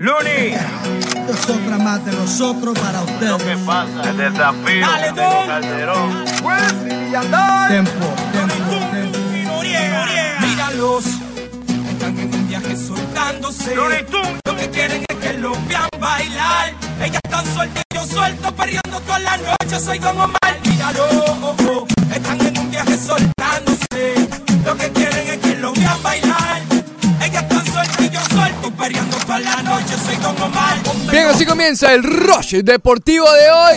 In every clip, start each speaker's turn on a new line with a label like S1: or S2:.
S1: Luni.
S2: Es otra más de nosotros para ustedes.
S1: Lo que pasa, el desafío.
S3: Dale,
S1: de
S3: Don.
S1: Calderón.
S2: Tiempo, tiempo, tiempo.
S3: Míralos, están en un viaje soltándose.
S1: Looney Tunes.
S3: Lo que quieren es que los vean bailar. Ellas están sueltas y yo suelto, perreando toda la noche. Soy Don Omar, míralo. Están en un viaje soltándose. Lo que quieren es que los vean bailar.
S4: Bien, así comienza el Rush Deportivo de hoy.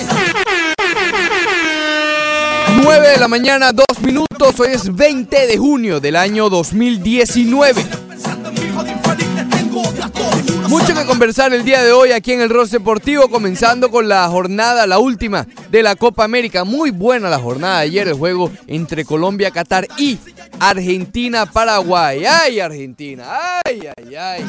S4: 9 de la mañana, 2 minutos. Hoy es 20 de junio del año 2019. Mucho que conversar el día de hoy aquí en el Rush Deportivo, comenzando con la jornada, la última de la Copa América. Muy buena la jornada de ayer, el juego entre Colombia, Qatar y Argentina, Paraguay. ¡Ay, Argentina! ¡Ay, ay, ay!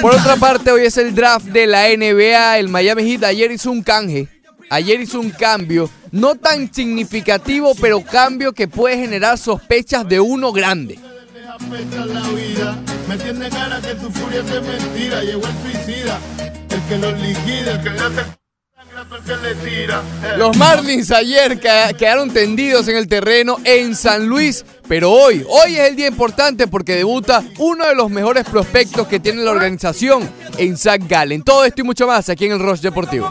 S4: Por otra parte, hoy es el draft de la NBA. El Miami Heat ayer hizo un canje. Ayer hizo un cambio, no tan significativo, pero cambio que puede generar sospechas de uno grande.
S5: Los
S4: Marlins ayer quedaron tendidos en el terreno en San Luis, pero hoy, hoy es el día importante porque debuta uno de los mejores prospectos que tiene la organización en Zach Gallen. Todo esto y mucho más aquí en el Rush Deportivo.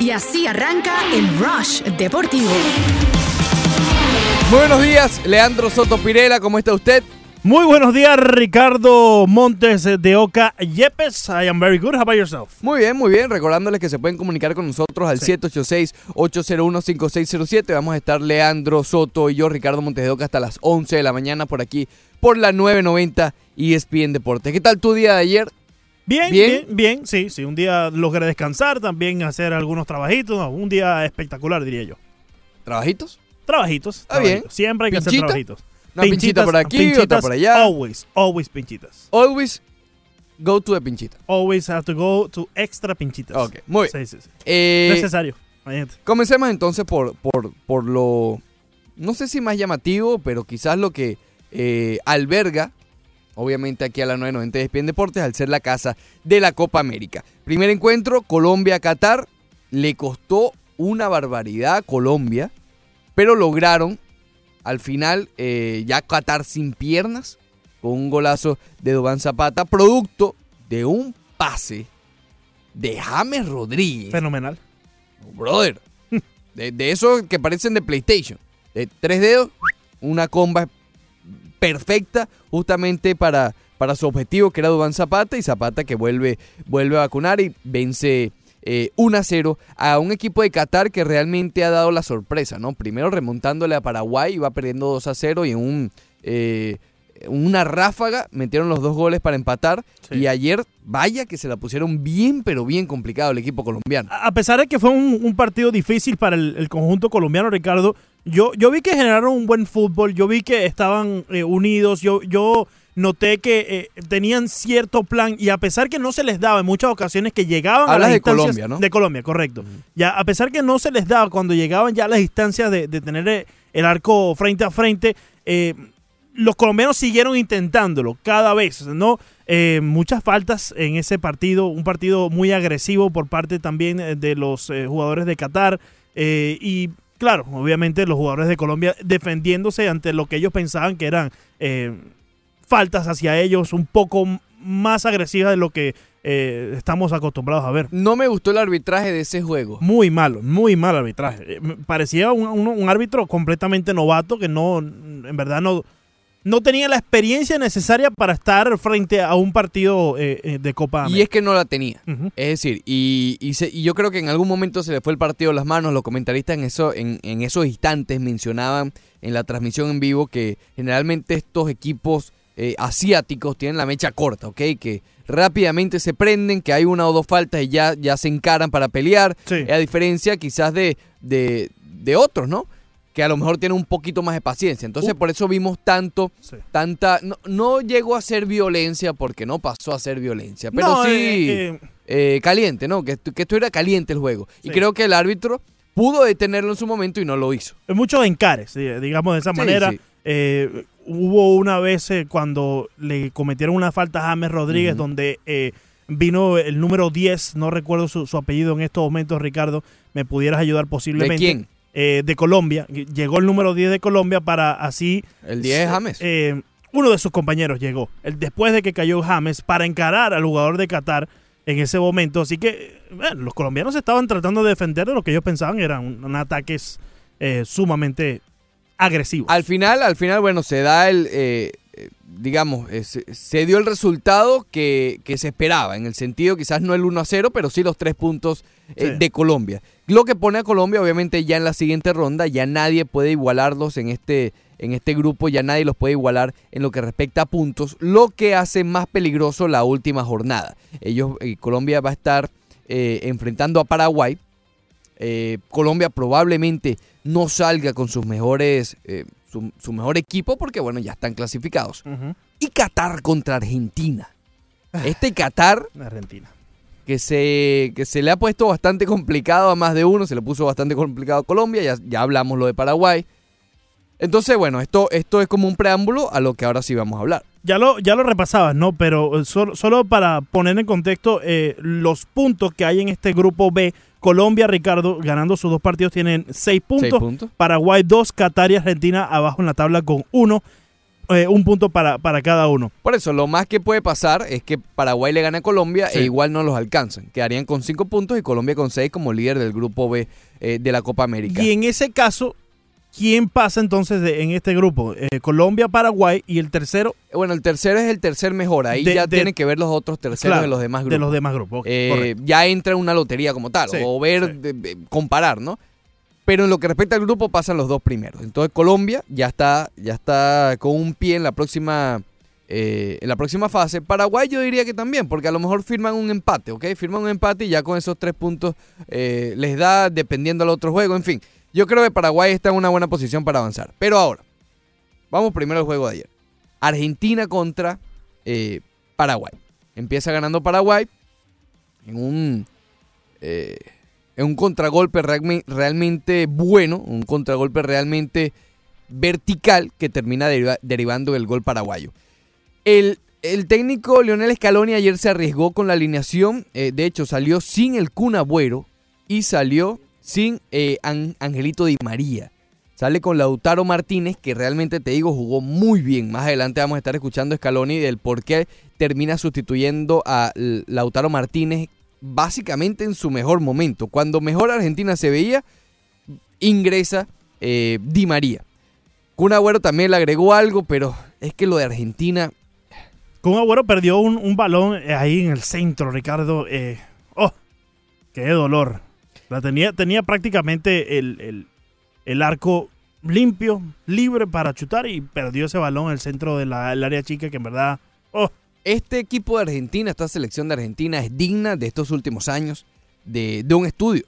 S3: Y
S6: así arranca el Rush Deportivo.
S4: Muy buenos días, Leandro Soto Pirela, ¿cómo está usted?
S7: Muy buenos días, Ricardo Montes de Oca Yepes. I am very good. How about yourself?
S4: Muy bien, muy bien. Recordándoles que se pueden comunicar con nosotros al 786-801-5607. Vamos a estar Leandro Soto y yo, Ricardo Montes de Oca, hasta las 11 de la mañana por aquí, por la 990 ESPN Deportes. ¿Qué tal tu día de ayer?
S7: Bien,
S4: Bien.
S7: bien, bien, Sí, sí. Un día logré descansar, también hacer algunos trabajitos. No, un día espectacular, diría yo.
S4: ¿Trabajitos?
S7: Trabajitos.
S4: Está bien.
S7: Siempre hay que hacer
S4: ¿Pinchita?
S7: trabajitos.
S4: Una pinchita por aquí, otra por allá.
S7: Always, always pinchitas.
S4: Always go to the pinchita.
S7: Always have to go to extra pinchitas.
S4: Ok, muy bien.
S7: Sí, sí, sí.
S4: Eh,
S7: Necesario.
S4: Comencemos entonces por, por, por lo, no sé si más llamativo, pero quizás lo que eh, alberga, obviamente aquí a la 990 de ESPN Deportes, al ser la casa de la Copa América. Primer encuentro, Colombia-Qatar, le costó una barbaridad a Colombia, pero lograron al final eh, ya Qatar sin piernas, con un golazo de Dubán Zapata, producto de un pase de James Rodríguez.
S7: Fenomenal.
S4: Brother, de, de esos que parecen de PlayStation. De tres dedos, una comba perfecta justamente para, para su objetivo que era Dubán Zapata y Zapata que vuelve, vuelve a vacunar y vence eh, 1 a 0 a un equipo de Qatar que realmente ha dado la sorpresa, ¿no? Primero remontándole a Paraguay, iba perdiendo 2 a 0 y en un... eh, una ráfaga, metieron los dos goles para empatar
S7: Sí.
S4: y ayer, vaya que se la pusieron bien, pero bien complicado el equipo colombiano.
S7: a pesar de que fue un, un partido difícil para el, el conjunto colombiano, Ricardo, yo, yo vi que generaron un buen fútbol, yo vi que estaban eh, unidos, yo, yo noté que eh, tenían cierto plan y a pesar que no se les daba en muchas ocasiones que llegaban a las
S4: de Colombia, ¿no?
S7: de Colombia, correcto. Ya a pesar que no se les daba cuando llegaban ya a las distancias de, de tener eh, el arco frente a frente, eh, los colombianos siguieron intentándolo cada vez, ¿no? Eh, muchas faltas en ese partido, un partido muy agresivo por parte también de los eh, jugadores de Qatar eh, y claro, obviamente los jugadores de Colombia defendiéndose ante lo que ellos pensaban que eran faltas hacia ellos un poco más agresivas de lo que eh, estamos acostumbrados a ver.
S4: No me gustó el arbitraje de ese juego.
S7: Muy malo, muy mal arbitraje. Eh, Parecía un, un- un árbitro completamente novato que no, en verdad no, no tenía la experiencia necesaria para estar frente a un partido eh, de Copa
S4: Y es que no la tenía. Es decir, y, y se- y yo creo que en algún momento se le fue el partido de las manos. Los comentaristas en, eso, en, en esos instantes mencionaban en la transmisión en vivo que generalmente estos equipos eh, asiáticos tienen la mecha corta, ¿ok? Que rápidamente se prenden, que hay una o dos faltas y ya, ya se encaran para pelear.
S7: Sí.
S4: A diferencia quizás de, de, de otros, ¿no? Que a lo mejor tienen un poquito más de paciencia. Ences
S7: Uh.
S4: por eso vimos tanto,
S7: Sí.
S4: tanta... No, no llegó a ser violencia porque no pasó a ser violencia, pero
S7: No,
S4: sí...
S7: eh, eh,
S4: caliente, ¿no? Que, que estuviera caliente el juego.
S7: Sí.
S4: Y creo que el árbitro pudo detenerlo en su momento y no lo hizo.
S7: Muchos encares, digamos de esa manera.
S4: sí.
S7: Eh, hubo una vez eh, cuando le cometieron una falta a James Rodríguez, donde eh, vino el número 10, no recuerdo su, su apellido en estos momentos, Ricardo, me pudieras ayudar posiblemente.
S4: ¿De quién?
S7: Eh, de Colombia. Llegó el número 10 de Colombia para así
S4: El 10 es James.
S7: eh, uno de sus compañeros llegó, el, después de que cayó James, para encarar al jugador de Qatar en ese momento. Así que eh, bueno, los colombianos estaban tratando de defender de lo que ellos pensaban eran un, un ataques eh, sumamente agresivos.
S4: Al final, al final, bueno, se da el, eh, eh, digamos, eh, se, dio el resultado que, que se esperaba, en el sentido quizás no el 1 a 0, pero sí los tres puntos eh,
S7: Sí.
S4: de Colombia. Lo que pone a Colombia, obviamente, ya en la siguiente ronda, ya nadie puede igualarlos en este, en este grupo, ya nadie los puede igualar en lo que respecta a puntos, lo que hace más peligroso la última jornada. Ellos, Colombia va a estar eh, enfrentando a Paraguay. Eh, Colombia probablemente no salga con sus mejores, eh, su, su mejor equipo porque bueno, ya están clasificados. Y Qatar contra Argentina. Este Qatar
S7: Argentina.
S4: que se, que se le ha puesto bastante complicado a más de uno, se le puso bastante complicado a Colombia, ya, ya hablamos lo de Paraguay. Entonces, bueno, esto, esto es como un preámbulo a lo que ahora sí vamos a hablar.
S7: Ya lo, ya lo repasabas, ¿no? Pero eh, solo, solo para poner en contexto eh, los puntos que hay en este grupo B. Colombia, Ricardo, ganando sus dos partidos, tienen seis puntos.
S4: Seis puntos.
S7: Paraguay 2, Qatar y Argentina abajo en la tabla con uno. eh, un punto para, para cada uno.
S4: Por eso, lo más que puede pasar es que Paraguay le gane a Colombia
S7: Sí.
S4: e igual no los alcanzan. Quedarían con cinco puntos y Colombia con seis como líder del grupo B eh, de la Copa América.
S7: Y en ese caso, ¿quién pasa entonces de- en este grupo? Eh, Colombia, Paraguay y el tercero
S4: Bueno, el tercero es el tercer mejor. Ahí
S7: De-
S4: ya
S7: de-
S4: tienen que ver los otros terceros
S7: Claro,
S4: de los demás grupos.
S7: de los demás grupos. Ok,
S4: Eh, ya entra en una lotería como tal,
S7: Sí,
S4: o ver,
S7: sí.
S4: comparar, ¿no? Pero en lo que respecta al grupo pasan los dos primeros. Entonces Colombia ya está, ya está con un pie en la próxima, eh, en la próxima fase. Paraguay yo diría que también, porque a lo mejor firman un empate, ¿ok? Firman un empate y ya con esos tres puntos eh, les da dependiendo al otro juego. En fin, yo creo que Paraguay está en una buena posición para avanzar. Pero ahora, vamos primero al juego de ayer. Argentina contra eh, Paraguay. Empieza ganando Paraguay en un, eh, en un contragolpe realme- realmente bueno, un contragolpe realmente vertical que termina deriva- derivando el gol paraguayo. El, el técnico Leonel Scaloni ayer se arriesgó con la alineación, eh, de hecho salió sin el Kun Agüero y salió sin eh, An- Angelito Di María. Sale con Lautaro Martínez, que realmente te digo jugó muy bien. Más adelante vamos a estar escuchando a Scaloni del por qué termina sustituyendo a Lautaro Martínez básicamente en su mejor momento. Cuando mejor Argentina se veía, ingresa eh, Di María. Kun Agüero también le agregó algo, pero es que lo de Argentina
S7: Kun Agüero perdió un, balón eh, ahí en el centro, Ricardo. ¡Oh! ¡Qué dolor! La tenía, tenía prácticamente el, el- el arco limpio, libre para chutar y perdió ese balón en el centro del área chica que en verdad... ¡Oh!
S4: este equipo de Argentina, esta selección de Argentina es digna de estos últimos años de, de un estudio.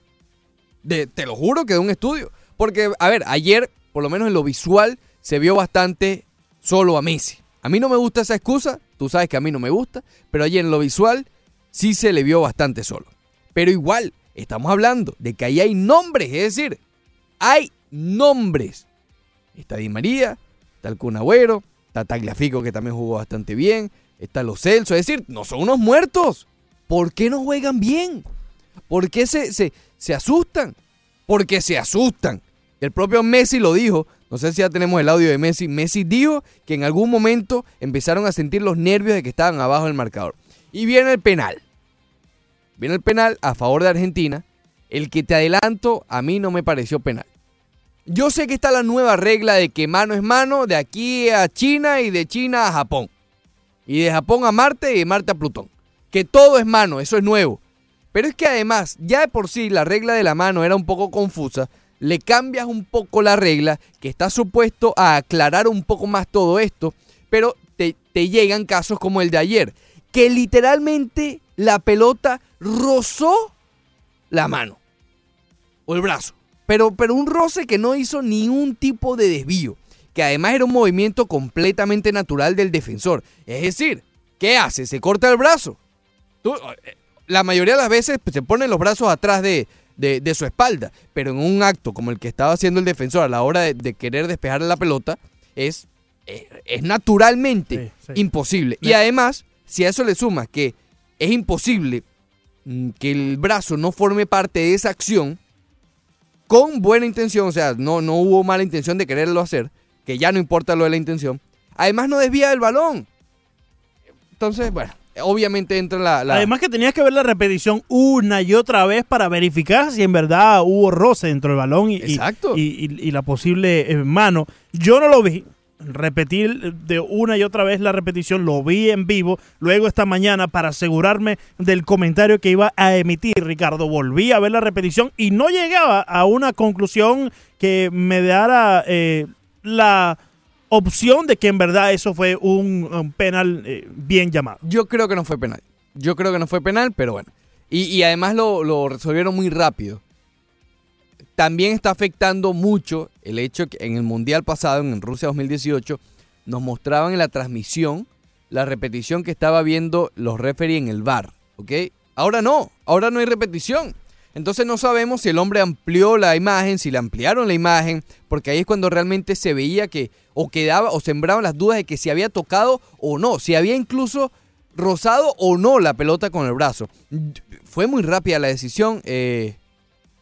S4: De, te lo juro que de un estudio. Porque, a ver, ayer, por lo menos en lo visual, se vio bastante solo a Messi. A mí no me gusta esa excusa, tú sabes que a mí no me gusta, pero ayer en lo visual sí se le vio bastante solo. Pero igual, estamos hablando de que ahí hay nombres, es decir, hay nombres. Está Di María, está el Kun Agüero, está Tagliafico que también jugó bastante bien, está Los Celso, es decir, no son unos muertos. ¿Por qué no juegan bien? ¿Por qué se, se, se asustan? Porque se asustan. El propio Messi lo dijo, no sé si ya tenemos el audio de Messi, Messi dijo que en algún momento empezaron a sentir los nervios de que estaban abajo del marcador. Y viene el penal. Viene el penal a favor de Argentina. El que te adelanto, a mí no me pareció penal. Yo sé que está la nueva regla de que mano es mano de aquí a China y de China a Japón. Y de Japón a Marte y de Marte a Plutón. Que todo es mano, eso es nuevo. Pero es que además, ya de por sí la regla de la mano era un poco confusa. Le cambias un poco la regla, que está supuesto a aclarar un poco más todo esto. Pero te, te llegan casos como el de ayer. Que literalmente la pelota rozó la mano. O el brazo. Pero, pero un roce que no hizo ningún tipo de desvío. Que además era un movimiento completamente natural del defensor. Es decir, ¿qué hace? ¿Se corta el brazo? Tú, eh, la mayoría de las veces pues, se ponen los brazos atrás de, de- de su espalda, pero en un acto como el que estaba haciendo el defensor a la hora de, de querer despejar la pelota, es, eh, es naturalmente
S7: Sí, sí.
S4: imposible. Y además, si a eso le sumas que es imposible que el brazo no forme parte de esa acción, con buena intención, o sea, no, no hubo mala intención de quererlo hacer, que ya no importa lo de la intención, además no desvía el balón. Entonces, bueno, obviamente entra la... la-
S7: Además que tenías que ver la repetición una y otra vez para verificar si en verdad hubo roce dentro del balón y,
S4: Exacto.
S7: y, y- y la posible eh, mano. Yo no lo vi. Repetir de una y otra vez la repetición, lo vi en vivo. Luego esta mañana, para asegurarme del comentario que iba a emitir, Ricardo, volví a ver la repetición y no llegaba a una conclusión que me diera eh, la opción de que en verdad eso fue un, penal eh, bien llamado.
S4: Yo creo que no fue penal. Yo creo que no fue penal, pero bueno. Y, además lo resolvieron muy rápido. También está afectando mucho el hecho que en el Mundial pasado, en Rusia 2018, nos mostraban en la transmisión la repetición que estaba viendo los referees en el bar. ¿Ok? Ahora no, ahora no hay repetición. Entonces no sabemos si el hombre amplió la imagen, si le ampliaron la imagen, porque ahí es cuando realmente se veía que o quedaba o sembraban las dudas de que si había tocado o no, si había incluso rozado o no la pelota con el brazo. Fue muy rápida la decisión. eh,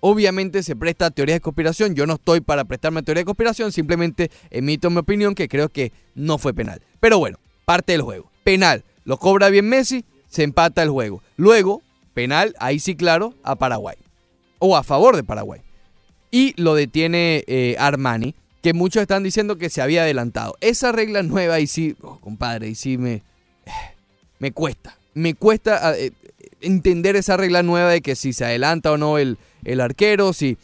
S4: obviamente se presta a teorías de conspiración. Yo no estoy para prestarme a teoría de conspiración, simplemente emito mi opinión que creo que no fue penal. Pero bueno, parte del juego. Penal, lo cobra bien Messi, se empata el juego. Luego, penal, ahí sí claro, a Paraguay. O a favor de Paraguay. Y lo detiene eh, Armani, que muchos están diciendo que se había adelantado. Esa regla nueva, y sí, oh, compadre, y sí me, me cuesta. Me cuesta eh, entender esa regla nueva de que si se adelanta o no el, el arquero, si...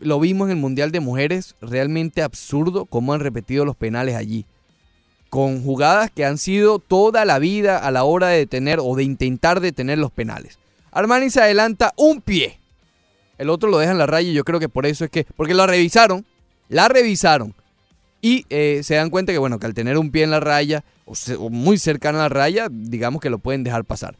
S4: Lo vimos en el Mundial de Mujeres, realmente absurdo cómo han repetido los penales allí. Con jugadas que han sido toda la vida a la hora de detener o de intentar detener los penales. Armani se adelanta un pie. El otro lo deja en la raya y yo creo que por eso es que... Porque la revisaron, la revisaron. Y eh, se dan cuenta que, bueno, que al tener un pie en la raya, o, se- o muy cercano a la raya, digamos que lo pueden dejar pasar.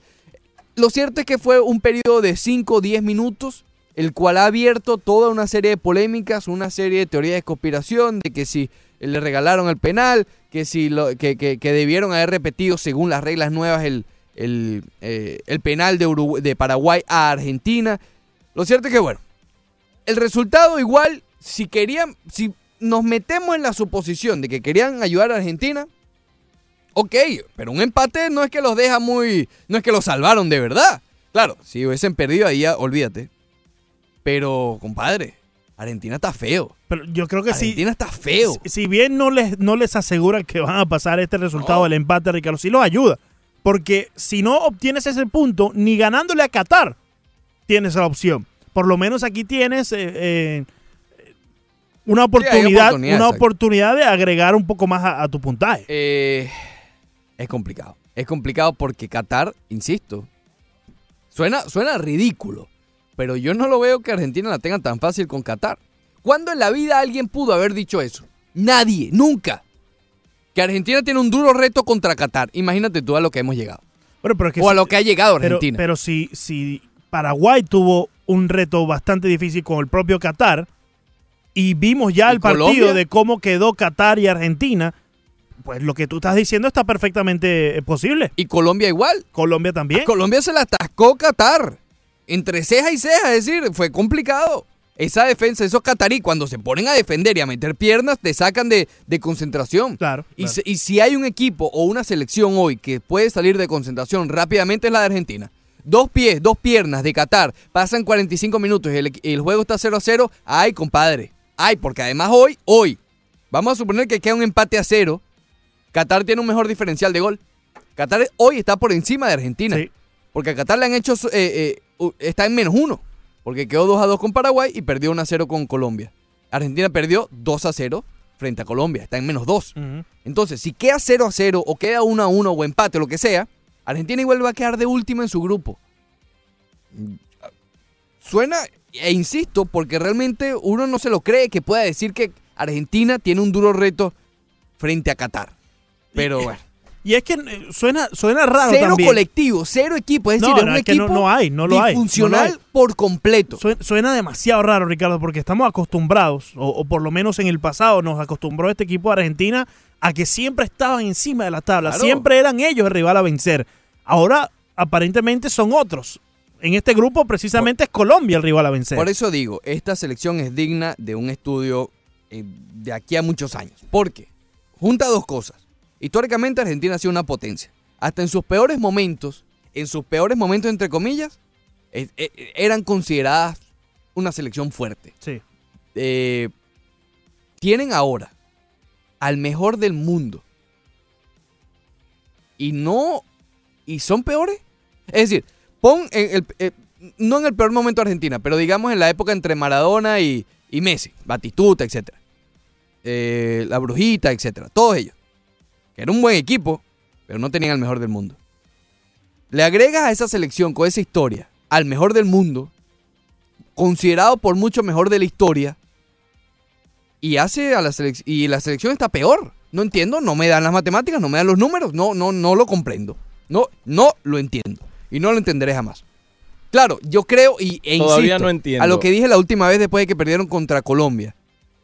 S4: Lo cierto es que fue un periodo de 5 o 10 minutos, el cual ha abierto toda una serie de polémicas, una serie de teorías de conspiración, de que si le regalaron el penal, que si lo, que, debieron haber repetido según las reglas nuevas el, el, eh, penal de, de Paraguay a Argentina. Lo cierto es que, bueno, el resultado igual, si querían, si nos metemos en la suposición de que querían ayudar a Argentina, ok, pero un empate no es que los deja muy, no es que los salvaron de verdad. Claro, si hubiesen perdido ahí, ya, olvídate. Pero, compadre, Argentina está feo.
S7: Pero yo creo que sí.
S4: Argentina está feo.
S7: Si, si bien no les, no les asegura que van a pasar este resultado
S4: No.
S7: del empate, Ricardo, sí los ayuda. Porque si no obtienes ese punto, ni ganándole a Qatar, tienes la opción. Por lo menos aquí tienes eh, eh, una oportunidad,
S4: oportunidad,
S7: una
S4: exacto.
S7: oportunidad de agregar un poco más a, a tu puntaje.
S4: Eh, es complicado. Es complicado porque Qatar, insisto, suena, suena ridículo. Pero yo no lo veo que Argentina la tenga tan fácil con Qatar. ¿Cuándo en la vida alguien pudo haber dicho eso? Nadie, nunca. Que Argentina tiene un duro reto contra Qatar. Imagínate tú a lo que hemos llegado.
S7: Bueno, pero es que
S4: o a
S7: si-
S4: lo que ha llegado Argentina.
S7: pero si, si Paraguay tuvo un reto bastante difícil con el propio Qatar y vimos ya
S4: ¿Y
S7: el partido
S4: Colombia?
S7: de cómo quedó Qatar y Argentina, pues lo que tú estás diciendo está perfectamente eh, posible.
S4: y Colombia igual.
S7: Colombia también.
S4: Colombia se la atascó Qatar. Entre ceja y ceja, es decir, fue complicado. Esa defensa, esos catarí, cuando se ponen a defender y a meter piernas, te sacan de, de concentración.
S7: Claro.
S4: Y,
S7: claro.
S4: se- y si hay un equipo o una selección hoy que puede salir de concentración rápidamente es la de Argentina. Dos pies, dos piernas de Qatar, pasan 45 minutos y el, el juego está 0 a 0. Ay, compadre. Ay, porque además hoy, hoy, vamos a suponer que queda un empate a cero. Qatar tiene un mejor diferencial de gol. Qatar hoy está por encima de Argentina.
S7: Sí.
S4: Porque a Qatar le han hecho, eh, eh, está en menos uno. Porque quedó 2 a 2 con Paraguay y perdió 1 a 0 con Colombia. Argentina perdió 2 a 0 frente a Colombia. Está en menos 2.
S7: Ujú.
S4: Entonces, si queda 0 a 0 o queda 1 a 1 o empate o lo que sea, Argentina igual va a quedar de última en su grupo. Suena, e insisto, porque realmente uno no se lo cree que pueda decir que Argentina tiene un duro reto frente a Qatar. Pero bueno.
S7: Y es que eh, suena, suena raro
S4: cero
S7: también.
S4: colectivo, cero equipo. Es
S7: No,
S4: decir, es
S7: no,
S4: un
S7: es que no-
S4: equipo
S7: no hay, no lo hay, no hay.
S4: por completo.
S7: Sue- Suena demasiado raro, Ricardo, porque estamos acostumbrados, o, o por lo menos en el pasado nos acostumbró este equipo de Argentina a que siempre estaban encima de la tabla,
S4: Claro.
S7: siempre eran ellos el rival a vencer. Ahora, aparentemente son otros. En este grupo, precisamente, es Colombia el rival a vencer.
S4: Por eso digo, esta selección es digna de un estudio eh, de aquí a muchos años. Porque junta dos cosas. Históricamente Argentina ha sido una potencia. Hasta en sus peores momentos, en sus peores momentos entre comillas, eh, eh, eran consideradas una selección fuerte.
S7: Sí.
S4: Eh, tienen ahora al mejor del mundo. Y no. Y son peores. Es decir, pon en el, eh, no en el peor momento de Argentina, pero digamos en la época entre Maradona y, y Messi, Batistuta, etc. la Brujita, etc. Todos ellos. Que era un buen equipo, pero no tenían al mejor del mundo. Le agregas a esa selección con esa historia al mejor del mundo, considerado por mucho mejor de la historia, y hace a la selección y la selección está peor. No entiendo, no me dan las matemáticas, no me dan los números, no, no, no lo comprendo. No, no lo entiendo. Y no lo entenderé jamás. Claro, yo creo y e
S8: Todavía
S4: insisto,
S8: no entiendo.
S4: a lo que dije la última vez después de que perdieron contra Colombia.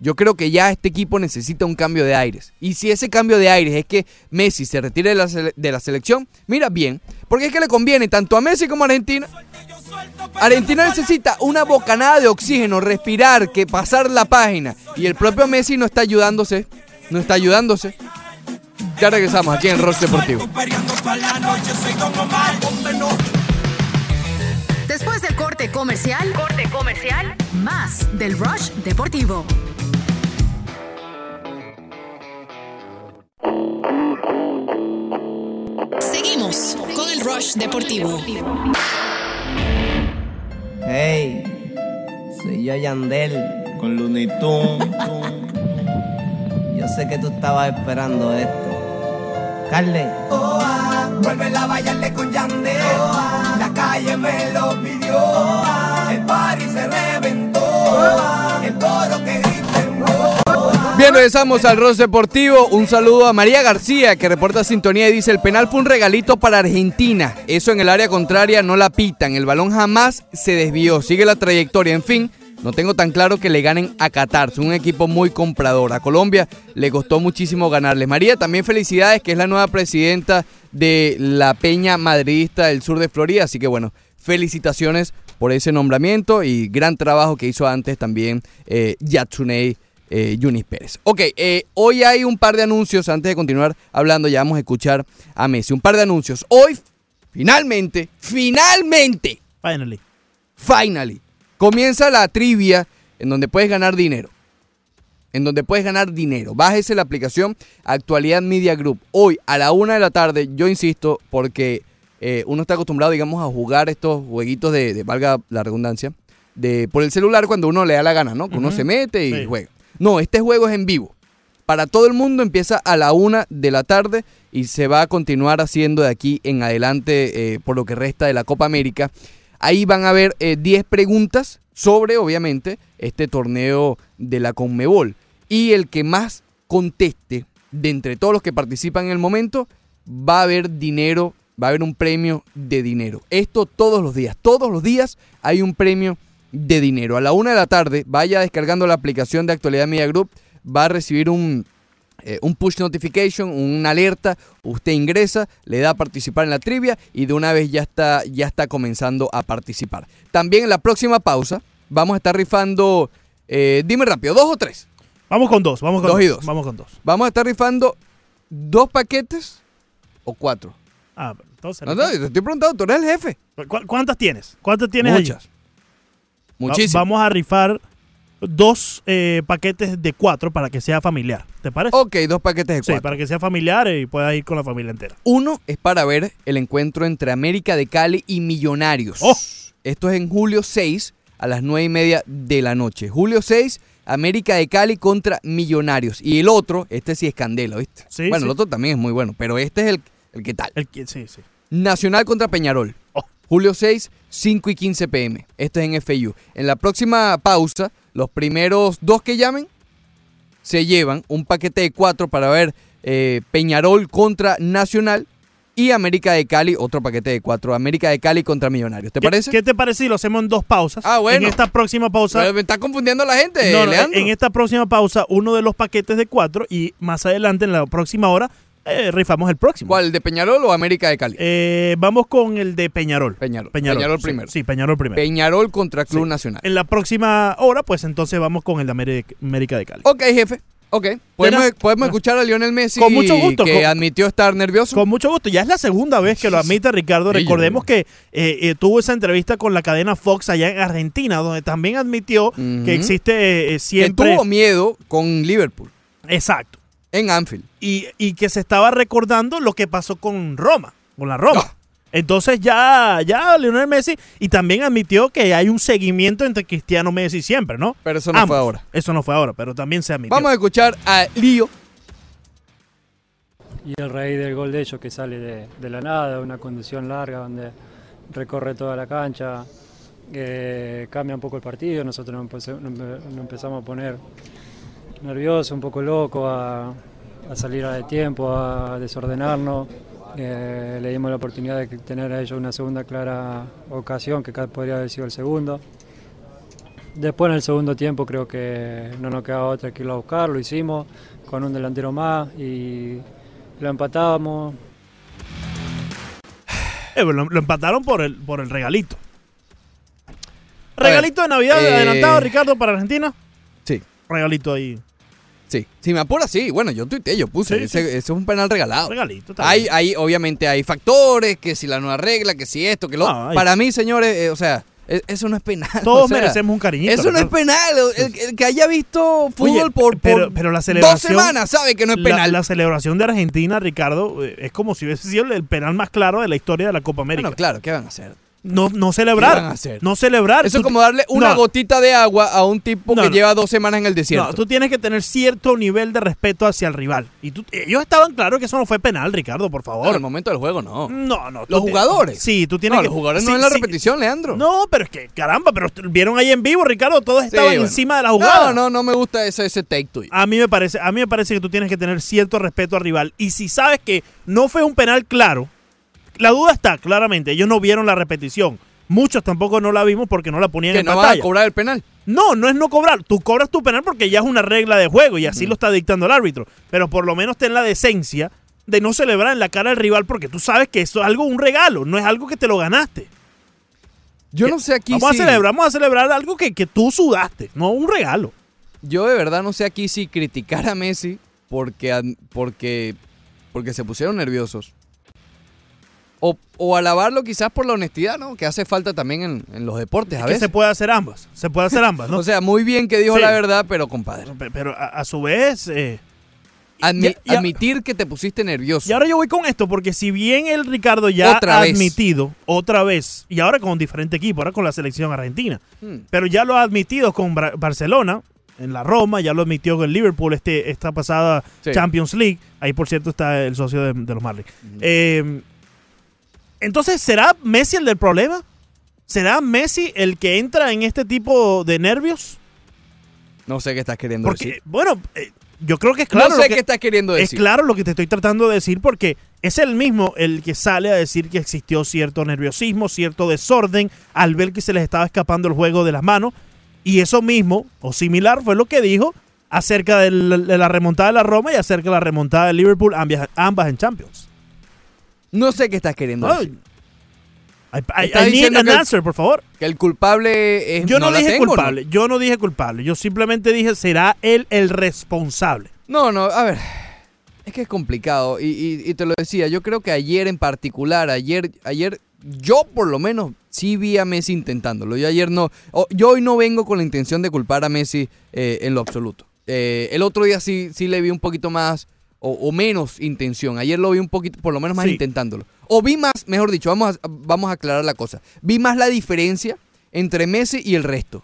S4: Yo creo que ya este equipo necesita un cambio de aires. Y si ese cambio de aires es que Messi se retire de la, de la selección, mira bien. Porque es que le conviene tanto a Messi como a Argentina. Argentina necesita una bocanada de oxígeno, respirar, que pasar la página. Y el propio Messi no está ayudándose. No está ayudándose. Ya regresamos aquí en Rock Deportivo.
S6: Después del corte comercial, corte comercial, más del Rush Deportivo. Seguimos con el Rush Deportivo.
S9: Hey, soy yo Yandel.
S5: Con Looney Tunes.
S9: Yo sé que tú estabas esperando esto. Carle,
S3: Vuelve a bailarle con Yandel. La calle me lo pidió. El party se reventó. El coro que griten.
S4: Bien, regresamos al Ross Deportivo. Un saludo a María García que reporta sintonía y dice, el penal fue un regalito para Argentina. Eso en el área contraria no la pitan. El balón jamás se desvió. Sigue la trayectoria. En fin, no tengo tan claro que le ganen a Qatar. Son un equipo muy comprador. A Colombia le costó muchísimo ganarles. María, también felicidades que es la nueva presidenta de la Peña Madridista del sur de Florida. Así que bueno, felicitaciones por ese nombramiento y gran trabajo que hizo antes también eh, Yatsunei eh, Yunis Pérez. Ok, eh, hoy hay un par de anuncios. Antes de continuar hablando, ya vamos a escuchar a Messi. Un par de anuncios. Hoy, finalmente, finalmente,
S7: Finally.
S4: finally, comienza la trivia en donde puedes ganar dinero. En donde puedes ganar dinero. Bájese la aplicación Actualidad Media Group. Hoy a la una de la tarde, yo insisto, porque eh, uno está acostumbrado, digamos, a jugar estos jueguitos de, de, valga la redundancia, de por el celular cuando uno le da la gana, ¿no? Que uno se mete y
S7: Sí.
S4: juega. No, este juego es en vivo. Para todo el mundo empieza a la una de la tarde y se va a continuar haciendo de aquí en adelante eh, por lo que resta de la Copa América. Ahí van a haber eh, 10 preguntas sobre, obviamente, este torneo de la Conmebol. Y el que más conteste de entre todos los que participan en el momento, va a haber dinero, va a haber un premio de dinero. Esto todos los días, todos los días hay un premio de dinero. A la una de la tarde, vaya descargando la aplicación de Actualidad Media Group, va a recibir un, eh, un push notification, una alerta, usted ingresa, le da a participar en la trivia y de una vez ya está, ya está comenzando a participar. También en la próxima pausa vamos a estar rifando, eh, dime rápido, dos o tres.
S7: Vamos con dos, vamos con
S4: Dos
S7: dos.
S4: y dos.
S7: Vamos con dos.
S4: Vamos a estar rifando dos paquetes o cuatro.
S7: Ah, entonces.
S4: No, no, te estoy preguntando, tú eres el jefe.
S7: ¿cu- ¿Cuántas tienes? ¿Cuántas tienes allí? Va-
S4: Muchísimas.
S7: Vamos a rifar dos eh, paquetes de cuatro para que sea familiar. ¿Te parece?
S4: Ok, dos paquetes de
S7: sí,
S4: cuatro.
S7: para que sea familiar y puedas ir con la familia entera.
S4: Uno es para ver el encuentro entre América de Cali y Millonarios.
S7: ¡Oh!
S4: Esto es en julio 6 a las 9 y media de la noche. Julio 6, América de Cali contra Millonarios. Y el otro, este sí es candela, ¿viste?
S7: Sí,
S4: bueno,
S7: sí.
S4: el otro también es muy bueno, pero este es el, el que tal.
S7: El, que- sí, sí.
S4: Nacional contra Peñarol. Julio 6, 5 y 15 pm. Esto es en FIU. En la próxima pausa, los primeros dos que llamen se llevan un paquete de cuatro para ver eh, Peñarol contra Nacional y América de Cali, otro paquete de cuatro, América de Cali contra Millonarios. ¿Te
S7: ¿Qué-
S4: parece?
S7: ¿Qué te parece si lo hacemos en dos pausas?
S4: Ah, bueno.
S7: En esta próxima pausa.
S4: Pero me está confundiendo la gente,
S7: No, en esta próxima pausa, uno de los paquetes de cuatro y más adelante, en la próxima hora, eh, rifamos el próximo.
S4: ¿Cuál, el de Peñarol o América de Cali?
S7: Eh, vamos con el de Peñarol.
S4: Peñarol.
S7: Peñarol,
S4: Peñarol primero.
S7: Sí, Peñarol primero.
S4: Peñarol contra Club
S7: Sí.
S4: Nacional.
S7: En la próxima hora, pues entonces vamos con el de América de Cali.
S4: Ok, jefe. Ok. Podemos, podemos escuchar a Lionel Messi
S7: Con mucho gusto,
S4: que
S7: con-
S4: admitió estar nervioso.
S7: Con mucho gusto. Ya es la segunda vez que lo admite Ricardo. Recordemos que eh, eh, tuvo esa entrevista con la cadena Fox allá en Argentina, donde también admitió que existe eh,
S4: que
S7: siempre...
S4: tuvo miedo con Liverpool
S7: Exacto.
S4: En Anfield.
S7: Y, y que se estaba recordando lo que pasó con Roma, con la Roma.
S4: No.
S7: Entonces ya, ya Lionel Messi y también admitió que hay un seguimiento entre Cristiano Messi siempre, ¿no?
S4: Pero eso no
S7: Ambos.
S4: fue ahora.
S7: Eso no fue ahora, pero también se admitió.
S4: Vamos a escuchar a Lío.
S8: Y el raíz del gol de ellos que sale de, de la nada, una conducción larga donde recorre toda la cancha, eh, cambia un poco el partido, nosotros empe- nos empezamos a poner nerviosos, un poco locos, a, a salir a de tiempo, a desordenarnos. Eh, le dimos la oportunidad de tener a ellos una segunda clara ocasión, que podría haber sido el segundo. Después en el segundo tiempo creo que no nos quedaba otra que ir a buscar, lo hicimos con un delantero más y lo empatábamos.
S7: Eh, lo, lo empataron por el, por el regalito.
S4: Ver,
S7: Regalito de Navidad
S4: eh,
S7: adelantado, Ricardo, para Argentina.
S4: Sí,
S7: Regalito ahí.
S4: Sí. Si me apura, sí. Bueno, yo tuiteé, yo puse.
S7: Sí,
S4: ese, ese es un penal regalado.
S7: Regalito. está
S4: Hay, hay, obviamente hay factores, que si la nueva regla, que si esto, que lo...
S7: No,
S4: Para mí, señores, eh, o sea, e- eso no es penal.
S7: Todos
S4: o sea,
S7: merecemos un cariñito.
S4: Eso no es penal. El, el que haya visto fútbol
S7: Oye,
S4: por, por
S7: pero- pero la
S4: dos semanas sabe que no es
S7: La-
S4: penal.
S7: La, celebración de Argentina, Ricardo, eh, es como si hubiese sido el penal más claro de la historia de la Copa América.
S4: Bueno, claro, ¿qué van a hacer?
S7: No, no
S4: ¿Qué
S7: celebrar.
S4: van a hacer?
S7: No celebrar.
S4: Eso es como darle una
S7: no,
S4: gotita de agua a un tipo
S7: No,
S4: que
S7: no.
S4: lleva dos semanas en el desierto.
S7: No, tú tienes que tener cierto nivel de respeto hacia el rival. Y tú, ellos estaban claros que eso no fue penal, Ricardo, por
S4: No, en
S7: favor.
S4: el momento del juego no.
S7: No, no.
S4: Los
S7: te-
S4: jugadores.
S7: Sí, tú tienes
S4: No,
S7: que.
S4: los jugadores
S7: sí,
S4: no en la
S7: sí.
S4: repetición, Leandro.
S7: No, pero es que, caramba, pero vieron ahí en vivo, Ricardo, todos
S4: Sí,
S7: estaban
S4: bueno.
S7: encima de la jugada.
S4: No, no, no me gusta ese, ese take tuyo.
S7: A mí me parece, a mí me parece que tú tienes que tener cierto respeto al rival. Y si sabes que no fue un penal claro, la duda está, claramente. Ellos no vieron la repetición. Muchos tampoco no la vimos porque no la ponían
S4: que
S7: en
S4: no
S7: pantalla.
S4: a cobrar el penal.
S7: No, no es no cobrar. Tú cobras tu penal porque ya es una regla de juego y así lo está dictando el árbitro. Pero por lo menos ten la decencia de no celebrar en la cara del rival porque tú sabes que eso es algo, un regalo, no es algo que te lo ganaste.
S4: Yo no sé aquí
S7: Vamos
S4: si...
S7: a celebrar, vamos a celebrar algo que, que tú sudaste, no un regalo.
S4: Yo de verdad no sé aquí si criticar a Messi porque, porque, porque se pusieron nerviosos. O, o alabarlo quizás por la honestidad, ¿no? Que hace falta también en, en los deportes a
S7: que
S4: veces.
S7: se puede hacer ambas, se puede hacer ambas, ¿no?
S4: O sea, muy bien que dijo
S7: Sí.
S4: la verdad, pero compadre.
S7: Pe- pero a, a su vez... eh,
S4: admi- admitir que te pusiste nervioso.
S7: Y ahora yo voy con esto, porque si bien el Ricardo ya
S4: Otra
S7: ha
S4: vez.
S7: admitido otra vez, y ahora con diferente equipo, ahora con la selección argentina,
S4: Hmm.
S7: pero ya lo ha admitido con Bra- Barcelona, en la Roma, ya lo admitió con el Liverpool este, esta pasada
S4: Sí.
S7: Champions League. Ahí, por cierto, está el socio de, de los Marlins. Eh, entonces, ¿será Messi el del problema? ¿Será Messi el que entra en este tipo de nervios?
S4: No sé qué estás queriendo
S7: Porque,
S4: decir.
S7: bueno, eh, yo creo que es claro.
S4: no
S7: lo
S4: sé
S7: que-
S4: qué estás queriendo
S7: es
S4: decir.
S7: claro lo que te estoy tratando de decir porque es el mismo el que sale a decir que existió cierto nerviosismo, cierto desorden al ver que se les estaba escapando el juego de las manos. Y eso mismo, o similar, fue lo que dijo acerca de la remontada de la Roma y acerca de la remontada de Liverpool, ambas, ambas en Champions.
S4: No sé qué estás queriendo
S7: Ay,
S4: decir.
S7: I, I- I need an
S4: el-
S7: answer, por favor.
S4: Que el culpable es.
S7: Yo no,
S4: la
S7: dije
S4: tengo, ¿no?
S7: culpable, yo no dije culpable, yo simplemente dije será él el responsable.
S4: No, no, a ver. Es que es complicado. Y, y- y te lo decía, yo creo que ayer en particular, ayer, ayer, yo por lo menos sí vi a Messi intentándolo. Yo ayer no. yo hoy no vengo con la intención de culpar a Messi eh, en lo absoluto. Eh, el otro día sí, sí le vi un poquito más o, o menos intención. Ayer lo vi un poquito, por lo menos más
S7: Sí.
S4: intentándolo. O vi más, mejor dicho, vamos a, vamos a aclarar la cosa. Vi más la diferencia entre Messi y el resto.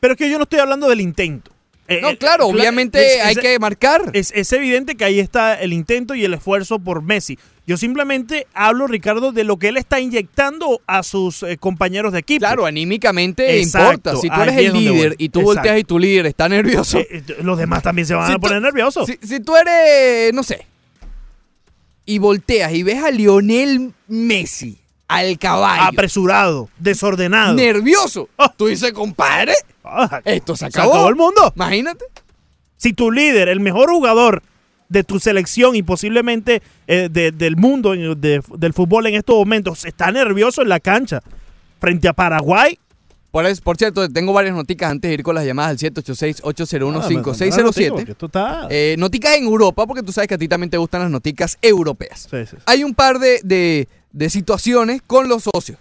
S7: Pero es que yo no estoy hablando del intento. Eh,
S4: No,
S7: eh,
S4: claro,
S7: cla-
S4: obviamente
S7: es-
S4: hay
S7: es-
S4: que marcar.
S7: Es, es evidente que ahí está el intento y el esfuerzo por Messi. Yo simplemente hablo, Ricardo, de lo que él está inyectando a sus eh, compañeros de equipo.
S4: Claro, anímicamente
S7: Exacto,
S4: importa. Si tú eres
S7: es
S4: el líder y tú
S7: Exacto.
S4: volteas y tu líder está nervioso.
S7: Los demás también se van
S4: Si
S7: a
S4: tú-
S7: poner nerviosos.
S4: Si, si tú eres, no sé, y volteas y ves a Lionel Messi al caballo,
S7: Apresurado, desordenado.
S4: nervioso,
S7: Ah.
S4: tú dices, compadre,
S7: Ah,
S4: esto se
S7: se
S4: acabó.
S7: acabó el mundo.
S4: Imagínate.
S7: Si tu líder, el mejor jugador de tu selección y posiblemente eh, de- del mundo de- del fútbol en estos momentos está nervioso en la cancha frente a Paraguay,
S4: Por, es- por cierto, tengo varias noticas antes de ir con las llamadas al 786-801-5607.
S7: Ah, está...
S4: Eh, noticas en Europa, porque tú sabes que a ti también te gustan las noticas europeas.
S7: Sí, sí, sí.
S4: Hay un par de, de- de situaciones con los socios.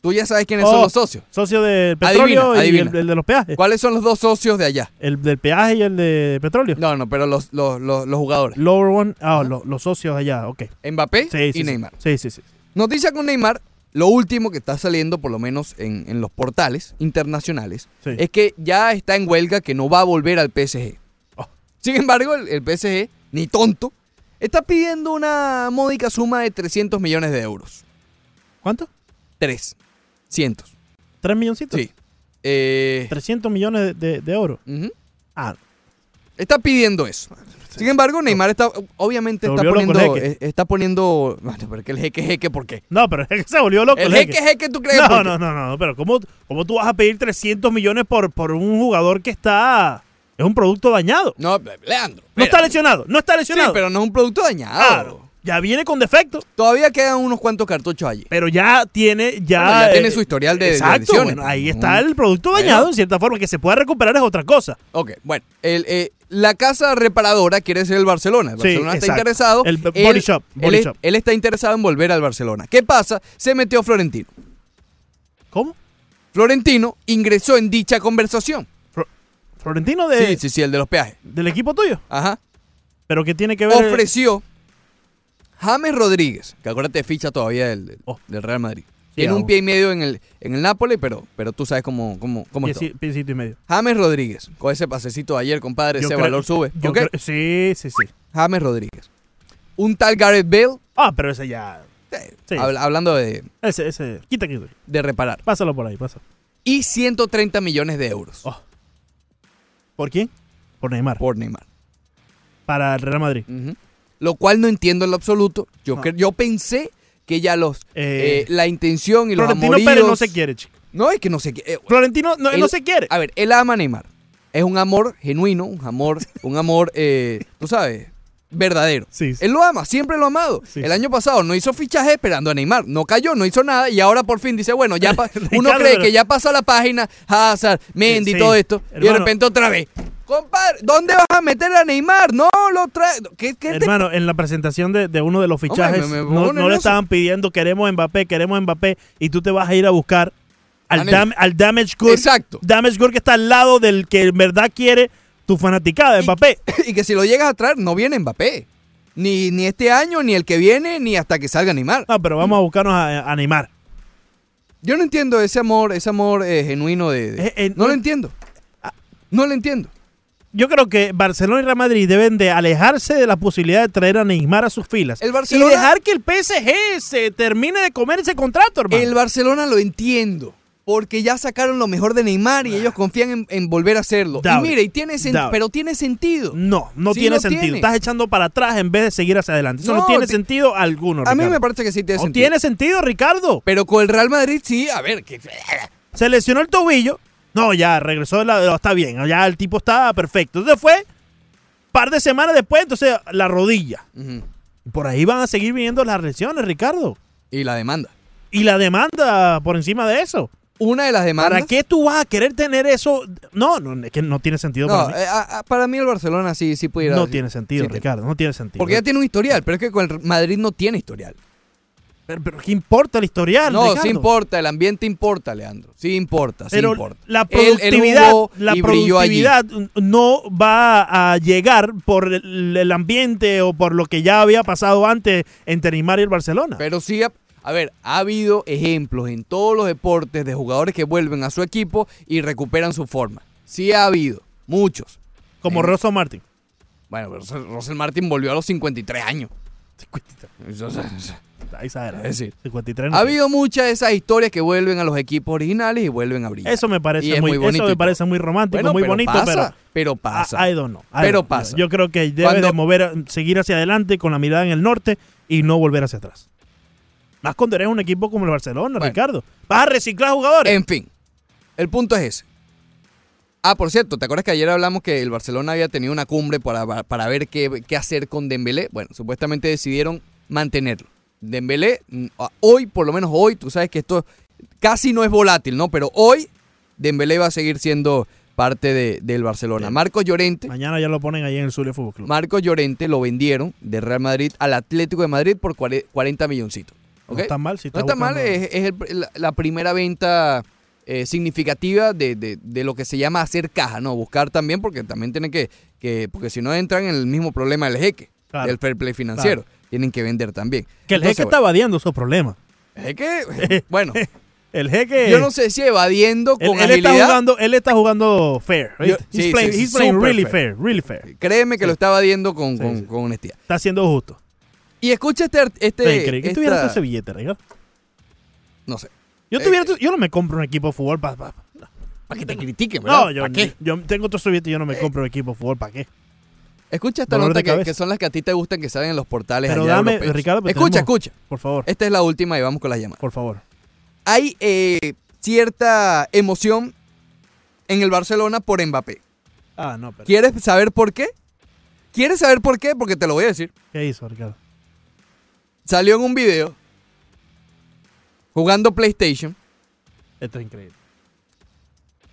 S4: Tú ya sabes quiénes son
S7: Oh,
S4: los socios.
S7: Socio del petróleo
S4: Adivina,
S7: y
S4: adivina.
S7: el, el de los peajes.
S4: ¿Cuáles son los dos socios de allá?
S7: El del peaje y el de petróleo.
S4: No, no, pero los, los, los, los jugadores.
S7: Lower one, ah, lo- los socios allá, ok.
S4: Mbappé y. Neymar.
S7: Sí, sí, sí.
S4: Noticia con Neymar, lo último que está saliendo, por lo menos en, en los portales internacionales,
S7: Sí.
S4: es que ya está en huelga que no va a volver al PSG.
S7: Oh.
S4: Sin embargo, el, el PSG, ni tonto, está pidiendo una módica suma de 300 millones de euros.
S7: ¿Cuánto?
S4: 300.
S7: ¿Tres milloncitos?
S4: Sí. Eh,
S7: 300 millones de, de- de euros. Ah,
S4: Está pidiendo eso. Sin embargo, Neymar está, obviamente está
S7: el
S4: poniendo,
S7: jeque.
S4: está poniendo, bueno, pero que el jeque jeque, ¿por qué?
S7: no, pero es que se volvió loco.
S4: El
S7: jeque.
S4: jeque jeque, ¿tú crees?
S7: No, no, no, no, pero ¿cómo, ¿cómo tú vas a pedir 300 millones por, por un jugador que está... Es un producto dañado.
S4: No, Leandro.
S7: No está lesionado, no está
S4: Sí,
S7: lesionado.
S4: pero no es un producto dañado.
S7: Claro, ya viene con defecto,
S4: Todavía quedan unos cuantos cartuchos allí.
S7: pero ya tiene... Ya,
S4: Bueno, ya tiene
S7: eh,
S4: su historial de-
S7: Exacto, bueno, ahí está el producto
S4: Bueno.
S7: dañado en cierta forma. Que se pueda recuperar es otra cosa.
S4: Ok, bueno. El, eh, la casa reparadora quiere ser el Barcelona. El
S7: Sí,
S4: Barcelona está
S7: exacto.
S4: interesado.
S7: El body shop, body
S4: él,
S7: shop.
S4: él está interesado en volver al Barcelona. ¿Qué pasa? Se metió Florentino.
S7: ¿Cómo?
S4: Florentino ingresó en dicha conversación.
S7: Florentino de,
S4: Sí, sí, sí, el de los peajes.
S7: del equipo tuyo.
S4: Ajá.
S7: Pero que tiene que ver...
S4: Ofreció James Rodríguez, que acuérdate ficha todavía del, del-
S7: Oh.
S4: del Real Madrid. Tiene un pie y medio en el, en el Napoli, pero, pero tú sabes cómo, cómo, cómo es todo.
S7: Pieci- piecito y medio.
S4: James Rodríguez, con ese pasecito de ayer, compadre,
S7: Yo
S4: ese
S7: creo-
S4: valor sube.
S7: yo
S4: ¿ok?
S7: creo- sí, sí, sí.
S4: James Rodríguez. Un tal Gareth Bale,
S7: Ah, pero ese ya...
S4: eh,
S7: Sí.
S4: habla- hablando de,
S7: Ese, ese... Quita, quita.
S4: de reparar.
S7: Pásalo por ahí, pásalo.
S4: Y 130 millones de euros
S7: Oh. ¿Por quién? Por Neymar.
S4: por Neymar.
S7: Para el Real Madrid.
S4: Ujú. Lo cual no entiendo en lo absoluto. Yo,
S7: No.
S4: yo pensé que ya los
S7: Eh,
S4: eh, la intención y los
S7: Florentino
S4: amoríos...
S7: Pérez no se quiere, chico.
S4: No, es que no se quiere. eh,
S7: Florentino no, él no se quiere.
S4: A ver, él ama a Neymar. Es un amor genuino, un amor, un amor, eh, tú sabes, verdadero.
S7: Sí, sí.
S4: Él lo ama, siempre lo ha amado.
S7: Sí,
S4: el año pasado no hizo fichaje esperando a Neymar, no cayó, no hizo nada y ahora por fin dice, bueno, ya uno cree
S7: pero-
S4: que ya pasa la página, Hazard, Mendy, todo esto, y de repente otra vez. Compadre, ¿dónde vas a meter a Neymar? No lo trae. ¿Qué, qué te-
S7: Hermano, en la presentación de, de uno de los fichajes,
S4: me- me pongo
S7: no, le estaban pidiendo queremos Mbappé, queremos Mbappé, y tú te vas a ir a buscar al, dam- al Damage Good.
S4: Exacto.
S7: Damage Good que está al lado del que en verdad quiere tu fanaticada
S4: Y-
S7: Mbappé.
S4: y que si lo llegas a traer, no viene Mbappé. Ni, ni este año, ni el que viene, ni hasta que salga Neymar.
S7: No, pero vamos a buscarnos a, a Neymar.
S4: Yo no entiendo ese amor, ese amor eh, genuino de... de-
S7: Eh, eh,
S4: no
S7: no-
S4: lo entiendo. No lo entiendo.
S7: Yo creo que Barcelona y Real Madrid deben de alejarse de la posibilidad de traer a Neymar a sus filas.
S4: El Barcelona-
S7: Y dejar que el PSG se termine de comer ese contrato, hermano.
S4: El Barcelona lo entiendo. Porque ya sacaron lo mejor de Neymar y ellos confían en, en volver a hacerlo. Y mire, y tiene pero tiene sentido.
S7: No, no
S4: Sí
S7: tiene sentido.
S4: tiene.
S7: Estás echando para atrás en vez de seguir hacia adelante. Eso no,
S4: No,
S7: tiene
S4: ti-
S7: sentido alguno,
S4: A mí
S7: Ricardo.
S4: me parece que sí tiene
S7: No
S4: sentido.
S7: tiene sentido, Ricardo.
S4: Pero con el Real Madrid sí, a ver, que...
S7: Se lesionó el tobillo. No, ya, regresó. de la- está bien. Ya el tipo está perfecto. Entonces fue par de semanas después, entonces la rodilla. Por ahí van a seguir viniendo las lesiones, Ricardo.
S4: Y la demanda.
S7: Y la demanda por encima de eso.
S4: Una de las demandas...
S7: ¿Para qué tú vas a querer tener eso? No, no, es que no tiene sentido
S4: No,
S7: para mí.
S4: eh, a- a- para mí el Barcelona sí, sí pudiera...
S7: no tiene sentido,
S4: sí,
S7: Ricardo. No tiene sentido.
S4: Porque ya tiene un historial, pero es que con el Madrid no tiene historial.
S7: Pero, pero ¿qué importa el historial?
S4: No, sí importa, el ambiente importa, Leandro. Sí importa, sí importa.
S7: La productividad, la productividad no va a llegar por el, ambiente o por lo que ya había pasado antes entre Neymar y el Barcelona.
S4: Pero sí, a, ver, ha habido ejemplos en todos los deportes de jugadores que vuelven a su equipo y recuperan su forma. Sí ha habido, muchos.
S7: Como
S4: eh,
S7: Rosso Martin.
S4: Bueno, pero Russell Martin volvió a los 53 años.
S7: 53.
S4: Es decir,
S7: 53
S4: ha habido muchas de esas historias que vuelven a los equipos originales y vuelven a brillar.
S7: Eso me parece,
S4: es
S7: muy,
S4: bonito.
S7: Eso me parece muy romántico,
S4: bueno,
S7: muy
S4: pero
S7: bonito,
S4: pasa,
S7: pero,
S4: pasa.
S7: I don't
S4: pero pasa.
S7: Yo creo que debe
S4: Cuando,
S7: de mover, seguir hacia adelante con la mirada en el norte y no volver hacia atrás. Más cuando eres un equipo como el Barcelona, Ricardo. Vas a reciclar jugadores.
S4: En fin, el punto es ese. Ah, por cierto, ¿te acuerdas que ayer hablamos que el Barcelona había tenido una cumbre para, para ver qué, qué, hacer con Dembélé? Bueno, supuestamente decidieron mantenerlo. Dembélé, mm, hoy, por lo menos hoy, tú sabes que esto casi no es volátil, ¿no? Pero hoy Dembélé va a seguir siendo parte de- del Barcelona. Marcos Llorente,
S7: Mañana ya lo ponen ahí en el Zulia Fútbol Club.
S4: Marcos Llorente lo vendieron de Real Madrid al Atlético de Madrid por cuare- 40 milloncitos.
S7: No está mal, si
S4: No está mal, es, es el- la, la primera venta eh, significativa de, de- de lo que se llama hacer caja, ¿no? Buscar también, porque también tienen que, que porque si no entran en el mismo problema del jeque,
S7: Claro.
S4: del fair play financiero. Tienen que vender también.
S7: Que el
S4: Entonces,
S7: jeque está evadiendo esos problemas.
S4: bueno, jeque, bueno,
S7: El jeque.
S4: yo no sé si evadiendo
S7: Él,
S4: con
S7: él está jugando, él está jugando fair.
S4: Yo-
S7: he's
S4: sí,
S7: playing,
S4: sí,
S7: he's playing
S4: super
S7: really
S4: fair.
S7: fair. really fair.
S4: Créeme que lo está evadiendo con, con- con honestidad.
S7: Está haciendo justo.
S4: Y escucha este... este
S7: increíble. ¿Qué tuviera ese billete?
S4: No sé.
S7: Yo,
S4: Eh,
S7: tuviera yo no me compro un equipo de fútbol para...
S4: Para que te critiquen, ¿verdad?
S7: No, yo,
S4: ¿Para qué?
S7: yo tengo ese billete y yo no me compro un equipo de fútbol. ¿Para qué?
S4: Escucha esta nota que, son las que a ti te gustan que salen en los portales
S7: Pero
S4: allá
S7: dame,
S4: europeos.
S7: Ricardo, pero
S4: escucha,
S7: tenemos-
S4: escucha.
S7: Por favor,
S4: Esta es la última y vamos con las llamadas.
S7: por favor.
S4: Hay eh, cierta emoción en el Barcelona por Mbappé.
S7: Ah, no, pero...
S4: ¿Quieres saber por qué? ¿Quieres saber por qué? Porque te lo voy a decir.
S7: ¿Qué hizo, Ricardo?
S4: Salió en un video jugando PlayStation
S7: Esto es increíble.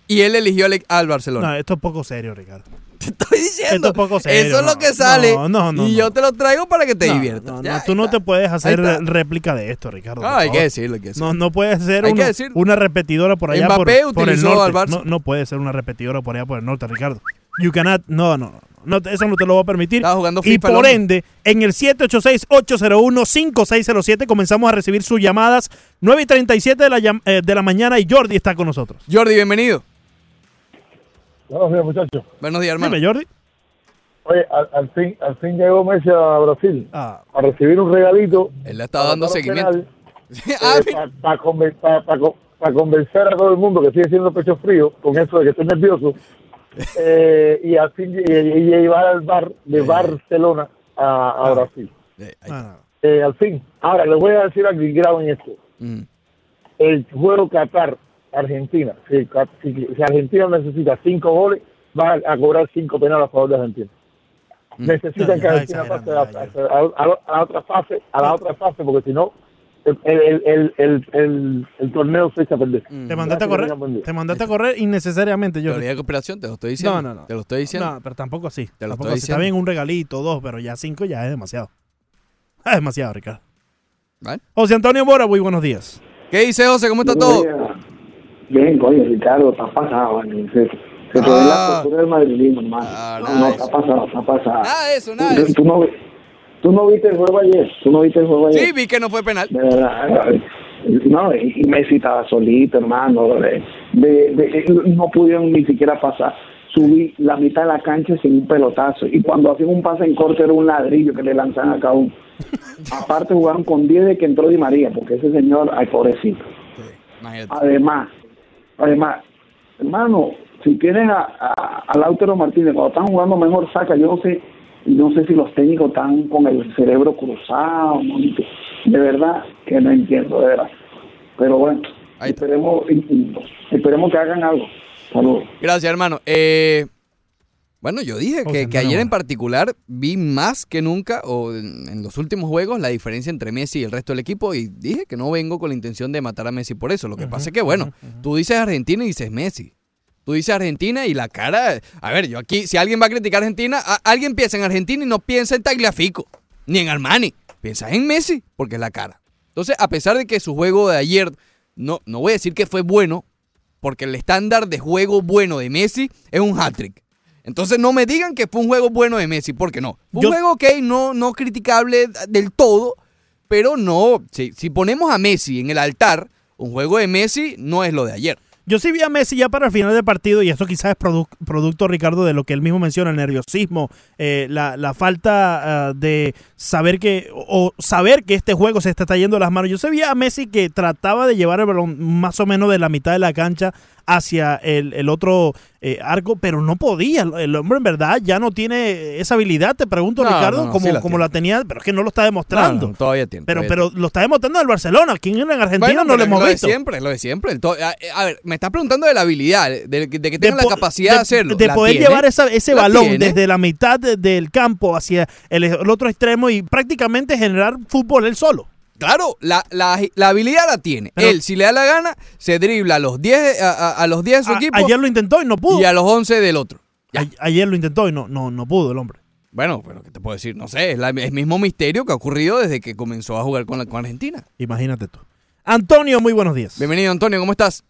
S4: y él eligió al, al Barcelona.
S7: No, esto es poco serio, Ricardo.
S4: Te estoy diciendo.
S7: Esto es poco serio,
S4: Eso es
S7: no,
S4: lo que sale.
S7: no, no, no,
S4: y yo te lo traigo para que te diviertas. Ya,
S7: tú no te puedes hacer réplica de esto, Ricardo.
S4: No,
S7: por
S4: hay que decirlo, hay que decirlo.
S7: No, no puede ser
S4: Hay
S7: una, repetidora por allá por, por el norte.
S4: al Barça.
S7: No, no puede ser una repetidora por allá por el norte, Ricardo. You cannot, no, no, no, eso no te lo voy a permitir.
S4: Estaba jugando
S7: y por ende, en el 786-801-5607 comenzamos a recibir sus llamadas 9 y 37 de la, eh, de la mañana y Jordi está con nosotros.
S4: Jordi, bienvenido.
S5: Buenos días, muchachos.
S4: Buenos días, hermano.
S7: Dime, Jordi.
S5: Oye, al, al fin, al fin llegó Messi a Brasil
S7: Ah,
S5: a recibir un regalito.
S4: Él le está dando
S5: para
S4: seguimiento.
S5: penal,
S4: Ah,
S5: eh, para convencer a todo el mundo que sigue siendo pecho frío con eso de que estoy nervioso eh, y al fin y, y llevar al bar de Barcelona a, a Brasil.
S4: eh,
S7: ah,
S5: Eh, al fin. Ahora, les voy a decir algo y graben esto.
S4: Mm.
S5: El juego Qatar-Argentina, si, si, si Argentina necesita cinco goles, va a cobrar cinco penales a favor de Argentina. Necesitan
S7: No,
S5: que Argentina pase a, a- a- a- a la otra fase, a la otra fase, porque si no, el, el, el, el, el, el torneo se echa a perder.
S4: Mm.
S7: te mandaste a correr. Te mandaste a correr innecesariamente.
S4: Teoría de cooperación, te lo estoy diciendo.
S7: No, no, no.
S4: Te lo estoy diciendo.
S7: No, pero tampoco así.
S4: Te lo
S7: Tampoco
S4: estoy
S7: así. Está bien un regalito, dos, pero ya cinco ya es demasiado. Es demasiado, Ricardo.
S4: ¿Vale?
S7: José Antonio Mora, muy buenos días.
S4: ¿Qué dice José? ¿Cómo está todo?
S10: Bien, coño, Ricardo, está pasado. Se, se te ve
S4: Ah.
S10: la postura del madridismo, hermano.
S4: Ah,
S10: no, está pasado, está pasado.
S4: Nada de eso, nada de
S10: tú,
S4: eso.
S10: tú no, vi- tú no viste el juego ayer, tú no viste el juego ayer.
S4: Sí, vi que no fue penal.
S10: De verdad, no, y Messi estaba solito, hermano. De, de- de- no pudieron ni siquiera pasar. Subí la mitad de la cancha sin un pelotazo. Y cuando hacían un pase en corte era un ladrillo que le lanzan a cada uno. Aparte jugaron con 10 de que entró Di María, porque ese señor, ay, pobrecito.
S4: Imagínate.
S10: Además, además, hermano, si tienes a, a, a Lautaro Martínez, cuando están jugando mejor, saca. Yo no sé, no sé si los técnicos están con el cerebro cruzado, ¿no? de verdad que no entiendo, de verdad. Pero bueno, esperemos, esperemos que hagan algo. Saludos.
S4: Gracias, hermano. Eh, bueno, yo dije que, ayer en particular vi más que nunca, o en, en los últimos juegos, la diferencia entre Messi y el resto del equipo. Y dije que no vengo con la intención de matar a Messi por eso. Lo que pasa es que, bueno, tú dices Argentina y dices Messi. Tú dices Argentina y la cara. A ver, yo aquí, si alguien va a criticar a Argentina, a- alguien piensa en Argentina y no piensa en Tagliafico, ni en Armani. Piensa en Messi, porque es la cara. Entonces, a pesar de que su juego de ayer, no, no voy a decir que fue bueno, porque el estándar de juego bueno de Messi es un hat-trick. Entonces no me digan que fue un juego bueno de Messi, porque no. Fue un juego, ok, no, no criticable del todo, pero no, si, si ponemos a Messi en el altar, un juego de Messi no es lo de ayer.
S7: Yo sí vi a Messi ya para el final del partido y esto quizás es produ- producto, Ricardo, de lo que él mismo menciona, el nerviosismo, eh, la, la falta ah, de saber que, o saber que este juego se está yendo de las manos. Yo sí vi a Messi que trataba de llevar el balón más o menos de la mitad de la cancha hacia el, el otro eh, arco, pero no podía. El hombre en verdad ya no tiene esa habilidad, te pregunto,
S4: No,
S7: Ricardo,
S4: no, no,
S7: como,
S4: sí la
S7: como la tenía, pero es que no lo está demostrando.
S4: Todavía tiene.
S7: pero,
S4: todavía
S7: pero lo está demostrando el Barcelona. Aquí en Argentina
S4: Bueno,
S7: no
S4: es
S7: hemos
S4: lo de
S7: visto.
S4: siempre, es lo de siempre. A, a ver, me estás preguntando de la habilidad, de, de que tenga la capacidad de, hacerlo.
S7: de
S4: La
S7: poder
S4: tiene,
S7: llevar esa- ese balón
S4: tiene.
S7: desde la mitad de- del campo hacia el, el otro extremo y prácticamente generar fútbol él solo.
S4: Claro, la, la, la habilidad la tiene.
S7: Pero-
S4: Él, si le da la gana, se dribla a los 10, a, a- a los 10 de su
S7: A-
S4: equipo
S7: ayer lo intentó y no pudo.
S4: y a los 11 del otro.
S7: A- ayer lo intentó y no, no, no pudo el hombre.
S4: Bueno, pero ¿qué te puedo decir? No sé, es la- el mismo misterio que ha ocurrido desde que comenzó a jugar con, la, con Argentina.
S7: Imagínate tú. Antonio, muy buenos días.
S4: Bienvenido, Antonio, ¿cómo estás?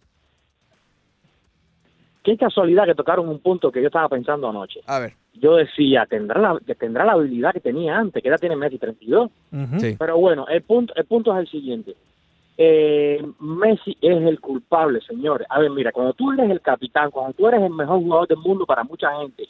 S11: Qué casualidad que tocaron un punto que yo estaba pensando anoche.
S4: A ver.
S11: Yo decía, tendrá la, que tendrá la habilidad que tenía antes, que ya tiene Messi 32.
S4: Sí.
S11: Pero bueno, el punto, el punto es el siguiente. Eh, Messi es el culpable, señores. A ver, mira, cuando tú eres el capitán, cuando tú eres el mejor jugador del mundo para mucha gente,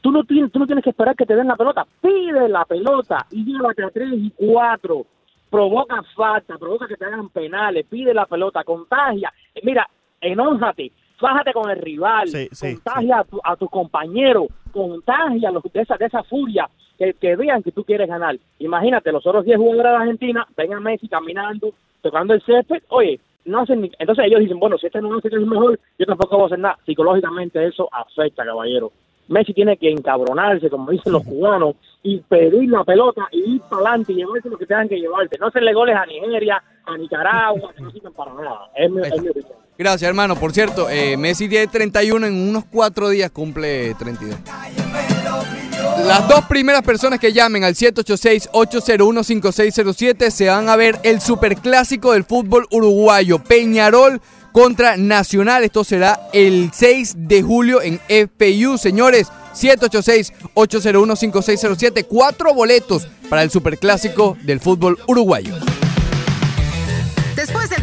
S11: tú no tienes, tú no tienes que esperar que te den la pelota. Pide la pelota y llévate a tres y cuatro. Provoca falta, provoca que te hagan penales, pide la pelota, contagia. Eh, Mira, enójate, fájate con el rival,
S7: Sí, sí,
S11: contagia a tu, a tu compañero, contagia los, de, esa, de esa furia, que, que vean que tú quieres ganar. Imagínate, los otros 10 jugadores de Argentina, ven a Messi caminando, tocando el césped, oye, no hacen ni- Entonces ellos dicen, bueno, si este no hace que es mejor, yo tampoco voy a hacer nada. Psicológicamente eso afecta, caballero. Messi tiene que encabronarse, como dicen los cubanos, y pedir la pelota y ir para adelante y llevarse lo que tengan que llevarte. No hacerle goles a Nigeria, a Nicaragua, que no sirven para nada. Es mi, es mi opinión.
S4: Gracias, hermano. Por cierto, eh, Messi tiene 31, en unos cuatro días cumple 32. Las dos primeras personas que llamen al 786-801-5607 se van a ver el superclásico del fútbol uruguayo, Peñarol contra Nacional. Esto será el 6 de julio en FPU, señores. 786-801-5607. Cuatro boletos para el superclásico del fútbol uruguayo.
S6: Después del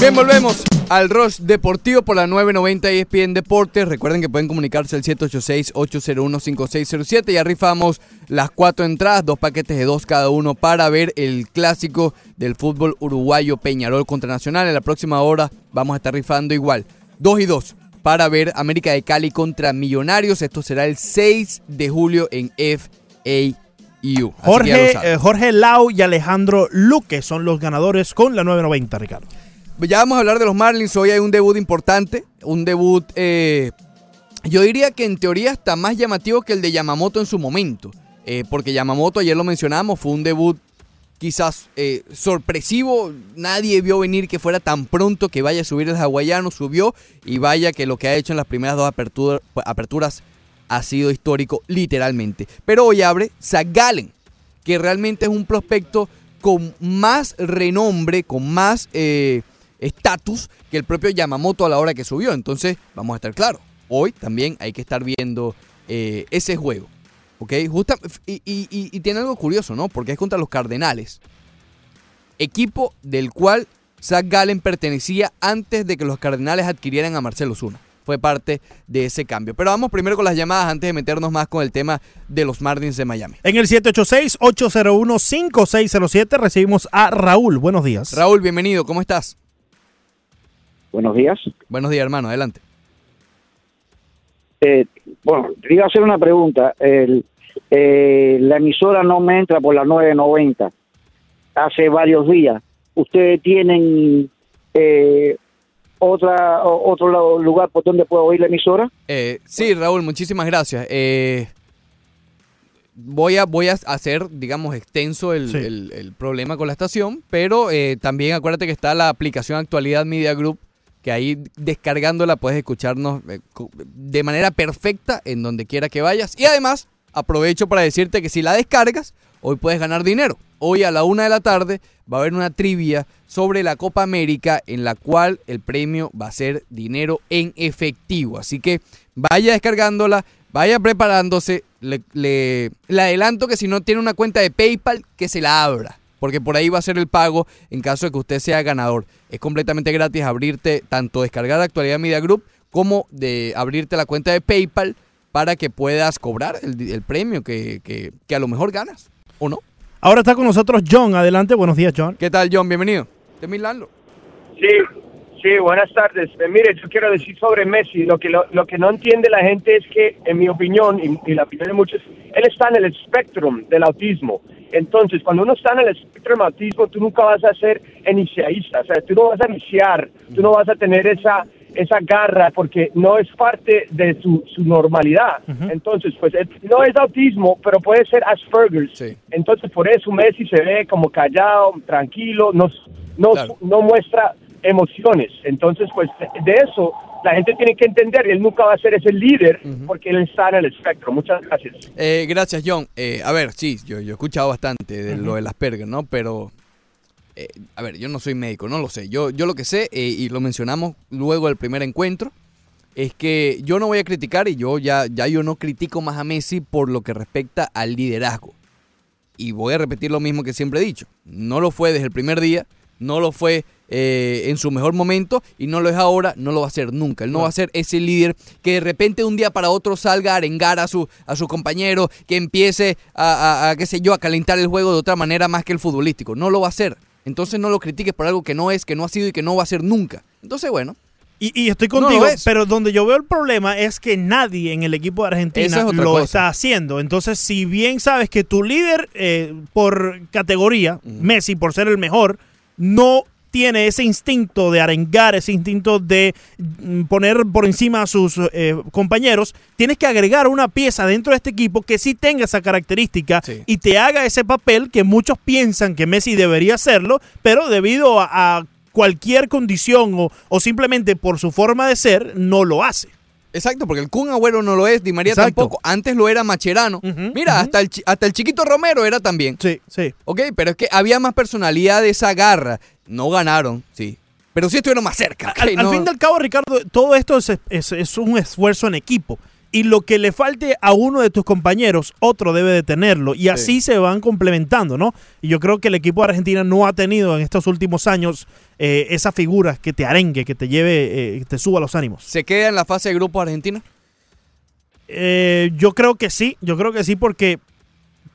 S4: Bien, volvemos al Rush Deportivo por la 990 ESPN Deportes. Recuerden que pueden comunicarse al 786-801-5607. Ya rifamos las cuatro entradas, dos paquetes de dos cada uno para ver el clásico del fútbol uruguayo Peñarol contra Nacional. En la próxima hora vamos a estar rifando igual, dos y dos, para ver América de Cali contra Millonarios. Esto será el 6 de julio en ya lo
S7: Jorge, eh, Jorge Lau y Alejandro Luque son los ganadores con la 990, Ricardo.
S4: Ya vamos a hablar de los Marlins. Hoy hay un debut importante. Un debut, eh, yo diría que en teoría está más llamativo que el de Yamamoto en su momento. Eh, porque Yamamoto, ayer lo mencionamos, fue un debut quizás eh, sorpresivo. Nadie vio venir que fuera tan pronto que vaya a subir el hawaiano. Subió y vaya que lo que ha hecho en las primeras dos apertura- aperturas ha sido histórico, literalmente. Pero hoy abre Zach Gallen, que realmente es un prospecto con más renombre, con más estatus que el propio Yamamoto a la hora que subió. Entonces, vamos a estar claros. Hoy también hay que estar viendo eh, ese juego. ¿Ok? Justa- y, y- y- y tiene algo curioso, ¿no? Porque es contra los Cardenales. Equipo del cual Zach Gallen pertenecía antes de que los Cardenales adquirieran a Marcelo Zuna. Fue parte de ese cambio. Pero vamos primero con las llamadas antes de meternos más con el tema de los Marlins de Miami.
S7: En el 786-801-5607 recibimos a Raúl. Buenos días.
S4: Raúl, bienvenido. ¿Cómo estás?
S12: Buenos días.
S4: Buenos días, hermano. Adelante.
S12: Eh, bueno, te iba a hacer una pregunta. El, eh, la emisora no me entra por las 9.90 hace varios días. ¿Ustedes tienen eh, otra otro lugar por donde puedo oír la emisora?
S4: Eh, sí, Raúl, muchísimas gracias. Eh, voy, a, voy a hacer, digamos, extenso el, el- el problema con la estación, pero eh, también acuérdate que está la aplicación Actualidad Media Group, que ahí descargándola puedes escucharnos eh, de manera perfecta en donde quiera que vayas. Y además, aprovecho para decirte que si la descargas, hoy puedes ganar dinero. Hoy a la una de la tarde va a haber una trivia sobre la Copa América en la cual el premio va a ser dinero en efectivo. Así que vaya descargándola, vaya preparándose. Le- le adelanto que si no tiene una cuenta de PayPal, que se la abra. Porque por ahí va a ser el pago en caso de que usted sea ganador. Es completamente gratis abrirte, tanto descargar Actualidad Media Group como de abrirte la cuenta de PayPal para que puedas cobrar el, el premio que, que- que a lo mejor ganas. ¿O no?
S7: Ahora está con nosotros John. Adelante, buenos días, John.
S4: ¿Qué tal, John? Bienvenido. De Milano.
S13: Sí, sí, buenas tardes. Eh, mire, yo quiero decir sobre Messi, lo que, lo, lo que no entiende la gente es que, en mi opinión, y, y la opinión de muchos, él está en el espectrum del autismo. Entonces, cuando uno está en el espectro del autismo, tú nunca vas a ser inicialista, o sea, tú no vas a iniciar, tú no vas a tener esa esa garra porque no es parte de su, su normalidad. Entonces, pues no es autismo, pero puede ser Asperger's. Entonces, por eso Messi se ve como callado, tranquilo, no, no, no muestra emociones. Entonces, pues de eso la gente tiene que entender él nunca va a ser ese líder porque él está en el espectro. Muchas gracias.
S4: Eh, gracias, John. Eh, a ver, sí, yo, yo he escuchado bastante de lo del Asperger, ¿no? Pero, eh, a ver, yo no soy médico, no lo sé. Yo, yo lo que sé, eh, y lo mencionamos luego del primer encuentro, es que yo no voy a criticar y yo ya, ya yo no critico más a Messi por lo que respecta al liderazgo. Y voy a repetir lo mismo que siempre he dicho. No lo fue desde el primer día, no lo fue eh, en su mejor momento y no lo es ahora, no lo va a ser nunca. Él no va a ser ese líder que de repente de un día para otro salga a arengar a su, a su compañero, que empiece a, a- a, qué sé yo, a calentar el juego de otra manera más que el futbolístico. No lo va a hacer. Entonces no lo critiques por algo que no es, que no ha sido y que no va a ser nunca. Entonces, bueno.
S7: Y, y estoy contigo, pero donde yo veo el problema es que nadie en el equipo de Argentina
S4: es
S7: lo
S4: cosa.
S7: está haciendo. Entonces, si bien sabes que tu líder eh, por categoría, Messi, por ser el mejor, no tiene ese instinto de arengar, ese instinto de mm, poner por encima a sus eh, compañeros, tienes que agregar una pieza dentro de este equipo que sí tenga esa característica y te haga ese papel que muchos piensan que Messi debería hacerlo, pero debido a, a cualquier condición o, o simplemente por su forma de ser, no lo hace.
S4: Exacto, porque el Kun Agüero no lo es, Di María
S7: Exacto.
S4: tampoco. Antes lo era Macherano. Mira, hasta, el, hasta el chiquito Romero era también.
S7: Sí, sí.
S4: Ok, pero es que había más personalidad de esa garra. No ganaron, sí. Pero sí estuvieron más cerca.
S7: Al, fin y al cabo, Ricardo, todo esto es, es- es un esfuerzo en equipo. Y lo que le falte a uno de tus compañeros, otro debe de tenerlo. Y así se van complementando, ¿no? Y yo creo que el equipo de Argentina no ha tenido en estos últimos años eh, esa figura que te arengue, que te lleve, eh, que te suba los ánimos.
S4: ¿Se queda en la fase de grupo Argentina?
S7: Eh, yo creo que sí, yo creo que sí, porque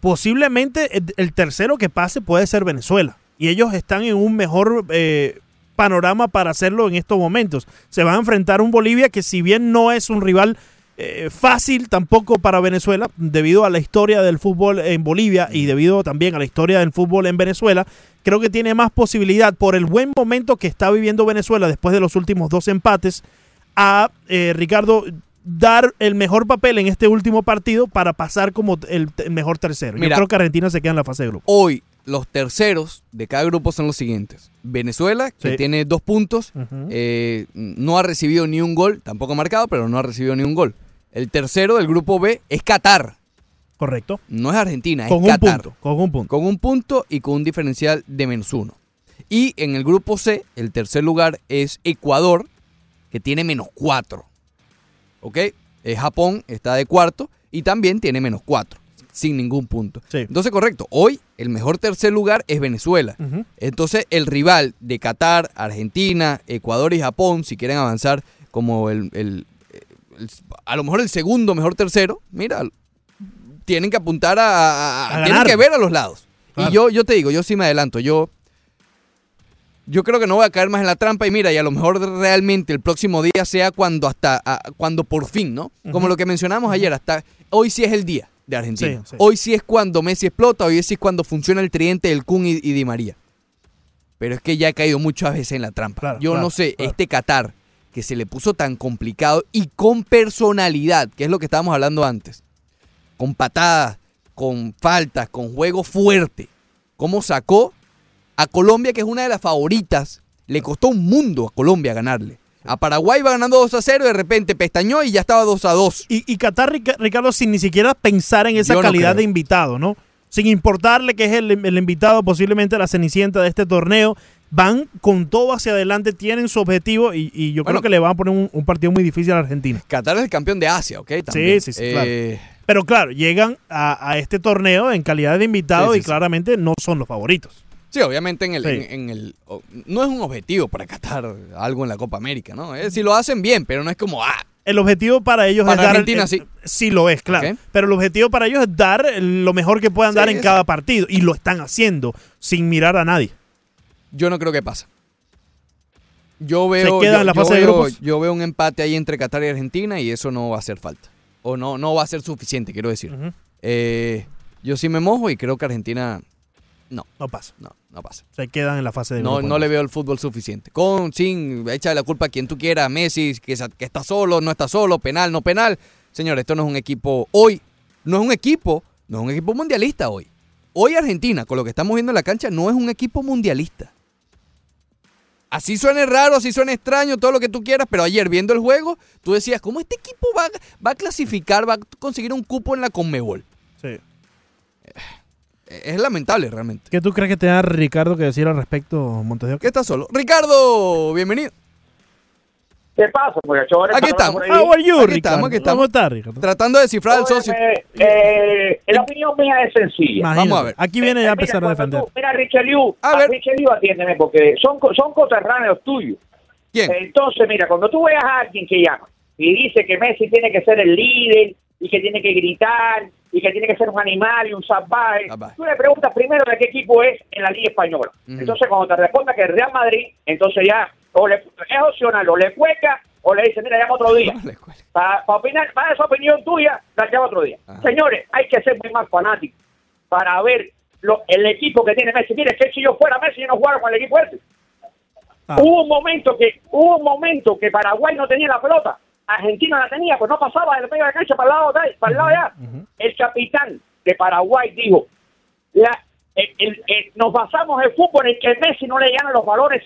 S7: posiblemente el tercero que pase puede ser Venezuela. Y ellos están en un mejor eh, panorama para hacerlo en estos momentos. Se va a enfrentar un Bolivia que si bien no es un rival eh, fácil tampoco para Venezuela, debido a la historia del fútbol en Bolivia y debido también a la historia del fútbol en Venezuela, creo que tiene más posibilidad por el buen momento que está viviendo Venezuela después de los últimos dos empates a eh, Ricardo dar el mejor papel en este último partido para pasar como el, el mejor tercero.
S4: Mira.
S7: Yo creo que Argentina se queda en la fase de grupo.
S4: Hoy los terceros de cada grupo son los siguientes. Venezuela, que
S7: Sí.
S4: tiene dos puntos, eh, no ha recibido ni un gol, tampoco ha marcado, pero no ha recibido ni un gol. El tercero del grupo B es Qatar.
S7: Correcto.
S4: No es Argentina,
S7: Con
S4: es
S7: un
S4: Qatar.
S7: punto, con un punto.
S4: Con un punto y con un diferencial de menos uno. Y en el grupo C, el tercer lugar es Ecuador, que tiene menos cuatro. ¿Ok? Eh, Japón está de cuarto y también tiene menos cuatro, sin ningún punto. Entonces, correcto, hoy el mejor tercer lugar es Venezuela. Entonces, el rival de Qatar, Argentina, Ecuador y Japón, si quieren avanzar como el, el- el- a lo mejor el segundo mejor tercero, mira, tienen que apuntar a, a- tienen que ver a los lados.
S7: Claro.
S4: Y yo, yo te digo, yo sí me adelanto, yo yo creo que no voy a caer más en la trampa y mira, y a lo mejor realmente el próximo día sea cuando hasta a- cuando por fin, ¿no? Como lo que mencionamos ayer, hasta hoy sí es el día de Argentina.
S7: Sí, sí.
S4: Hoy sí es cuando Messi explota, hoy sí es cuando funciona el tridente del Kun y, y Di María. Pero es que ya he caído muchas veces en la trampa. Yo
S7: claro,
S4: no sé,
S7: claro.
S4: este Qatar que se le puso tan complicado y con personalidad, que es lo que estábamos hablando antes. Con patadas, con faltas, con juego fuerte. ¿Cómo sacó a Colombia, que es una de las favoritas? Le costó un mundo a Colombia ganarle. A Paraguay va ganando 2 a 0 y de repente pestañó y ya estaba 2 a 2.
S7: Y, y Qatar, Rica- Ricardo, sin ni siquiera pensar en esa
S4: Yo
S7: calidad de invitado, ¿no? Sin importarle que es el, el invitado, posiblemente la cenicienta de este torneo, van con todo hacia adelante, tienen su objetivo y, y yo
S4: Bueno.
S7: creo que le van a poner un, un partido muy difícil a Argentina.
S4: Qatar es el campeón de Asia, ¿ok? También.
S7: Sí, sí, sí,
S4: Eh,
S7: Pero claro, llegan a, a este torneo en calidad de invitado
S4: Sí, sí,
S7: y
S4: sí.
S7: claramente no son los favoritos.
S4: Sí, obviamente en el,
S7: Sí.
S4: en, en el no es un objetivo para Qatar algo en la Copa América, ¿no? Es, si lo hacen bien, pero no es como ah,
S7: El objetivo para ellos
S4: Para
S7: es dar.
S4: Argentina, sí.
S7: Sí lo es, claro. Pero el objetivo para ellos es dar lo mejor que puedan
S4: Sí,
S7: dar en cada partido. Y lo están haciendo sin mirar a nadie.
S4: yo no creo que pasa. Yo veo
S7: queda
S4: yo,
S7: en la
S4: yo
S7: de
S4: veo- yo veo un empate ahí entre Qatar y Argentina y eso no va a hacer falta. O no no va a ser suficiente, quiero decir. Eh, yo sí me mojo y creo que Argentina no,
S7: No pasa.
S4: no, no pasa.
S7: Se quedan en la fase de
S4: No, no le veo el fútbol suficiente. Con, sin, echa la culpa a quien tú quieras, Messi, que, que está solo, no está solo, penal, no penal. Señor, esto no es un equipo hoy, no es un equipo, no es un equipo mundialista hoy. Hoy Argentina, con lo que estamos viendo en la cancha, no es un equipo mundialista. Así suene raro, así suene extraño, todo lo que tú quieras, pero ayer viendo el juego, tú decías, ¿cómo este equipo va, va a clasificar, va a conseguir un cupo en la Conmebol?
S7: Sí.
S4: Es lamentable realmente.
S7: ¿Qué tú crees que te da Ricardo que decir al respecto, Montes de Oca?
S4: ¿Qué está solo? Ricardo, bienvenido.
S14: ¿Qué pasa, muchachones?
S4: Aquí estamos.
S7: How are you,
S4: Aquí
S7: Ricardo?
S4: estamos, aquí estamos.
S7: ¿Cómo estás, Ricardo?
S4: Tratando de descifrar al socio.
S14: Eh, eh, la opinión mía es sencilla.
S7: Imagínate.
S4: Vamos a ver.
S7: Aquí viene ya a
S14: Eh, mira,
S7: empezar a defender.
S14: tú- mira, Richelieu,
S4: A
S14: a
S4: ver.
S14: Richelieu atiéndeme porque son, co- son coterráneos tuyos.
S4: ¿Quién?
S14: Entonces, mira, cuando tú veas a alguien que llama y dice que Messi tiene que ser el líder y que tiene que gritar y que tiene que ser un animal y un salvaje, tú le preguntas primero de qué equipo es en la Liga Española.
S4: Ujú.
S14: Entonces, cuando te responda que es Real Madrid, entonces ya o le, es opcional, o le cueca o le dice, mira, llama otro día. Para opinar, para esa opinión tuya, la llama otro día.
S4: Ajá.
S14: Señores, hay que ser muy más fanáticos para ver lo- el equipo que tiene Messi. Mire, que si yo fuera Messi, yo no jugara con el equipo ese.
S7: Ah.
S14: Hubo un momento que hubo un momento que Paraguay no tenía la pelota, Argentina la tenía, pues no pasaba del medio de la cancha para el lado de, para el lado de allá. El capitán de Paraguay dijo, la, el- el- el- nos basamos en el fútbol en que Messi no le llegan los valores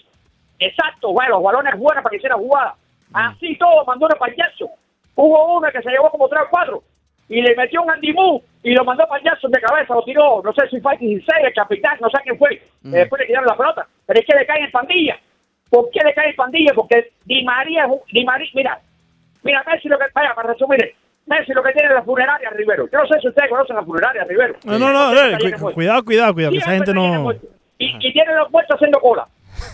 S14: exactos, bueno, los balones buenos para que hiciera jugada. Así todo, mandó una payaso. Hubo uno que se llevó como tres o cuatro y le metió un andimú y lo mandó payaso de cabeza, lo tiró, no sé si fue el 16, el capitán, no sé quién fue.
S4: Mm.
S14: Después le quitaron la pelota. Pero es que le caen en pandilla. ¿Por qué le cae en pandilla? Porque Di María, Di María, mira, mira, Messi lo que, vaya, para resumir, Messi lo que tiene es la funeraria Rivero. Yo no sé si ustedes conocen la funeraria Rivero.
S7: No, no, no, eh, cu-
S14: muertos.
S7: cuidado, cuidado, cuidado, que esa gente no...
S14: muertos. Y, y tiene los muertos haciendo cola.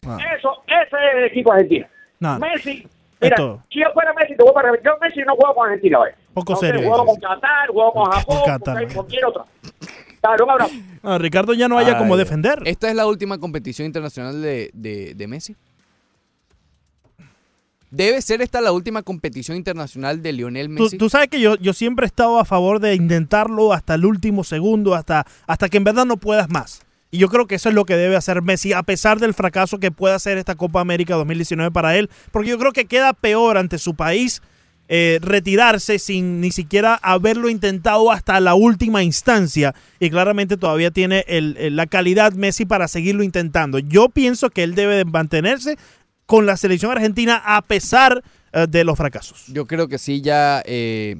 S7: Ah.
S14: Eso, ese es el equipo argentino.
S7: No,
S14: Messi, mira, si yo fuera Messi, te voy para Yo Messi no juego con Argentina, ¿ves?
S7: Poco
S14: no
S7: serio
S14: Juego con Qatar, juego con Japón,
S7: Qatar,
S14: con cualquier otra. Abrazo.
S7: no, Ricardo ya no haya como defender.
S4: ¿Esta es la última competición internacional de, de- de Messi? ¿Debe ser esta la última competición internacional de Lionel Messi?
S7: tú sabes que yo, yo siempre he estado a favor de intentarlo hasta el último segundo, hasta, hasta que en verdad no puedas más. Y yo creo que eso es lo que debe hacer Messi, a pesar del fracaso que pueda hacer esta Copa América 2019 para él, porque yo creo que queda peor ante su país eh, retirarse sin ni siquiera haberlo intentado hasta la última instancia. Y claramente todavía tiene el- el- la calidad Messi para seguirlo intentando. Yo pienso que él debe de mantenerse con la selección argentina a pesar eh, de los fracasos.
S4: Yo creo que sí, ya. eh,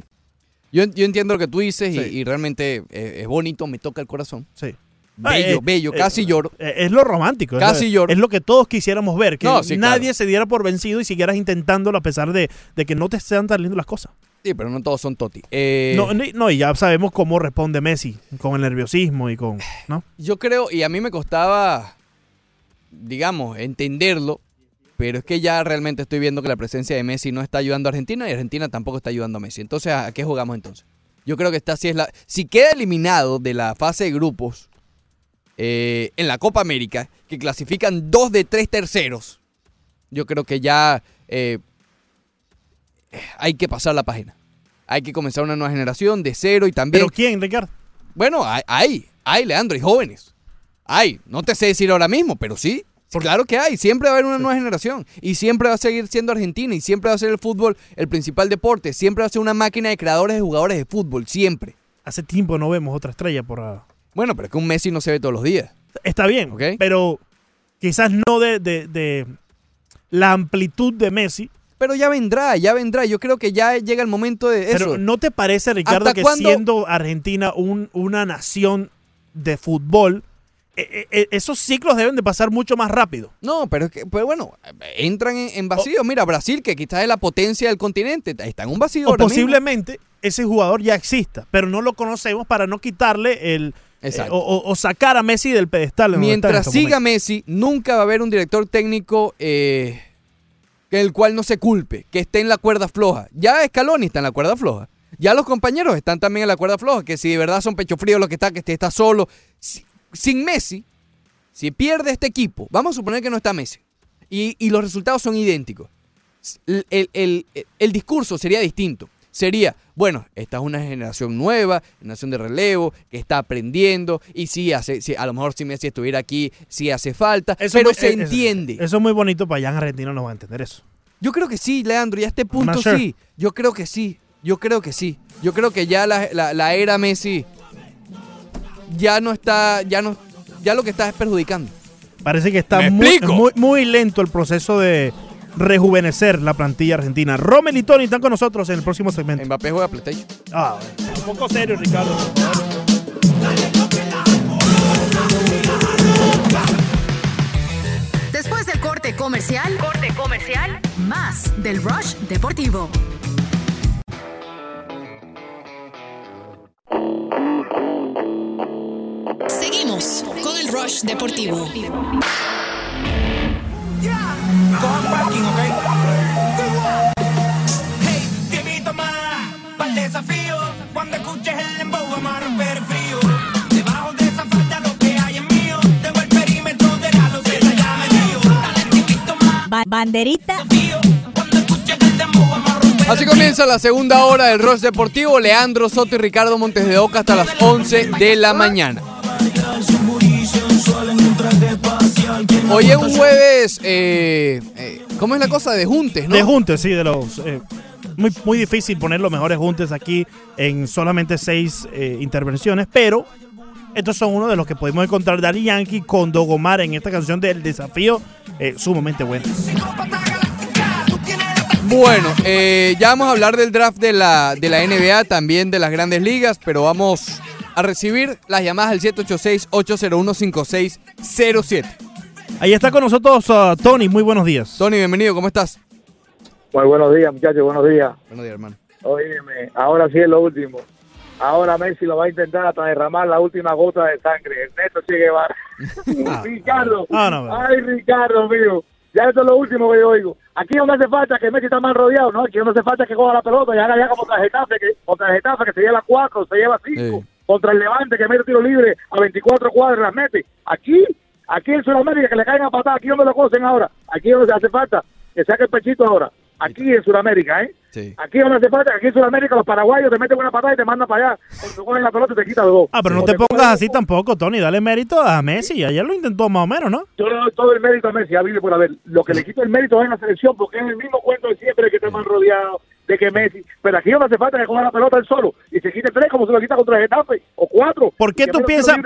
S4: yo, yo entiendo lo que tú dices y-
S7: Sí.
S4: y, realmente eh, es bonito, me toca el corazón.
S7: Sí.
S4: Bello,
S7: Eh,
S4: bello, casi lloro.
S7: Es lo romántico.
S4: Casi
S7: es,
S4: lloro.
S7: Es lo que todos quisiéramos ver. Que
S4: No, sí,
S7: nadie
S4: claro.
S7: se diera por vencido y siguieras intentándolo a pesar de, de que no te estén saliendo las cosas.
S4: Sí, pero no todos son Toti. Eh,
S7: No, no, y ya sabemos cómo responde Messi con el nerviosismo y con. ¿no?
S4: Yo creo, y a mí me costaba, digamos, entenderlo, pero es que ya realmente estoy viendo que la presencia de Messi no está ayudando a Argentina y Argentina tampoco está ayudando a Messi. Entonces, ¿a qué jugamos entonces? Yo creo que esta sí es la... Si queda eliminado de la fase de grupos eh, en la Copa América, que clasifican dos de tres terceros, yo creo que ya eh, hay que pasar la página. Hay que comenzar una nueva generación de cero y también...
S7: ¿Pero quién, Ricardo?
S4: Bueno, hay, hay, hay, Leandro, y jóvenes. Hay, no te sé decir ahora mismo, pero sí. Claro que hay, siempre va a haber una nueva generación y siempre va a seguir siendo Argentina y siempre va a ser el fútbol el principal deporte, siempre va a ser una máquina de creadores de jugadores de fútbol, siempre.
S7: Hace tiempo no vemos otra estrella por. ah,
S4: Bueno, pero es que un Messi no se ve todos los días.
S7: Está bien,
S4: Ok.
S7: pero quizás no de, de- de la amplitud de Messi.
S4: Pero ya vendrá, ya vendrá. Yo creo que ya llega el momento de eso.
S7: Pero ¿no te parece, Ricardo,
S4: ¿Hasta
S7: que siendo Argentina un- una nación de fútbol, eh, eh, esos ciclos deben de pasar mucho más rápido.
S4: No, pero es que, pues bueno, entran en, en vacío. Mira, Brasil, que quizás es la potencia del continente, está en un vacío.
S7: O
S4: ahora mismo.
S7: posiblemente ese jugador ya exista, pero no lo conocemos para no quitarle el... eh,
S4: Exacto.
S7: o, sacar a Messi del pedestal.
S4: Mientras
S7: este
S4: siga. Messi, nunca va a haber un director técnico eh, el cual no se culpe, que esté en la cuerda floja. Ya Scaloni está en la cuerda floja. Ya los compañeros están también en la cuerda floja, que si de verdad son pecho frío lo que está, que está solo. Si- sin Messi, si pierde este equipo, vamos a suponer que no está Messi, y, y los resultados son idénticos. El, el- el- el discurso sería distinto. Sería, bueno, esta es una generación nueva, generación de relevo, que está aprendiendo, y sí, hace, sí, a lo mejor si Messi estuviera aquí, sí hace falta,
S7: Eso
S4: pero
S7: muy-
S4: se entiende.
S7: Eso es muy bonito, para allá en Argentina no van a entender eso.
S4: Yo creo que sí, Leandro, y a este punto
S7: sure.
S4: sí. Yo creo que sí. Yo creo que sí. Yo creo que ya la, la- la era Messi ya no está, ya no, ya lo que está es perjudicando.
S7: Parece que está
S4: ¿Me
S7: muy, muy, muy lento el proceso de rejuvenecer la plantilla argentina. Rommel y Tony están con nosotros en el próximo segmento.
S4: Mbappé juega PlayStation.
S7: Ah, bueno. un poco serio, Ricardo.
S6: Después del corte comercial, corte comercial, más del Rush Deportivo. Seguimos con el Rush Deportivo.
S3: Cojan parking, ¿ok? Hey, te invito más para el desafío. Cuando escuches el dembow vamos a romper el frío. Debajo de esa falda lo que hay es mío. Tengo el perímetro de la loquera ya me dio. Dale, te invito más.
S15: banderita.
S3: Cuando escuches el dembow vamos a romper
S4: Así comienza la segunda hora del Ross Deportivo. Leandro Soto y Ricardo Montes de Oca hasta las 11 de la mañana. Hoy es un jueves, eh, eh, ¿cómo es la cosa? De juntes, ¿no?
S7: De juntes, sí, de los. eh, muy, muy difícil poner los mejores juntes aquí en solamente seis intervenciones, pero estos son uno de los que podemos encontrar Daddy Yankee con Dogomar en esta canción del desafío, sumamente buena.
S4: Bueno, ya vamos a hablar del draft de la, de la NBA, también de las grandes ligas, pero vamos a recibir las llamadas al 786-801-5607.
S7: Ahí está con nosotros uh, Tony, muy buenos días.
S4: Tony, bienvenido, ¿cómo estás?
S5: Muy buenos días, muchachos, buenos días.
S4: Buenos días, hermano.
S5: Óyeme, ahora sí es lo último. Ahora Messi lo va a intentar hasta derramar la última gota de sangre. Ernesto Che Guevara. Ricardo.
S7: Ah, no, no.
S5: Ay, Ricardo, mío. Ya esto es lo último que yo oigo. Aquí donde hace falta que Messi está mal rodeado, ¿no? Aquí donde hace falta que coja la pelota y haga ya como Getafe, que, contra el Getafe, que se lleva cuatro, se lleva cinco. Contra el Levante, que mete tiro libre a 24 cuadras, mete. Aquí, aquí en Sudamérica, que le caen a patada. Aquí donde lo conocen ahora. Aquí donde se hace falta que saque el pechito ahora. Aquí en Sudamérica, ¿eh?
S4: Sí.
S5: Aquí donde hace falta, aquí en Sudamérica los paraguayos te meten una patada y te mandan para allá. Cuando tú coges la pelota te quitas dos.
S7: Ah, pero no te pongas así tampoco, Tony. Dale mérito a Messi. Ayer lo intentó más o menos, ¿no?
S5: Yo le doy todo el mérito a Messi, a Billy por haber. Lo que le quito el mérito es en la selección, porque es el mismo cuento de siempre que está mal rodeado, de que Messi. Pero aquí no hace falta que coja la pelota él solo y se quite tres como se lo quita contra el Getafe, o cuatro.
S7: ¿Por qué tú piensas,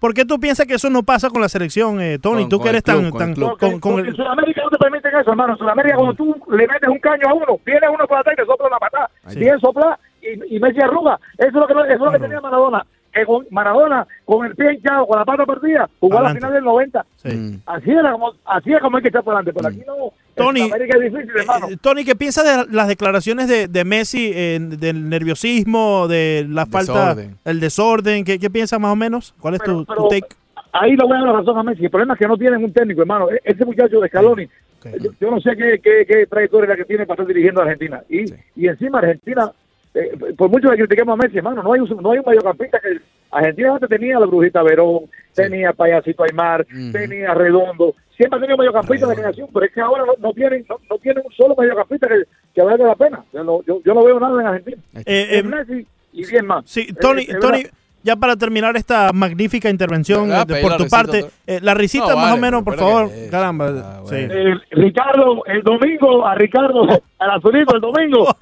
S7: por, qué tú piensas que eso no pasa con la selección, eh, Tony?
S4: Con-
S7: tú
S4: con
S7: que eres
S4: club,
S7: tan,
S4: con el
S7: tan
S4: club.
S7: con, con
S5: Porque
S7: el-
S5: en Sudamérica no te permiten eso, hermano. En Sudamérica, cuando tú le metes un caño a uno, viene uno por atrás y te sopla una patada.
S7: Sí.
S5: Bien sopla y, y Messi arruga. Eso es lo que, eso es lo que tenía Maradona. Que con Maradona, con el pie hinchado, con la pata perdida, jugó a la
S7: Adelante.
S5: final del 90.
S7: Sí.
S5: Así era como, así es como hay que estar por delante. Pero aquí no. en
S7: Tony,
S5: Sudamérica es difícil, hermano.
S7: Eh, Tony, ¿qué piensas de las declaraciones de, de Messi, eh, del nerviosismo, de la falta,
S4: Desorden.
S7: el desorden? ¿Qué, qué piensas más o menos? ¿Cuál es tu, tu
S5: pero-
S7: take?
S5: Ahí le voy a dar la razón a Messi. El problema es que no tienen un técnico, hermano. E- Ese muchacho de Scaloni, yo, yo no sé qué, qué, qué trayectoria es la que tiene para estar dirigiendo a Argentina. Y, y encima Argentina, eh, por mucho que critiquemos a Messi, hermano, no hay un, no hay un mediocampista que... Argentina antes tenía a la Brujita Verón, tenía Payasito Aymar, tenía Redondo, siempre ha tenido mediocampista de generación, pero es que ahora no, no tienen no, no tienen un solo mediocampista que, que valga la pena. Yo, no- yo, yo no veo nada en Argentina.
S7: Eh, eh,
S5: Messi y bien más.
S7: Sí, Tony, Tony, ya para terminar esta magnífica intervención
S5: Ah,
S7: por tu
S5: risita,
S7: parte, eh, la risita
S5: No,
S7: más o menos, por favor.
S5: que.
S7: Caramba, sí.
S5: Eh, Ricardo, el domingo, a Ricardo, al azulito, el domingo.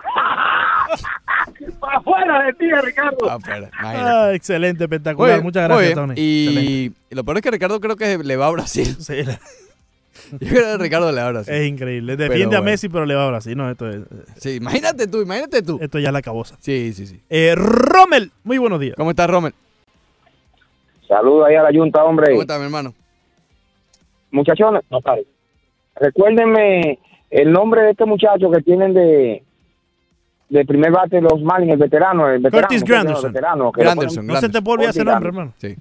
S5: Para afuera de ti, Ricardo.
S7: Ah, excelente, espectacular. Muchas gracias. Tony.
S4: Y
S7: Excelente.
S4: lo peor es que Ricardo creo que le va a Brasil.
S7: Sí,
S4: Yo creo que Ricardo le va a Brasil.
S7: es increíble. Defiende
S4: Pero
S7: a
S4: bueno.
S7: Messi, pero le va a Brasil. No, esto es,
S4: Sí, imagínate tú, imagínate tú.
S7: esto ya es la cabosa.
S4: Sí, sí, sí.
S7: Eh, Rommel, muy buenos días.
S4: ¿Cómo estás, Rommel?
S15: Saludos ahí a la Junta, hombre.
S4: ¿Cómo está, mi hermano?
S15: Muchachones, no. Recuérdenme el nombre de este muchacho que tienen de de primer bate de los Marlins, el veterano, el veterano.
S7: Curtis. Granderson.
S15: El veterano, que
S4: Granderson,
S15: ponen-
S7: No se te puede olvidar ese nombre, hermano.
S4: Sí.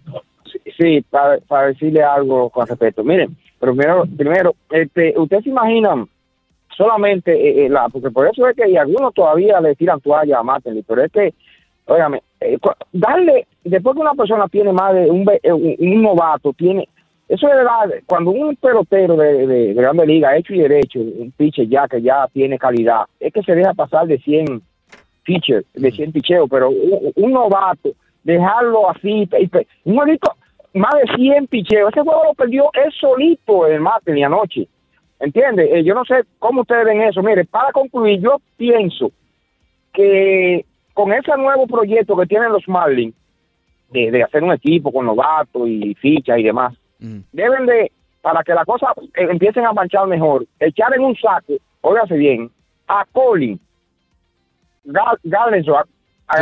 S15: Sí, para, para decirle algo con respeto. Miren, pero primero, primero este, ¿ustedes se imaginan solamente, eh, eh, la, porque por eso es que y algunos todavía le tiran toalla a Martinelli, pero es que, óigame, eh, darle, después que una persona tiene más de un, ve- un, un novato, tiene, eso es verdad, cuando un pelotero de, de, de grande liga, hecho y derecho, un pitcher ya que ya tiene calidad, es que se deja pasar de 100 pitchers, de 100 picheos, pero un, novato, dejarlo así, un jueguito, más de 100 picheos, ese juego lo perdió él solito el Martin anoche, ¿entiendes? Eh, yo no sé cómo ustedes ven eso, mire, para concluir, yo pienso que con ese nuevo proyecto que tienen los Marlins, de, de hacer un equipo con novatos y fichas y demás, deben de, para que las cosas eh, empiecen a marchar mejor, echar en un saco, óigase bien, a Colin, Gal- a,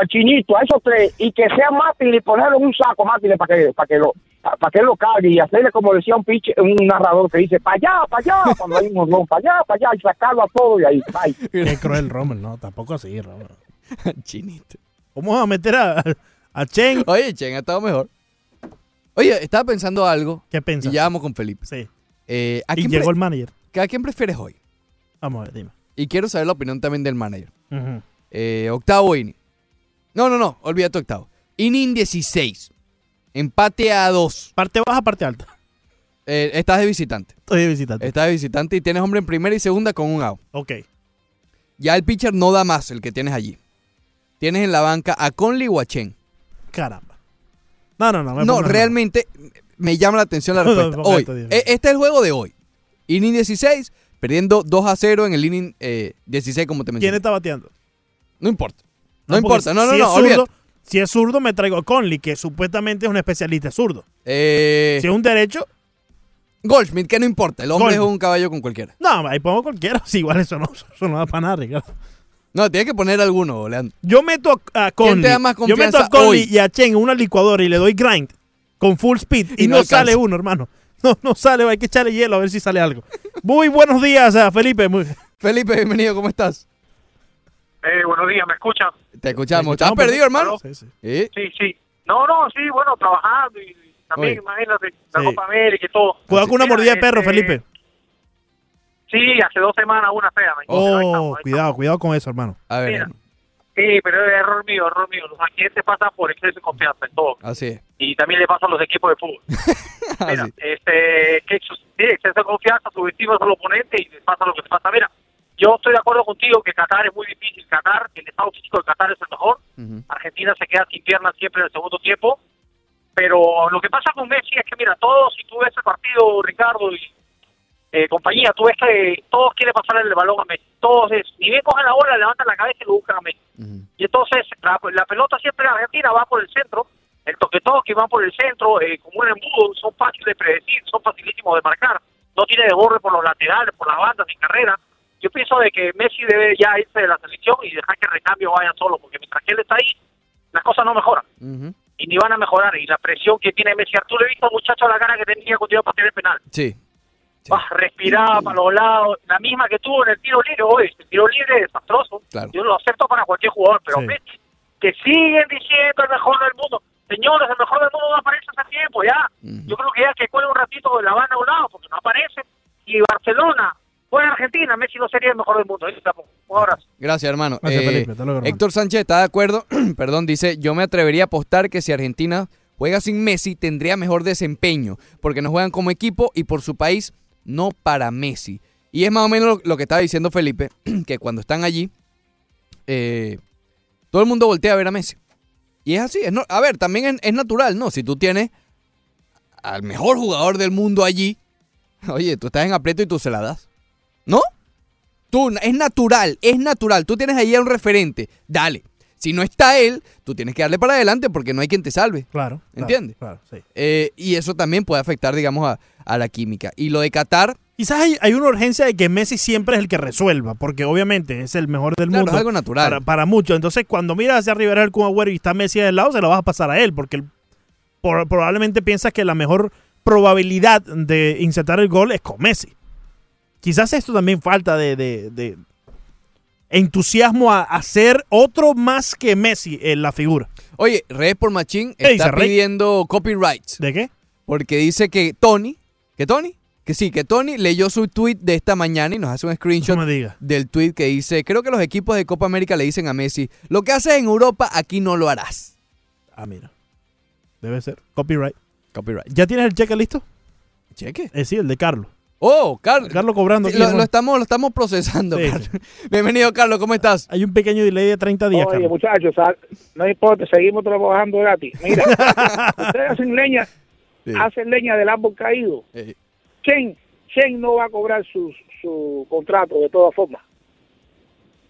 S15: a Chinito, a esos tres, y que sea Martin y ponerlo en un saco Martin para que, para que lo para que él lo cargue y hacerle como decía un pitch, un narrador que dice para allá, para allá, cuando hay un para allá, para allá, y sacarlo a todo y ahí, bye.
S7: Qué cruel, Rommel. No, tampoco así, Rommel.
S4: Chinito.
S7: ¿Cómo vas a meter a, a Chen?
S4: Oye, Chen ha estado mejor. Oye, estaba pensando algo.
S7: ¿Qué pensas?
S4: Y ya vamos con Felipe.
S7: Sí.
S4: Eh, ¿a
S7: Y
S4: quién
S7: llegó el manager.
S4: ¿A quién prefieres hoy?
S7: Vamos a ver, dime.
S4: Y quiero saber la opinión también del manager.
S7: Ujú.
S4: Eh, octavo inning. No, no, no, olvídate octavo. Inning 16. Empate a 2.
S7: ¿Parte baja, parte alta?
S4: Eh, estás de visitante.
S7: Estoy de visitante.
S4: Estás de visitante y tienes hombre en primera y segunda con un out.
S7: Ok.
S4: Ya el pitcher no da más el que tienes allí. Tienes en la banca a Conley o a Chen.
S7: Caramba. No, no, no. me
S4: No, realmente me llama la atención la respuesta.
S7: no,
S4: Hoy, e- este es el juego de hoy. Inning 16, perdiendo 2 a 0 en el inning eh, 16, como te
S7: ¿Quién
S4: mencioné.
S7: está bateando?
S4: No importa. No, importa. No, no,
S7: si
S4: no,
S7: es zurdo. Si es zurdo, me traigo a Conley, que supuestamente es un especialista zurdo.
S4: Eh,
S7: Si es un derecho,
S4: Goldschmidt, que no importa. El hombre
S7: Goldschmidt.
S4: es un caballo con cualquiera.
S7: no, ahí pongo cualquiera. Sí, igual eso no, eso no da para nada, Ricardo.
S4: No, tienes que poner alguno, Leandro.
S7: Yo meto a, a
S4: ¿Quién
S7: Conley.
S4: te da más
S7: yo meto a Conley
S4: hoy?
S7: y a Chen en una licuadora y le doy grind con full speed y,
S4: Y no
S7: sale uno, hermano. No, no sale, hay que echarle hielo a ver si sale algo. Muy buenos días, a Felipe. Muy-
S4: Felipe, bienvenido, ¿cómo estás?
S1: Eh, buenos días, ¿me escuchan?
S4: Te escuchamos. ¿Estás perdido, hermano?
S7: Sí, sí.
S4: ¿Sí?
S1: Sí, sí. No, no, sí, bueno, trabajando y también,
S4: Oye.
S1: imagínate, la
S7: Sí.
S1: Copa América y todo.
S7: Cuidado con una mordida de perro,
S1: este,
S7: Felipe.
S1: Sí, hace dos semanas una fea. me- ahí
S7: Oh,
S1: estamos, ahí
S7: cuidado, cuidado con eso, hermano.
S4: A ver,
S1: Mira. Sí, pero es error mío, error mío. Los accidentes pasan por exceso de confianza en todo.
S4: así es.
S1: Y también le pasa a los equipos de fútbol. Mira,
S4: Así.
S1: este, que sí, exceso de confianza, subestimas al oponente y les pasa lo que les pasa. Mira, yo estoy de acuerdo contigo que Qatar es muy difícil. Qatar, el estado físico de Qatar es el mejor.
S4: Ujú.
S1: Argentina se queda sin piernas siempre en el segundo tiempo. Pero lo que pasa con Messi es que, mira, todos, si tú ves el partido, Ricardo y eh, compañía, tú ves que todos quieren pasarle el balón a Messi. Todos, es, ni bien cogen la bola, levantan la cabeza y lo buscan a Messi. Y entonces la, la pelota siempre en Argentina va por el centro, el toque-toque va por el centro, eh, como un embudo, son fáciles de predecir, son facilísimos de marcar. No tiene desborde por los laterales, por las bandas, sin carrera. Yo pienso de que Messi debe ya irse de la selección y dejar que el recambio vaya solo, porque mientras que él está ahí, las cosas no mejoran y ni van a mejorar. Y la presión que tiene Messi, Arturo, he visto al muchacho a la cara que tenía cuando iba a patear el penal.
S4: Sí. Sí.
S1: Respiraba para los lados, la misma que tuvo en el tiro libre hoy. El tiro libre es desastroso.
S4: Claro.
S1: Yo lo acepto para cualquier jugador, pero
S7: Sí.
S1: Messi, que siguen diciendo el mejor del mundo. Señores, el mejor del mundo no aparece hace tiempo ya. Yo creo que ya que cuelga un ratito de la banda a un lado, porque no aparece. Y Barcelona fue a Argentina, Messi no sería el mejor del mundo. Estamos. Un abrazo.
S4: Gracias, hermano.
S7: Gracias,
S4: Eh,
S7: Felipe. Hasta luego, hermano.
S4: Héctor Sánchez está de acuerdo. Perdón, dice, yo me atrevería a apostar que si Argentina juega sin Messi tendría mejor desempeño, porque no juegan como equipo y por su país, no para Messi. Y es más o menos lo, que estaba diciendo Felipe, que cuando están allí, eh, todo el mundo voltea a ver a Messi. Y es así. es a ver, también es, es natural, ¿no? Si tú tienes al mejor jugador del mundo allí, oye, tú estás en aprieto y tú se la das. ¿No? Tú, es natural, es natural. Tú tienes ahí a un referente. Dale. Si no está él, tú tienes que darle para adelante porque no hay quien te salve.
S7: Claro.
S4: ¿Entiendes?
S7: Claro, sí.
S4: Eh, y eso también puede afectar, digamos, a, a la química. Y lo de Qatar,
S7: Quizás hay, hay una urgencia de que Messi siempre es el que resuelva, porque obviamente es el mejor del
S4: Claro,
S7: mundo.
S4: es algo natural.
S7: Para, para muchos. Entonces, cuando miras hacia Rivera el Kun Agüero y está Messi del lado, se lo vas a pasar a él, porque por- probablemente piensas que la mejor probabilidad de insertar el gol es con Messi. Quizás esto también falta de, de- de entusiasmo a hacer otro más que Messi en la figura.
S4: Oye, Red por Machín
S7: ¿Qué
S4: está pidiendo copyrights.
S7: ¿De qué?
S4: Porque dice que Tony, ¿que Tony? Que sí, que Tony leyó su tweet de esta mañana y nos hace un screenshot
S7: No
S4: del tweet que dice, creo que los equipos de Copa América le dicen a Messi, lo que haces en Europa, aquí no lo harás.
S7: Ah, mira. Debe ser. Copyright.
S4: Copyright.
S7: ¿Ya tienes el cheque listo?
S4: ¿Cheque?
S7: Eh, sí, el de Carlos.
S4: Oh, Carlos.
S7: Carlos cobrando.
S4: Sí,
S7: aquí,
S4: lo, estamos, lo estamos procesando,
S7: Sí,
S4: Carlos. Bienvenido, Carlos, ¿cómo estás?
S7: Hay un pequeño delay de 30 días,
S16: Oye,
S7: Carlos.
S16: muchachos, no importa, seguimos trabajando gratis. Mira, ustedes hacen leña, hacen leña del árbol caído.
S4: Eh,
S16: Chen, Chen no va a cobrar su, su contrato de todas formas.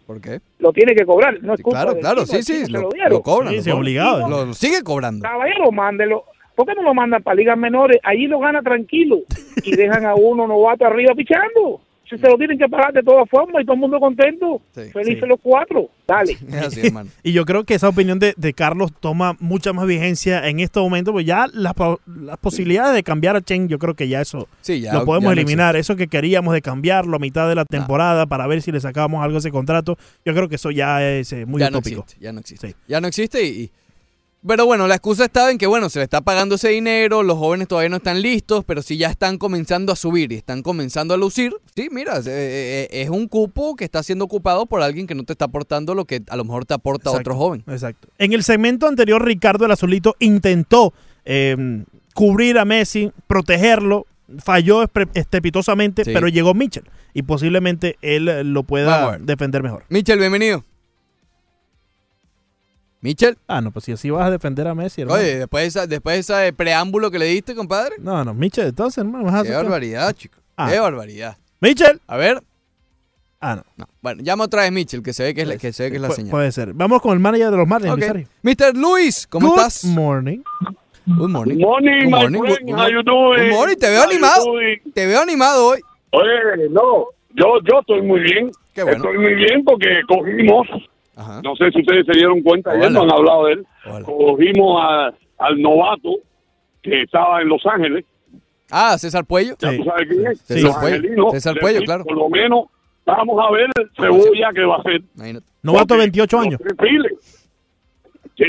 S4: ¿Por qué?
S16: Lo tiene que cobrar, no es culpa
S4: Claro, claro, sí, sí, lo, lo cobran.
S7: Sí,
S4: lo
S7: sí, obligado.
S4: Lo, lo sigue cobrando.
S16: Caballero, mándelo. ¿Por qué no lo mandan para ligas menores? Allí lo gana tranquilo y dejan a uno novato arriba pichando. Si se lo tienen que pagar de todas formas y todo el mundo contento. Felices
S7: sí.
S16: los cuatro. Dale.
S4: Así.
S7: Y yo creo que esa opinión de, de Carlos toma mucha más vigencia en este momento, pues ya las, po- las posibilidades de cambiar a Chen, yo creo que ya eso
S4: Sí, ya-
S7: lo podemos
S4: ya no
S7: eliminar. eso que queríamos de cambiarlo a mitad de la temporada para ver si le sacábamos algo a ese contrato, yo creo que eso ya es eh, muy
S4: ya no
S7: utópico.
S4: existe, ya no existe. Ya no existe y, y- Pero bueno, la excusa estaba en que, bueno, se le está pagando ese dinero, los jóvenes todavía no están listos, pero si ya están comenzando a subir y están comenzando a lucir, sí, mira, eh, eh, es un cupo que está siendo ocupado por alguien que no te está aportando lo que a lo mejor te aporta
S7: Exacto,
S4: otro joven.
S7: Exacto. En el segmento anterior, Ricardo el Azulito intentó eh, cubrir a Messi, protegerlo, falló estrepitosamente,
S4: Sí.
S7: pero llegó Mitchell y posiblemente él eh, lo pueda defender mejor.
S4: Michel, bienvenido. Michel.
S7: Ah, no, pues si así vas a defender a Messi, hermano.
S4: Oye, después de, esa, después de ese preámbulo que le diste, compadre.
S7: No, no, Mitchell, entonces, hermano, vas a
S4: Qué barbaridad, chico.
S7: Ah.
S4: Qué barbaridad.
S7: Mitchell.
S4: A ver.
S7: Ah, no.
S4: Bueno, llama otra vez Mitchell, que se ve que es la, que se ve que es la
S7: Pu-
S4: señal.
S7: Puede ser. Vamos con el manager de los Marlins,
S4: Ok.
S7: Lizario.
S4: Mr. Luis, ¿cómo
S7: Good
S4: estás?
S7: morning.
S4: Good morning.
S17: Good morning,
S4: Good
S17: my
S4: morning,
S17: friend.
S4: good-
S17: How you doing?
S4: Good morning, te veo
S17: How
S4: animado. Te veo animado hoy.
S17: Oye, no, yo, yo estoy muy bien.
S4: Qué bueno.
S17: Estoy muy bien porque cogimos, no sé si ustedes se dieron cuenta, ayer no han hablado de él, cogimos a- al novato que estaba en Los Ángeles.
S4: Ah, César Puello.
S17: Ya tú sabes quién es.
S4: César
S17: Los
S4: Puello. César Puello, claro.
S17: Por lo menos vamos a ver el cebolla que va a hacer.
S7: Novato,
S17: Porque
S7: 28
S17: los
S7: años.
S17: Sí.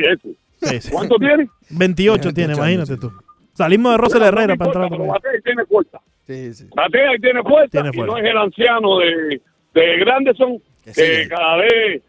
S7: Sí, sí.
S17: ¿Cuánto tiene?
S7: 28 tiene, imagínate tú. Salimos de Rosel Herrera para entrar
S17: Pero batea y tiene fuerza.
S4: Sí, sí.
S17: Batea y tiene fuerza.
S7: Tiene
S17: y
S7: fuerza.
S17: no es el anciano de, de Granderson que,
S4: sí.
S17: cada vez...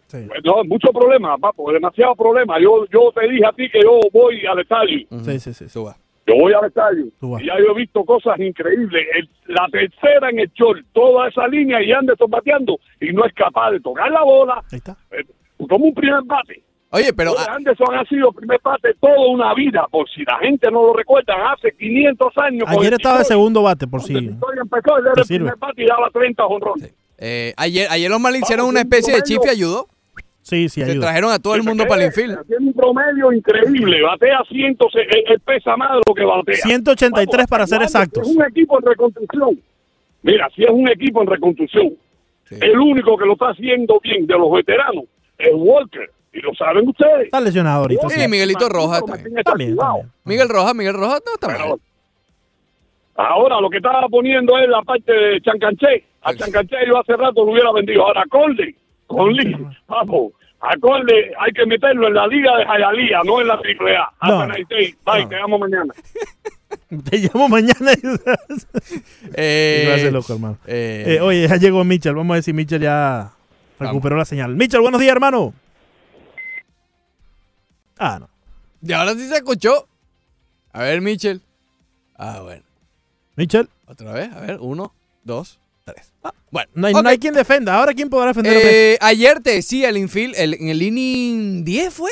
S17: No, mucho problema, papo, demasiado problema. Yo, yo te dije a ti que yo voy al estadio.
S7: Sí, sí, sí.
S4: Suba.
S17: Yo voy al estadio.
S7: Vas.
S17: Y ya yo he visto cosas increíbles. El- la tercera en el short, toda esa línea y Anderson bateando y no es capaz de tocar la bola.
S7: Ahí está.
S17: Eh, como un primer bate.
S4: Oye, pero...
S17: Oye, Anderson ha sido primer bate toda una vida, por si la gente no lo recuerda, hace 500 años.
S7: Ayer
S17: el
S7: estaba de
S17: Detroit.
S7: segundo bate, por si.
S17: Detroit empezó, él era el primer bate y daba 30 jonrones.
S4: Eh, ayer, ayer los Marlins hicieron
S17: Vamos,
S4: una
S17: un
S4: especie de chif y ayudó.
S7: Sí, sí,
S4: Se
S7: ayuda.
S4: trajeron a todo el mundo para el infield.
S17: Tiene un promedio increíble, batea 100, él, él pesa más de lo que batea.
S7: 183 para ser exactos.
S17: Es un equipo en reconstrucción. Mira, si es un equipo en reconstrucción, el único que lo está haciendo bien de los veteranos es Walker. Y lo saben ustedes.
S7: Está lesionado ahorita.
S4: Sí,
S7: sí.
S4: Miguelito Rojas también.
S17: está
S7: También.
S4: Miguel Rojas, Miguel Rojas no está mal.
S17: Ahora lo que estaba poniendo es la parte de Chancanché. A Chancanché yo hace rato lo hubiera vendido. Ahora Conde, Conde, vamos. A Conde hay que meterlo en la liga de Jayalía, no en la triple A.
S7: No.
S17: Day. Bye,
S7: No.
S17: te llamo mañana.
S7: Te llamo mañana.
S4: Eh,
S7: Gracias, loco, hermano.
S4: eh,
S7: Eh, oye, ya llegó Mitchell. Vamos a ver si Mitchell ya recuperó la señal. Mitchell, buenos días, hermano. Ah, no.
S4: Y ahora sí se escuchó. A ver, Michel. Ah, bueno.
S7: Mitchell.
S4: Otra vez, a ver, uno, dos, tres. Ah, bueno.
S7: No hay,
S4: ok.
S7: no hay quien defenda. Ahora, ¿quién podrá defender?
S4: Eh, ayer te decía el infield, el- en el inning 10 fue.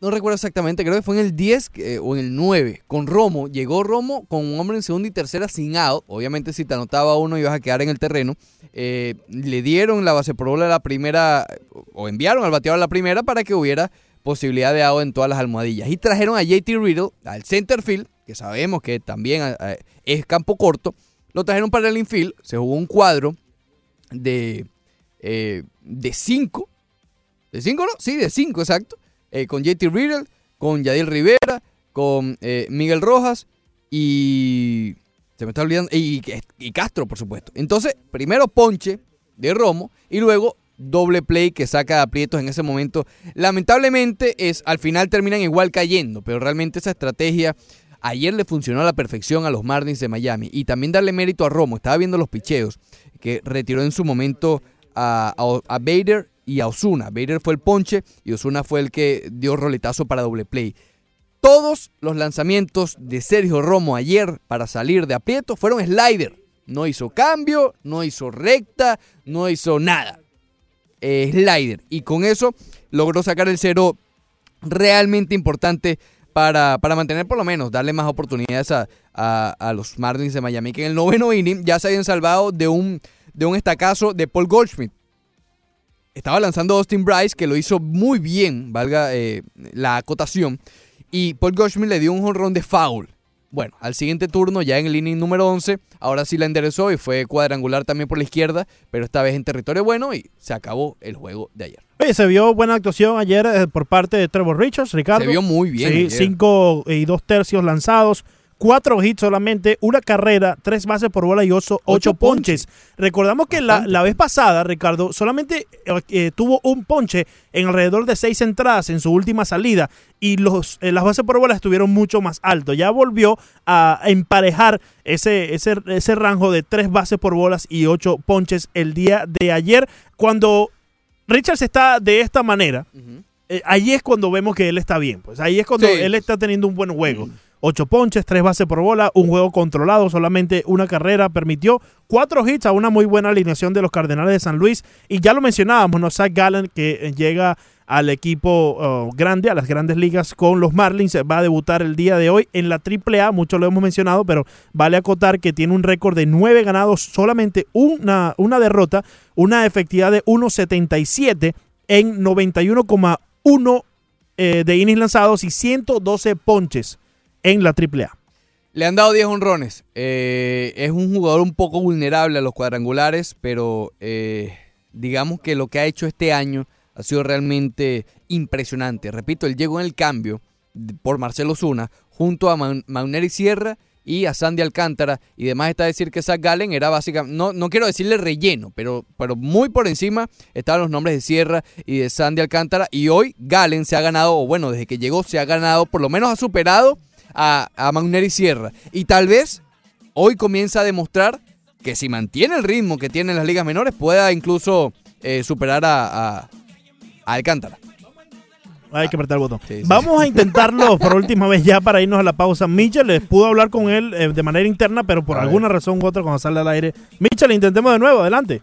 S4: No recuerdo exactamente, creo que fue en el 10 eh, o en el 9. Con Romo, llegó Romo con un hombre en segunda y tercera sin out. Obviamente, si te anotaba uno, ibas a quedar en el terreno. Eh, le dieron la base por bola a la primera, o enviaron al bateador a la primera para que hubiera posibilidad de out en todas las almohadillas. Y trajeron a JT Riddle al center field, que sabemos que también eh, es campo corto. Lo trajeron para el infield, se jugó un cuadro de eh, de 5. ¿De 5 no? Sí, de 5, exacto. Eh, con JT Riddle, con Yadil Rivera, con eh, Miguel Rojas y. Se me está olvidando. Y, y Castro, por supuesto. Entonces, primero ponche de Romo y luego doble play que saca de aprietos en ese momento. Lamentablemente, es, al final terminan igual cayendo, pero realmente esa estrategia ayer le funcionó a la perfección a los Marlins de Miami. Y también darle mérito a Romo. Estaba viendo los picheos que retiró en su momento a, a, Bader y a Osuna. Bader fue el ponche y Osuna fue el que dio roletazo para doble play. Todos los lanzamientos de Sergio Romo ayer para salir de aprieto fueron slider. No hizo cambio, no hizo recta, no hizo nada. Eh, slider. Y con eso logró sacar el cero realmente importante para, para mantener por lo menos, darle más oportunidades a, a- los Marlins de Miami, que en el noveno inning ya se habían salvado de un, de un estacazo de Paul Goldschmidt. Estaba lanzando Austin Bryce, que lo hizo muy bien, valga eh, la acotación. Y Paul Goldschmidt le dio un jonrón de foul. Bueno, al siguiente turno, ya en el inning número 11, ahora sí la enderezó y fue cuadrangular también por la izquierda, pero esta vez en territorio bueno y se acabó el juego de ayer.
S7: Oye, se vio buena actuación ayer eh, por parte de Trevor Richards, Ricardo.
S4: Se vio muy bien
S7: Sí,
S4: ayer.
S7: cinco y dos tercios lanzados, cuatro hits solamente, una carrera, tres bases por bola y ocho, ocho ponches. Recordamos que la, la vez pasada, Ricardo, solamente eh, eh, tuvo un ponche en alrededor de seis entradas en su última salida y los, eh, las bases por bola estuvieron mucho más alto. Ya volvió a emparejar ese, ese, ese rango de tres bases por bolas y ocho ponches el día de ayer. Cuando Richards está de esta manera, eh, ahí es cuando vemos que él está bien. Pues ahí es cuando
S4: Sí.
S7: él está teniendo un buen juego. Ocho ponches, tres bases por bola, un juego controlado, solamente una carrera permitió cuatro hits a una muy buena alineación de los Cardenales de San Luis. Y ya lo mencionábamos, ¿no? Zach Gallen, que eh, llega al equipo oh, grande, a las grandes ligas con los Marlins, va a debutar el día de hoy en la AAA, mucho lo hemos mencionado, pero vale acotar que tiene un récord de nueve ganados, solamente una, una derrota, una efectividad de 1.77 en 91,1 eh, de innings lanzados y 112 ponches en la AAA.
S4: Le han dado 10 honrones. Eh, es un jugador un poco vulnerable a los cuadrangulares, pero eh, digamos que lo que ha hecho este año ha sido realmente impresionante. Repito, él llegó en el cambio por Marcelo Zuna junto a Man- Sierra y a Sandy Alcántara. Y demás está decir que Zach Gallen era básicamente, no, no quiero decirle relleno, pero, pero muy por encima estaban los nombres de Sierra y de Sandy Alcántara. Y hoy Gallen se ha ganado, o bueno, desde que llegó se ha ganado, por lo menos ha superado a, a Mauneri Sierra. Y tal vez hoy comienza a demostrar que si mantiene el ritmo que tiene en las ligas menores, pueda incluso eh, superar a, a- a Alcántara.
S7: Hay que apretar el botón. Vamos a intentarlo por última vez ya para irnos a la pausa. Mitchell les pudo hablar con él eh, de manera interna, pero por
S4: A ver.
S7: alguna razón u otra cuando sale al aire. Mitchell, intentemos de nuevo, adelante.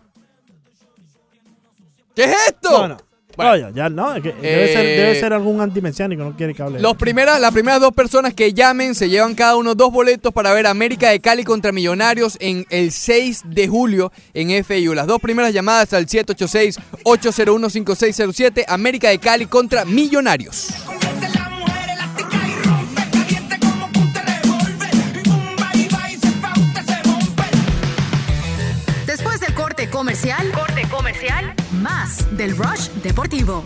S4: ¿Qué es esto?
S7: No, no. Oye, ya no, es que debe, ser,
S4: Eh,
S7: debe ser algún antimesiánico, no quiere que hable.
S4: Los primeras, las primeras dos personas que llamen se llevan cada uno dos boletos para ver América de Cali contra Millonarios en el 6 de julio en FIU. Las dos primeras llamadas al 786-801-5607. América de Cali contra Millonarios.
S6: Del Rush Deportivo.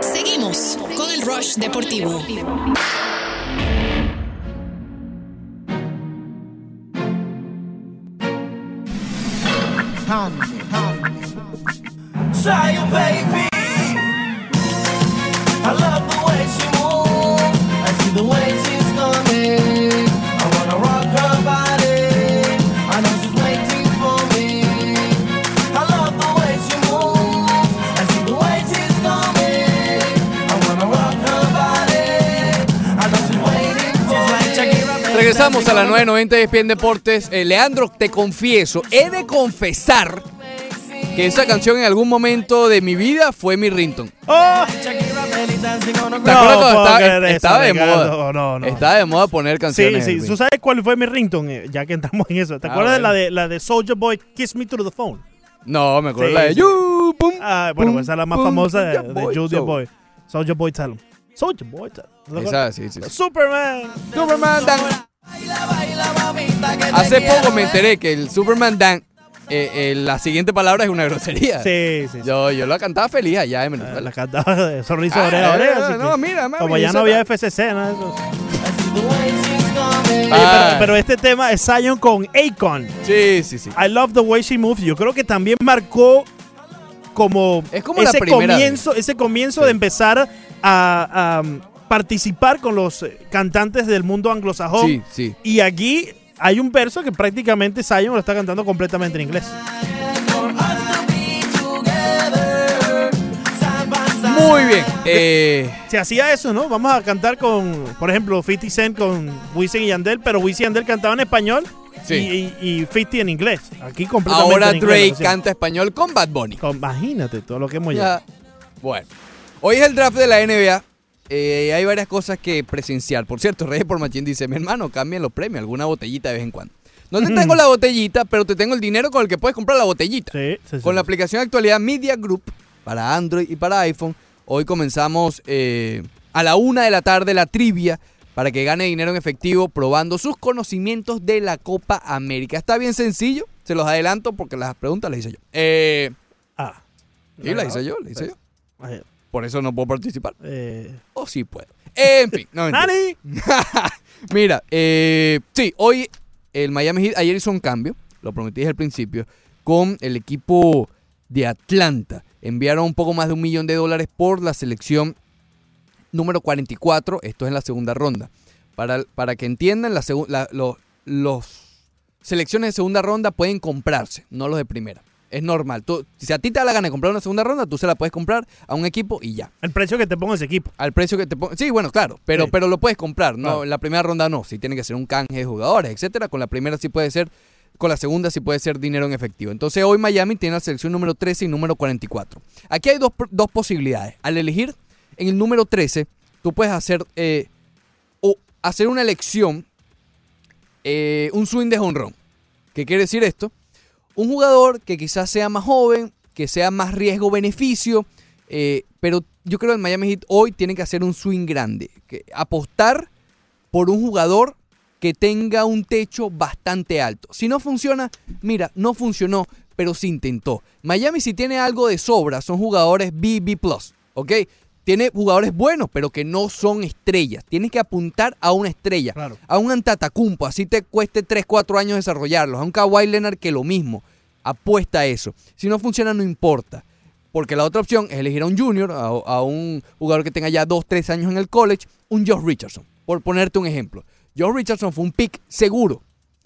S18: Seguimos con el Rush Deportivo.
S3: Zion, baby.
S4: Regresamos a la 990 de ESPN Deportes. Eh, Leandro, te confieso, he de confesar que esa canción en algún momento de mi vida fue mi ringtone.
S7: ¡Oh!
S4: ¿Te
S7: No
S4: acuerdas cuando
S7: puedo
S4: estaba, estaba de moda?
S7: No, no.
S4: Estaba de moda poner
S7: Sí,
S4: canciones.
S7: sí.
S4: güey.
S7: ¿Tú sabes cuál fue mi ringtone? Eh, Ya que entramos en eso. ¿Te
S4: Ah,
S7: acuerdas de la de la de Soldier Boy Kiss Me Through the Phone?
S4: No, me acuerdo
S7: Sí,
S4: la de
S7: sí.
S4: You, pum,
S7: Ah, bueno,
S4: pum,
S7: pues esa es la más famosa de, de
S4: Boy, so-
S7: Boy. Soldier Boy Tell. Soldier Boy Tell. ¿Te
S4: Esa, sí, sí. sí.
S7: Superman.
S4: Superman Dan. Hace poco me enteré que el Superman Dan eh, eh, la siguiente palabra es una grosería.
S7: Sí, sí.
S4: Yo, yo la cantaba feliz allá en Venezuela.
S7: La cantaba de sonrisa
S4: Ah,
S7: oreja a oreja,
S4: eh,
S7: así
S4: no,
S7: que
S4: mira, mami,
S7: Como ya no había FCC, nada de eso. Oye,
S4: Ah.
S7: pero, pero este tema es Zion con Akon.
S4: Sí, sí, sí.
S7: I love the way she moves. Yo creo que también marcó como,
S4: como la
S7: ese
S4: primera
S7: comienzo, ese comienzo de empezar a, a, participar con los eh, cantantes del mundo anglosajón.
S4: Sí, sí.
S7: Y aquí hay un verso que prácticamente Zion lo está cantando completamente en inglés.
S4: Muy bien. Eh,
S7: Se hacía eso, ¿no? Vamos a cantar con, por ejemplo, 50 Cent con Wisin y Yandel, pero Wisin y Yandel cantaba en español
S4: Sí.
S7: y, y, y 50 en inglés. Aquí completamente
S4: ahora
S7: en inglés,
S4: Drake
S7: siento.
S4: canta español con Bad Bunny.
S7: Imagínate todo lo que hemos
S4: Ya.
S7: llegado.
S4: Bueno. Hoy es el draft de la NBA. Eh, hay varias cosas que presenciar. Por cierto, Reyes por Machín dice, mi hermano, cambien los premios, alguna botellita de vez en cuando. No te tengo la botellita, pero te tengo el dinero con el que puedes comprar la botellita.
S7: Sí, sí, sí.
S4: Con la aplicación actualidad Media Group para Android y para iPhone. Hoy comenzamos eh, a la una de la tarde la trivia para que gane dinero en efectivo probando sus conocimientos de la Copa América. Está bien sencillo, se los adelanto porque las preguntas las hice yo. Eh,
S7: ah.
S4: Sí, las hice yo, las hice yo. Por eso no puedo participar.
S7: Eh,
S4: O sí puedo. En fin, no mentira. Mira, eh, sí, hoy el Miami Heat ayer hizo un cambio, lo prometí desde el principio, con el equipo de Atlanta. Enviaron un poco más de un millón de dólares por la selección número 44, esto es en la segunda ronda. Para, para que entiendan, la los selecciones de segunda ronda pueden comprarse, no los de primera. Es normal. Tú, si a ti te da la gana de comprar una segunda ronda, tú se la puedes comprar a un equipo y ya.
S7: El precio que te ponga ese equipo.
S4: Al precio que te ponga. Sí, bueno, claro, pero,
S7: Sí.
S4: pero lo puedes comprar. No, en la primera ronda no. Si tiene que ser un canje de jugadores, etcétera. Con la primera sí puede ser. Con la segunda sí puede ser dinero en efectivo. Entonces hoy Miami tiene la selección número 13 y número 44. Aquí hay dos, dos posibilidades. Al elegir en el número 13, tú puedes hacer, eh, o hacer una elección, eh, un swing de honrón. ¿Qué quiere decir esto? Un jugador que quizás sea más joven, que sea más riesgo-beneficio, eh, pero yo creo que el Miami Heat hoy tiene que hacer un swing grande. Que apostar por un jugador que tenga un techo bastante alto. Si no funciona, mira, no funcionó, pero se intentó. Miami si tiene algo de sobra, son jugadores BB+, ¿ok? Tiene jugadores buenos, pero que no son estrellas. Tienes que apuntar a una estrella. A un Antatacumpo, así te cueste 3, 4 años desarrollarlos. A un Kawhi Leonard que lo mismo. Apuesta a eso. Si no funciona, no importa. Porque la otra opción es elegir a un junior, a, a un jugador que tenga ya 2, 3 años en el college, un Josh Richardson, por ponerte un ejemplo. Josh Richardson fue un pick seguro.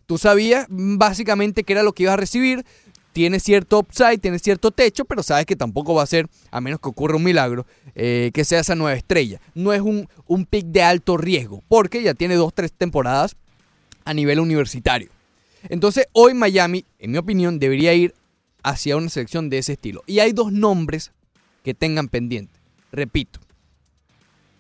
S4: Tú sabías mm, básicamente qué era lo que ibas a recibir. Tiene cierto upside, tiene cierto techo, pero sabes que tampoco va a ser, a menos que ocurra un milagro, eh, que sea esa nueva estrella. No es un, un pick de alto riesgo, porque ya tiene dos, tres temporadas a nivel universitario. Entonces, hoy Miami, en mi opinión, debería ir hacia una selección de ese estilo. Y hay dos nombres que tengan pendiente. Repito,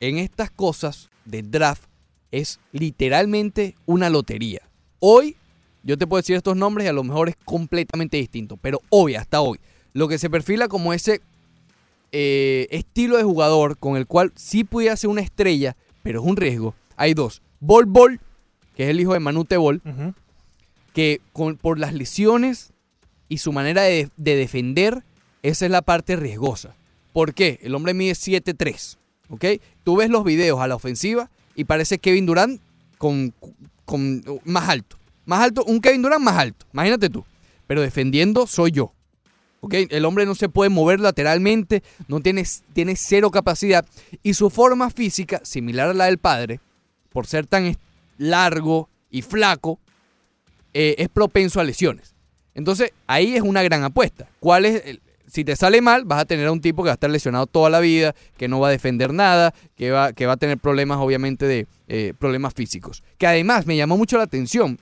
S4: en estas cosas de draft es literalmente una lotería. Hoy yo te puedo decir estos nombres y a lo mejor es completamente distinto, pero hoy, hasta hoy, lo que se perfila como ese eh, estilo de jugador con el cual sí pudiera ser una estrella, pero es un riesgo, hay dos. Bol Bol, que es el hijo de Manute Bol, que con, por las lesiones y su manera de, de defender, esa es la parte riesgosa. ¿Por qué? El hombre mide 7'3", ¿ok? Tú ves los videos a la ofensiva y parece Kevin Durant con, con más alto. Más alto, un Kevin Durant más alto, imagínate tú. Pero defendiendo soy yo. ¿ok? El hombre no se puede mover lateralmente, no tiene, tiene cero capacidad. Y su forma física, similar a la del padre, por ser tan largo y flaco, eh, es propenso a lesiones. Entonces, ahí es una gran apuesta. ¿Cuál es el- si te sale mal, vas a tener a un tipo que va a estar lesionado toda la vida, que no va a defender nada, que va, que va a tener problemas, obviamente, de eh, problemas físicos. Que además me llamó mucho la atención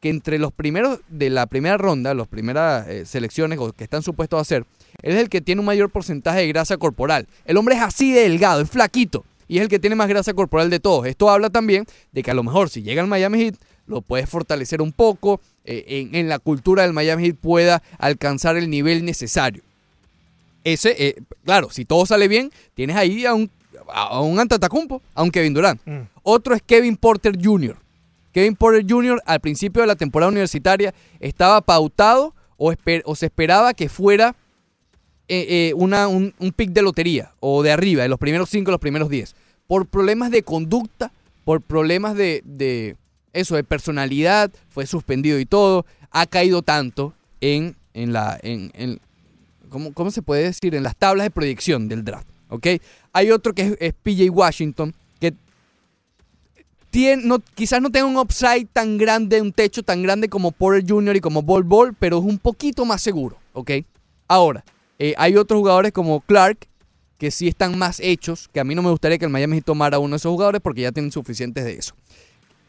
S4: que entre los primeros de la primera ronda, las primeras eh, selecciones o que están supuestos a hacer, él es el que tiene un mayor porcentaje de grasa corporal. El hombre es así de delgado, es flaquito, y es el que tiene más grasa corporal de todos. Esto habla también de que a lo mejor si llega al Miami Heat, lo puedes fortalecer un poco, eh, en, en la cultura del Miami Heat pueda alcanzar el nivel necesario. Ese, eh, claro, si todo sale bien, tienes ahí a un, a un Antatacumpo, a un Kevin Durant. Otro es Kevin Porter Jr. Kevin Porter Jr. al principio de la temporada universitaria estaba pautado o, se esperaba que fuera eh, eh, un, un pick de lotería o de arriba, de los primeros 5, los primeros 10. Por problemas de conducta, por problemas de, de eso, de personalidad, fue suspendido y todo, ha caído tanto en, en la... En, ¿cómo, cómo se puede decir? En las tablas de proyección del draft. ¿ok? Hay otro que es, PJ Washington, quizás no tenga un upside tan grande, un techo tan grande como Porter Jr. y como Ball Ball, pero es un poquito más seguro, ¿ok? Ahora, eh, hay otros jugadores como Clark, que sí están más hechos, que a mí no me gustaría que el Miami tomara uno de esos jugadores porque ya tienen suficientes de eso.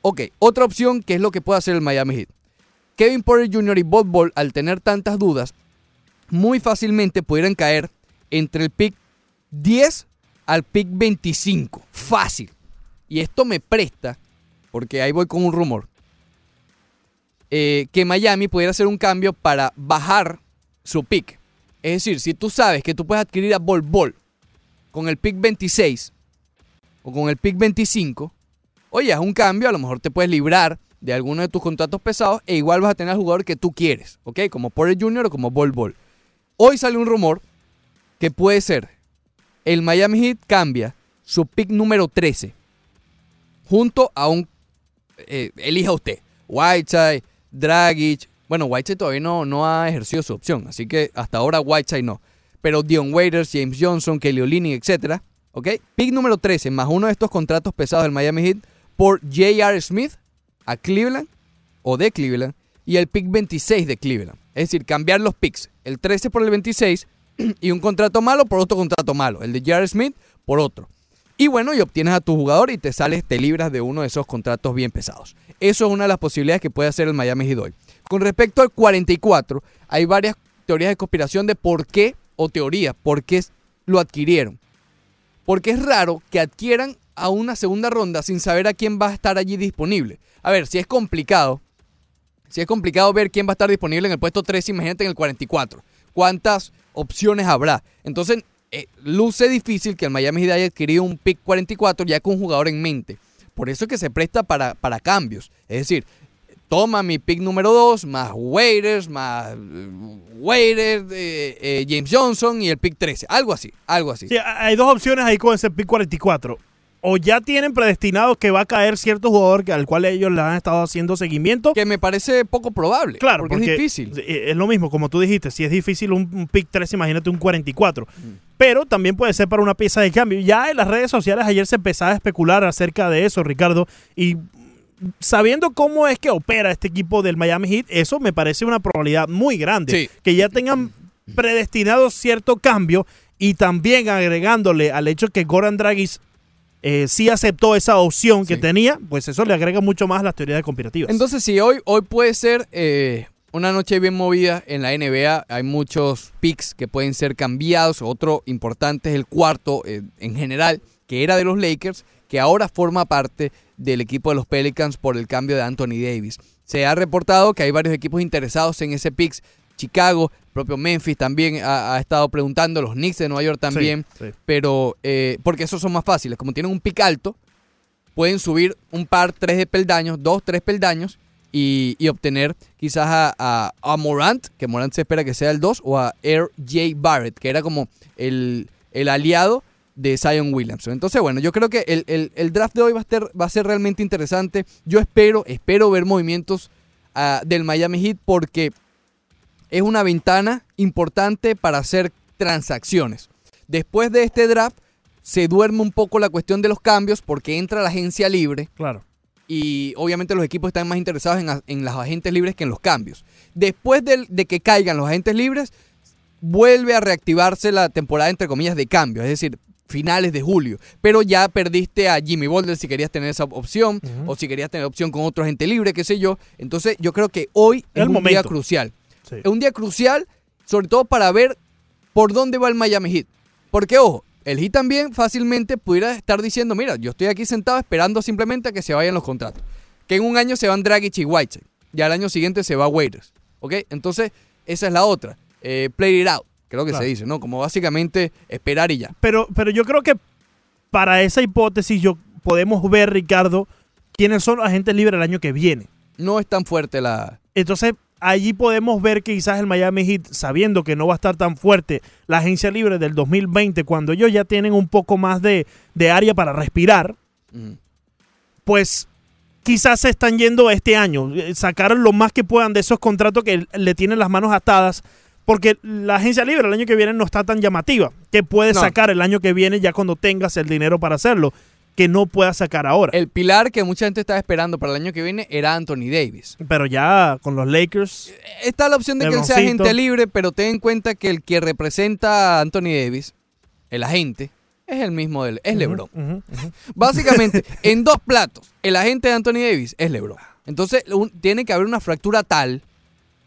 S4: Ok, otra opción que es lo que puede hacer el Miami Heat. Kevin Porter Jr. y Ball Ball, al tener tantas dudas, muy fácilmente pudieran caer entre el pick 10 al pick 25. Fácil. Y esto me presta, porque ahí voy con un rumor, eh, que Miami pudiera hacer un cambio para bajar su pick. Es decir, si tú sabes que tú puedes adquirir a Bol Bol con el pick 26 o con el pick 25, oye, haz un cambio, a lo mejor te puedes librar de alguno de tus contratos pesados e igual vas a tener al jugador que tú quieres, ¿ok? Como Porter Jr. o como Bol Bol. Hoy sale un rumor que puede ser el Miami Heat cambia su pick número 13 junto a un eh, elija usted Whiteside, Dragic bueno Whiteside todavía no, no ha ejercido su opción así que hasta ahora Whiteside no pero Dion Waiters, James Johnson, Kelly Olynyk, etcétera ¿ok? pick número 13 más uno de estos contratos pesados del Miami Heat por J.R. Smith a Cleveland o de Cleveland y el pick 26 de Cleveland es decir cambiar los picks el 13 por el 26 y un contrato malo por otro contrato malo. El de Jared Smith por otro. Y bueno, y obtienes a tu jugador y te sales, te libras de uno de esos contratos bien pesados. Eso es una de las posibilidades que puede hacer el Miami Heat hoy. Con respecto al 44, hay varias teorías de conspiración de por qué, o teorías, por qué lo adquirieron. Porque es raro que adquieran a una segunda ronda sin saber a quién va a estar allí disponible. A ver, si es complicado, si es complicado ver quién va a estar disponible en el puesto 3, imagínate en el 44. ¿Cuántas opciones habrá? Entonces, eh, luce difícil que el Miami Heat haya adquirido un pick 44 ya con un jugador en mente. Por eso es que se presta para, para cambios. Es decir, toma mi pick número 2, más Waiters, más eh, Waiters, eh, eh, James Johnson y el pick 13. Algo así, algo así.
S7: Sí, hay dos opciones ahí con ese pick 44. O ya tienen predestinado que va a caer cierto jugador que, al cual ellos le han estado haciendo seguimiento.
S4: Que me parece poco probable.
S7: Claro,
S4: porque,
S7: porque
S4: es difícil.
S7: Es lo mismo, como tú dijiste, si es difícil un, un pick 3, imagínate un 44.
S4: Mm.
S7: Pero también puede ser para una pieza de cambio. Ya en las redes sociales ayer se empezaba a especular acerca de eso, Ricardo. Y sabiendo cómo es que opera este equipo del Miami Heat, eso me parece una probabilidad muy grande.
S4: Sí.
S7: Que ya tengan predestinado cierto cambio y también agregándole al hecho que Goran Dragic eh, sí aceptó esa opción que tenía, pues eso le agrega mucho más a las teorías conspirativas.
S4: Entonces, sí, hoy, hoy puede ser eh, una noche bien movida en la NBA. Hay muchos picks que pueden ser cambiados. Otro importante es el cuarto eh, en general, que era de los Lakers, que ahora forma parte del equipo de los Pelicans por el cambio de Anthony Davis. Se ha reportado que hay varios equipos interesados en ese picks. Chicago, propio Memphis también ha, ha estado preguntando, los Knicks de Nueva York también,
S7: Sí, sí.
S4: pero eh, porque esos son más fáciles, como tienen un pick alto, pueden subir un par, tres de peldaños, dos, tres peldaños y, y obtener quizás a, a- a Morant, que Morant se espera que sea el 2, o a Air J. Barrett, que era como el, el aliado de Zion Williamson. Entonces, bueno, yo creo que el, el- el draft de hoy va a, ser, va a ser realmente interesante. Yo espero, espero ver movimientos ah, del Miami Heat porque es una ventana importante para hacer transacciones. Después de este draft, se duerme un poco la cuestión de los cambios porque entra la agencia libre
S7: Claro.
S4: y obviamente los equipos están más interesados en, en los agentes libres que en los cambios. Después de, que caigan los agentes libres, vuelve a reactivarse la temporada entre comillas de cambio, es decir, finales de julio. Pero ya perdiste a Jimmy Boulder si querías tener esa opción o si querías tener opción con otro agente libre, qué sé yo. Entonces yo creo que hoy es
S7: El
S4: un día
S7: momento.
S4: crucial.
S7: Sí.
S4: Es un día crucial, sobre todo para ver por dónde va el Miami Heat. Porque, ojo, el Heat también fácilmente pudiera estar diciendo, mira, yo estoy aquí sentado esperando simplemente a que se vayan los contratos. Que en un año se van Dragic y Whiteside. Y al año siguiente se va Waiters. ¿Ok? Entonces, esa es la otra. Eh, play it out, creo que
S7: Claro.
S4: se dice, ¿no? Como básicamente esperar y ya.
S7: Pero, pero yo creo que para esa hipótesis yo podemos ver, Ricardo, quiénes son los agentes libres el año que viene.
S4: No es tan fuerte la...
S7: Entonces, allí podemos ver que quizás el Miami Heat, sabiendo que no va a estar tan fuerte la agencia libre del 2020, cuando ellos ya tienen un poco más de, de área para respirar, pues quizás se están yendo este año, eh, sacar lo más que puedan de esos contratos que le tienen las manos atadas, porque la agencia libre el año que viene no está tan llamativa, que puedes
S4: No.
S7: sacar el año que viene ya cuando tengas el dinero para hacerlo, que no puedas sacar ahora.
S4: El pilar que mucha gente estaba esperando para el año que viene era Anthony Davis.
S7: Pero ya con los Lakers,
S4: Está la opción de que él sea agente libre, pero ten en cuenta que el que representa a Anthony Davis, el agente, es el mismo del, es LeBron. Básicamente, en dos platos, el agente de Anthony Davis es LeBron. Entonces, un- tiene que haber una fractura tal,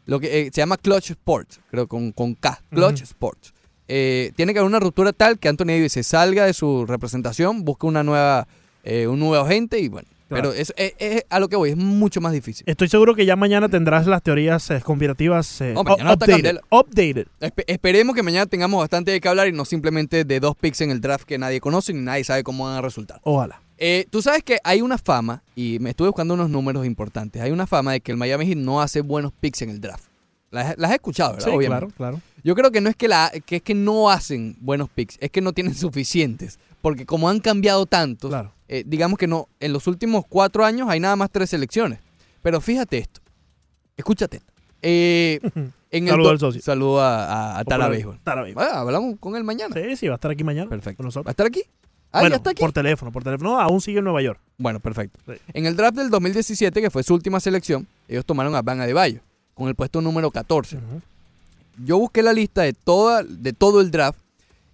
S4: lo que eh, se llama Clutch Sports, creo con, con K, Clutch. Sports. Eh, tiene que haber una ruptura tal que Anthony Davis se salga de su representación, busque una nueva, eh, un nuevo agente y bueno.
S7: Claro.
S4: Pero es, es- es a lo que voy, es mucho más difícil.
S7: Estoy seguro que ya mañana tendrás las teorías eh, conspirativas eh, updated,
S4: candela.
S7: updated.
S4: Espe- esperemos que mañana tengamos bastante de qué hablar y no simplemente de dos picks en el draft que nadie conoce ni nadie sabe cómo van a resultar.
S7: Ojalá.
S4: Eh, Tú sabes que hay una fama, y me estuve buscando unos números importantes, hay una fama de que el Miami Heat no hace buenos picks en el draft. Las, las he escuchado, ¿verdad?
S7: Sí,
S4: Obviamente.
S7: claro, claro.
S4: Yo creo que no es que, la, que es que no hacen buenos picks, es que no tienen suficientes. Porque como han cambiado tantos, eh, digamos que no, en los últimos cuatro años hay nada más tres selecciones. Pero fíjate esto, escúchate. Eh, en el
S7: Saludo
S4: do-
S7: al socio.
S4: Saludo a, a, a Tara
S7: Popular-
S4: Béisbol.
S7: Tara Béisbol.
S4: Ah, hablamos con él mañana.
S7: Sí, sí, va a estar aquí mañana.
S4: Perfecto.
S7: con nosotros.
S4: ¿Va a estar aquí? Ah,
S7: bueno,
S4: ya está aquí.
S7: por teléfono, por teléfono. No, aún sigue en Nueva York.
S4: Bueno, perfecto. En el draft del 2017, que fue su última selección, ellos tomaron a Van Adebayo con el puesto número 14. Yo busqué la lista de, toda, de todo el draft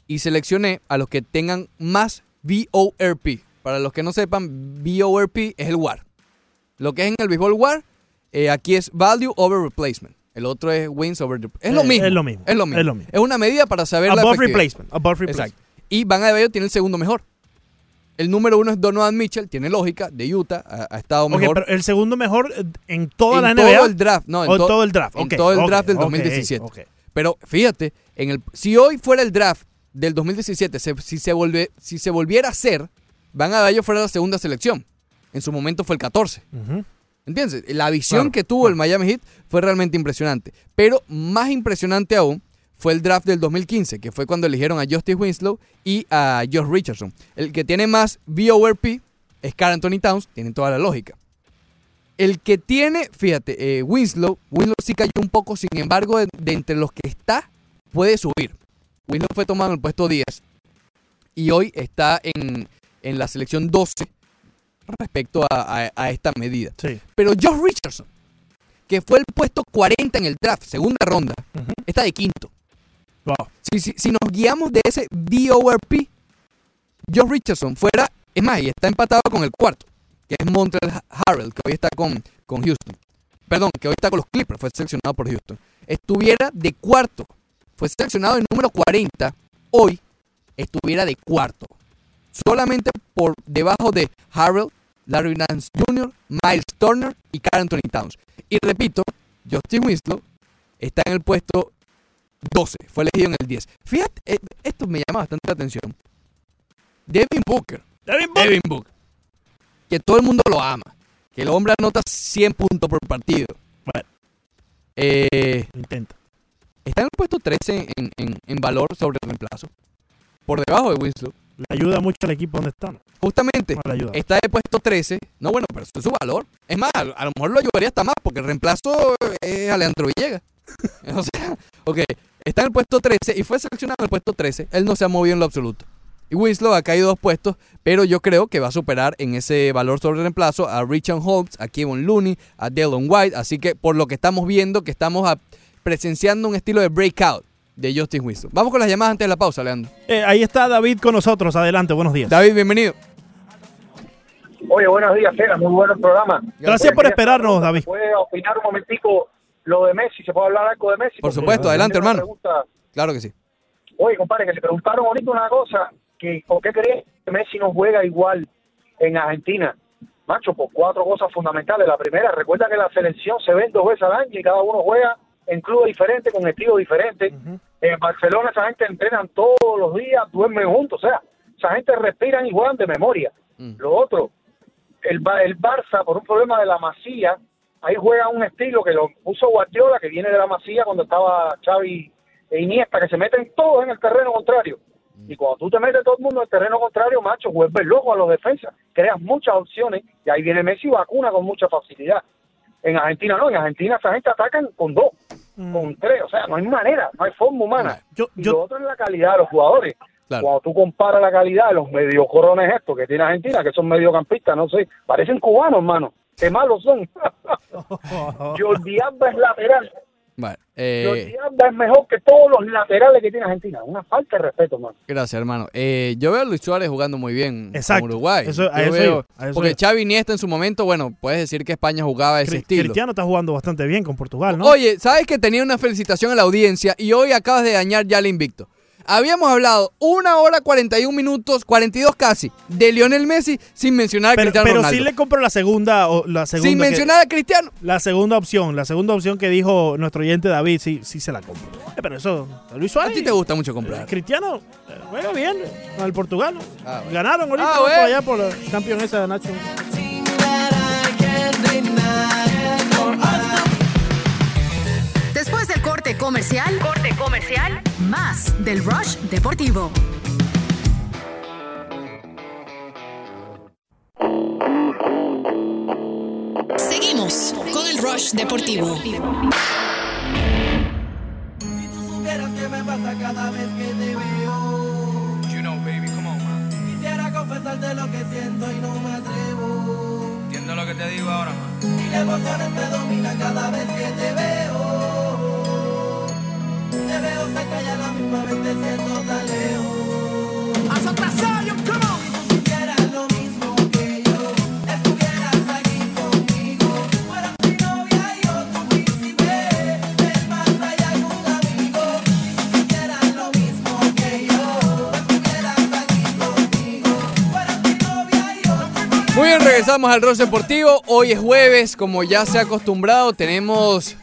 S4: y seleccioné a los que tengan más VORP. Para los que no sepan, VORP es el WAR. Lo que es en el béisbol WAR, eh, aquí es Value over Replacement. El otro es Wins over... Es lo
S7: Eh,
S4: mismo.
S7: es lo mismo,
S4: Es lo mismo.
S7: es lo mismo.
S4: Es una medida para saber la
S7: Above
S4: efectividad.
S7: replacement, above replacement.
S4: Exacto. Y Van Adebayo tiene el segundo mejor. El número uno es Donovan Mitchell, tiene lógica, de Utah, ha, ha estado mejor.
S7: pero el segundo mejor eh, en toda
S4: en
S7: la NBA.
S4: todo el draft, no, en
S7: O
S4: to-
S7: todo el draft.
S4: En todo el draft del
S7: ok,
S4: 2017.
S7: ok.
S4: Pero fíjate, en el, si hoy fuera el draft del 2017, se- si, se volve, si se volviera a hacer, Van Adebayo fuera la segunda selección. En su momento fue el 14.
S7: Ujú.
S4: ¿Entiendes? La visión
S7: Claro,
S4: que tuvo el Miami Heat fue realmente impresionante. Pero más impresionante aún fue el draft del 2015, que fue cuando eligieron a Justice Winslow y a Josh Richardson. El que tiene más VORP es Carl Anthony Towns, tiene toda la lógica. El que tiene, fíjate, eh, Winslow, Winslow sí cayó un poco, sin embargo, de, de entre los que está, puede subir. Winslow fue tomado en el puesto 10 y hoy está en, en la selección 12 respecto a, a- a esta medida.
S7: Sí.
S4: Pero Josh Richardson, que fue el puesto 40 en el draft, segunda ronda, está de quinto. Si, si- nos guiamos de ese VORP, Josh Richardson fuera, es más, y está empatado con el cuarto, que es Montrell Harrell, que hoy está con, con Houston. Perdón, que hoy está con los Clippers, fue seleccionado por Houston. Estuviera de cuarto, fue seleccionado en número 40, hoy estuviera de cuarto. Solamente por debajo de Harrell, Larry Nance Jr., Miles Turner y Carl Anthony Towns. Y repito, Justin Winslow está en el puesto 12, fue elegido en el 10. Fíjate, eh, esto me llama bastante la atención. Devin Booker.
S7: Devin
S4: Booker. Que todo el mundo lo ama. Que el hombre anota 100 puntos por partido.
S7: Bueno.
S4: Eh,
S7: Intenta.
S4: está en el puesto 13 en, en- en valor sobre el reemplazo. Por debajo de Winslow.
S7: Le ayuda mucho al equipo donde están.
S4: Justamente,
S7: No le ayuda.
S4: está de puesto 13. No, bueno, pero eso es su valor. Es más, a, a lo mejor lo ayudaría hasta más porque el reemplazo es Alejandro Villegas. o sea, ok, está en el puesto 13 y fue seleccionado en el puesto 13. Él no se ha movido en lo absoluto. Y Winslow ha caído dos puestos, pero yo creo que va a superar en ese valor sobre reemplazo a Richard Holmes, a Kevin Looney, a Dylan White. Así que por lo que estamos viendo, que estamos a- presenciando un estilo de breakout de Justin Winslow. Vamos con las llamadas antes de la pausa, Leandro.
S7: Eh, ahí está David con nosotros. Adelante, buenos días.
S4: David, bienvenido.
S19: Oye, buenos días, Cera. Muy bueno el programa.
S7: Gracias por esperarnos, David.
S19: ¿Puede opinar un momentico lo de Messi? ¿Se puede hablar algo de Messi?
S4: Por supuesto, adelante, hermano.
S19: pregunta.
S4: Claro que sí.
S19: Oye, compadre, que le preguntaron ahorita una cosa, que ¿por qué crees que Messi no juega igual en Argentina? Macho, por cuatro cosas fundamentales. La primera, recuerda que la selección se ven dos veces al año y cada uno juega en clubes diferentes, con estilos diferentes. En Barcelona esa gente entrenan todos los días, duermen juntos. O sea, esa gente respiran y juegan de memoria. Lo otro, el, el Barça, por un problema de la masía, ahí juega un estilo que lo puso Guardiola, que viene de la Masía cuando estaba Xavi e Iniesta, que se meten todos en el terreno contrario. Y cuando tú te metes todo el mundo en el terreno contrario, macho, vuelves loco a los defensas, creas muchas opciones y ahí viene Messi y vacuna con mucha facilidad. En Argentina no, en Argentina esa gente atacan con dos, con tres, o sea, no hay manera, no hay forma humana. y lo otro es la calidad de los jugadores.
S4: Claro.
S19: Cuando tú comparas la calidad de los mediocorones estos que tiene Argentina, que son mediocampistas, no sé, parecen cubanos, hermano. Qué malos son. Jordi Alba es lateral.
S4: Bueno,
S19: Jordi
S4: eh,
S19: Alba es mejor que todos los laterales que tiene Argentina. Una falta de respeto, hermano.
S4: gracias, hermano. Eh, yo veo a Luis Suárez jugando muy bien
S7: Exacto.
S4: con Uruguay.
S7: Eso- a
S4: Yo
S7: eso
S4: veo-
S7: eso
S4: porque. Xavi Iniesta en su momento, bueno, puedes decir que España jugaba ese
S7: Cri-
S4: estilo.
S7: Cristiano está jugando bastante bien con Portugal, ¿no?
S4: Oye, ¿sabes que tenía una felicitación a la audiencia y hoy acabas de dañar ya el invicto? Habíamos hablado una hora 41 minutos, 42 casi, de Lionel Messi sin mencionar a
S7: pero
S4: Cristiano
S7: pero
S4: Ronaldo.
S7: sí le compro la segunda, o la segunda
S4: sin
S7: que-
S4: mencionar a Cristiano.
S7: La segunda opción, la segunda opción que dijo nuestro oyente David, sí, sí se la compro. Eh, pero eso, Luis Suárez.
S4: A ti te gusta mucho comprar.
S7: Cristiano eh, juega bien con el Portugal.
S4: Ah, bueno.
S7: Ganaron ahorita
S4: Ah,
S7: por
S4: bueno.
S7: allá por la campeón esa de Nacho.
S6: Corte comercial, corte comercial, más del Rush Deportivo.
S18: Seguimos con el Rush Deportivo.
S3: supieras qué me pasa cada vez que te veo. You know, baby, come on, man. Quisiera confesarte lo que siento y no me atrevo. Entiendo lo que te digo ahora, man. Y la emoción me domina cada vez que te veo.
S4: Muy bien, regresamos al Ross Deportivo. Hoy es jueves, como ya se ha acostumbrado, tenemos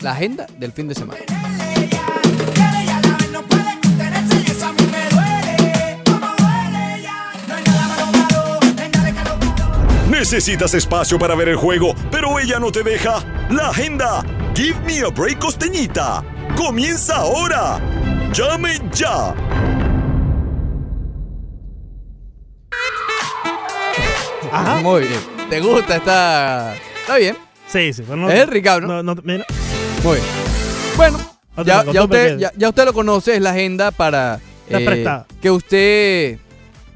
S4: la agenda del fin de semana.
S20: Necesitas espacio para ver el juego, pero ella no te deja. La agenda. Give me a break costeñita. Comienza ahora. Llame ya.
S4: Muy bien. ¿Te gusta? Está, está bien.
S7: Sí, sí. pero no-
S4: es el Ricardo, ¿no?
S7: no, no, mira.
S4: Muy bien. Bueno, ya, usted, ya, ya usted lo conoce, es la agenda para
S7: Está prestada.
S4: que usted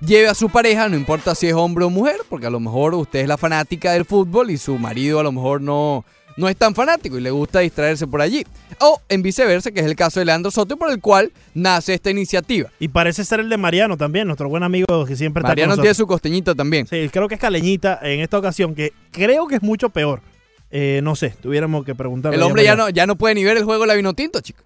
S4: lleve a su pareja, no importa si es hombre o mujer, porque a lo mejor usted es la fanática del fútbol y su marido a lo mejor no, no es tan fanático y le gusta distraerse por allí. O en viceversa, que es el caso de Leandro Soto, por el cual nace esta iniciativa.
S7: Y parece ser el de Mariano también, nuestro buen amigo que siempre está con
S4: Mariano
S7: nosotros.
S4: tiene su costeñita también.
S7: Sí, creo que es caleñita en esta ocasión, que creo que es mucho peor. Eh, no sé, tuviéramos que preguntarle.
S4: El hombre ya no, ya no puede ni ver el juego de la Vinotinto, chico.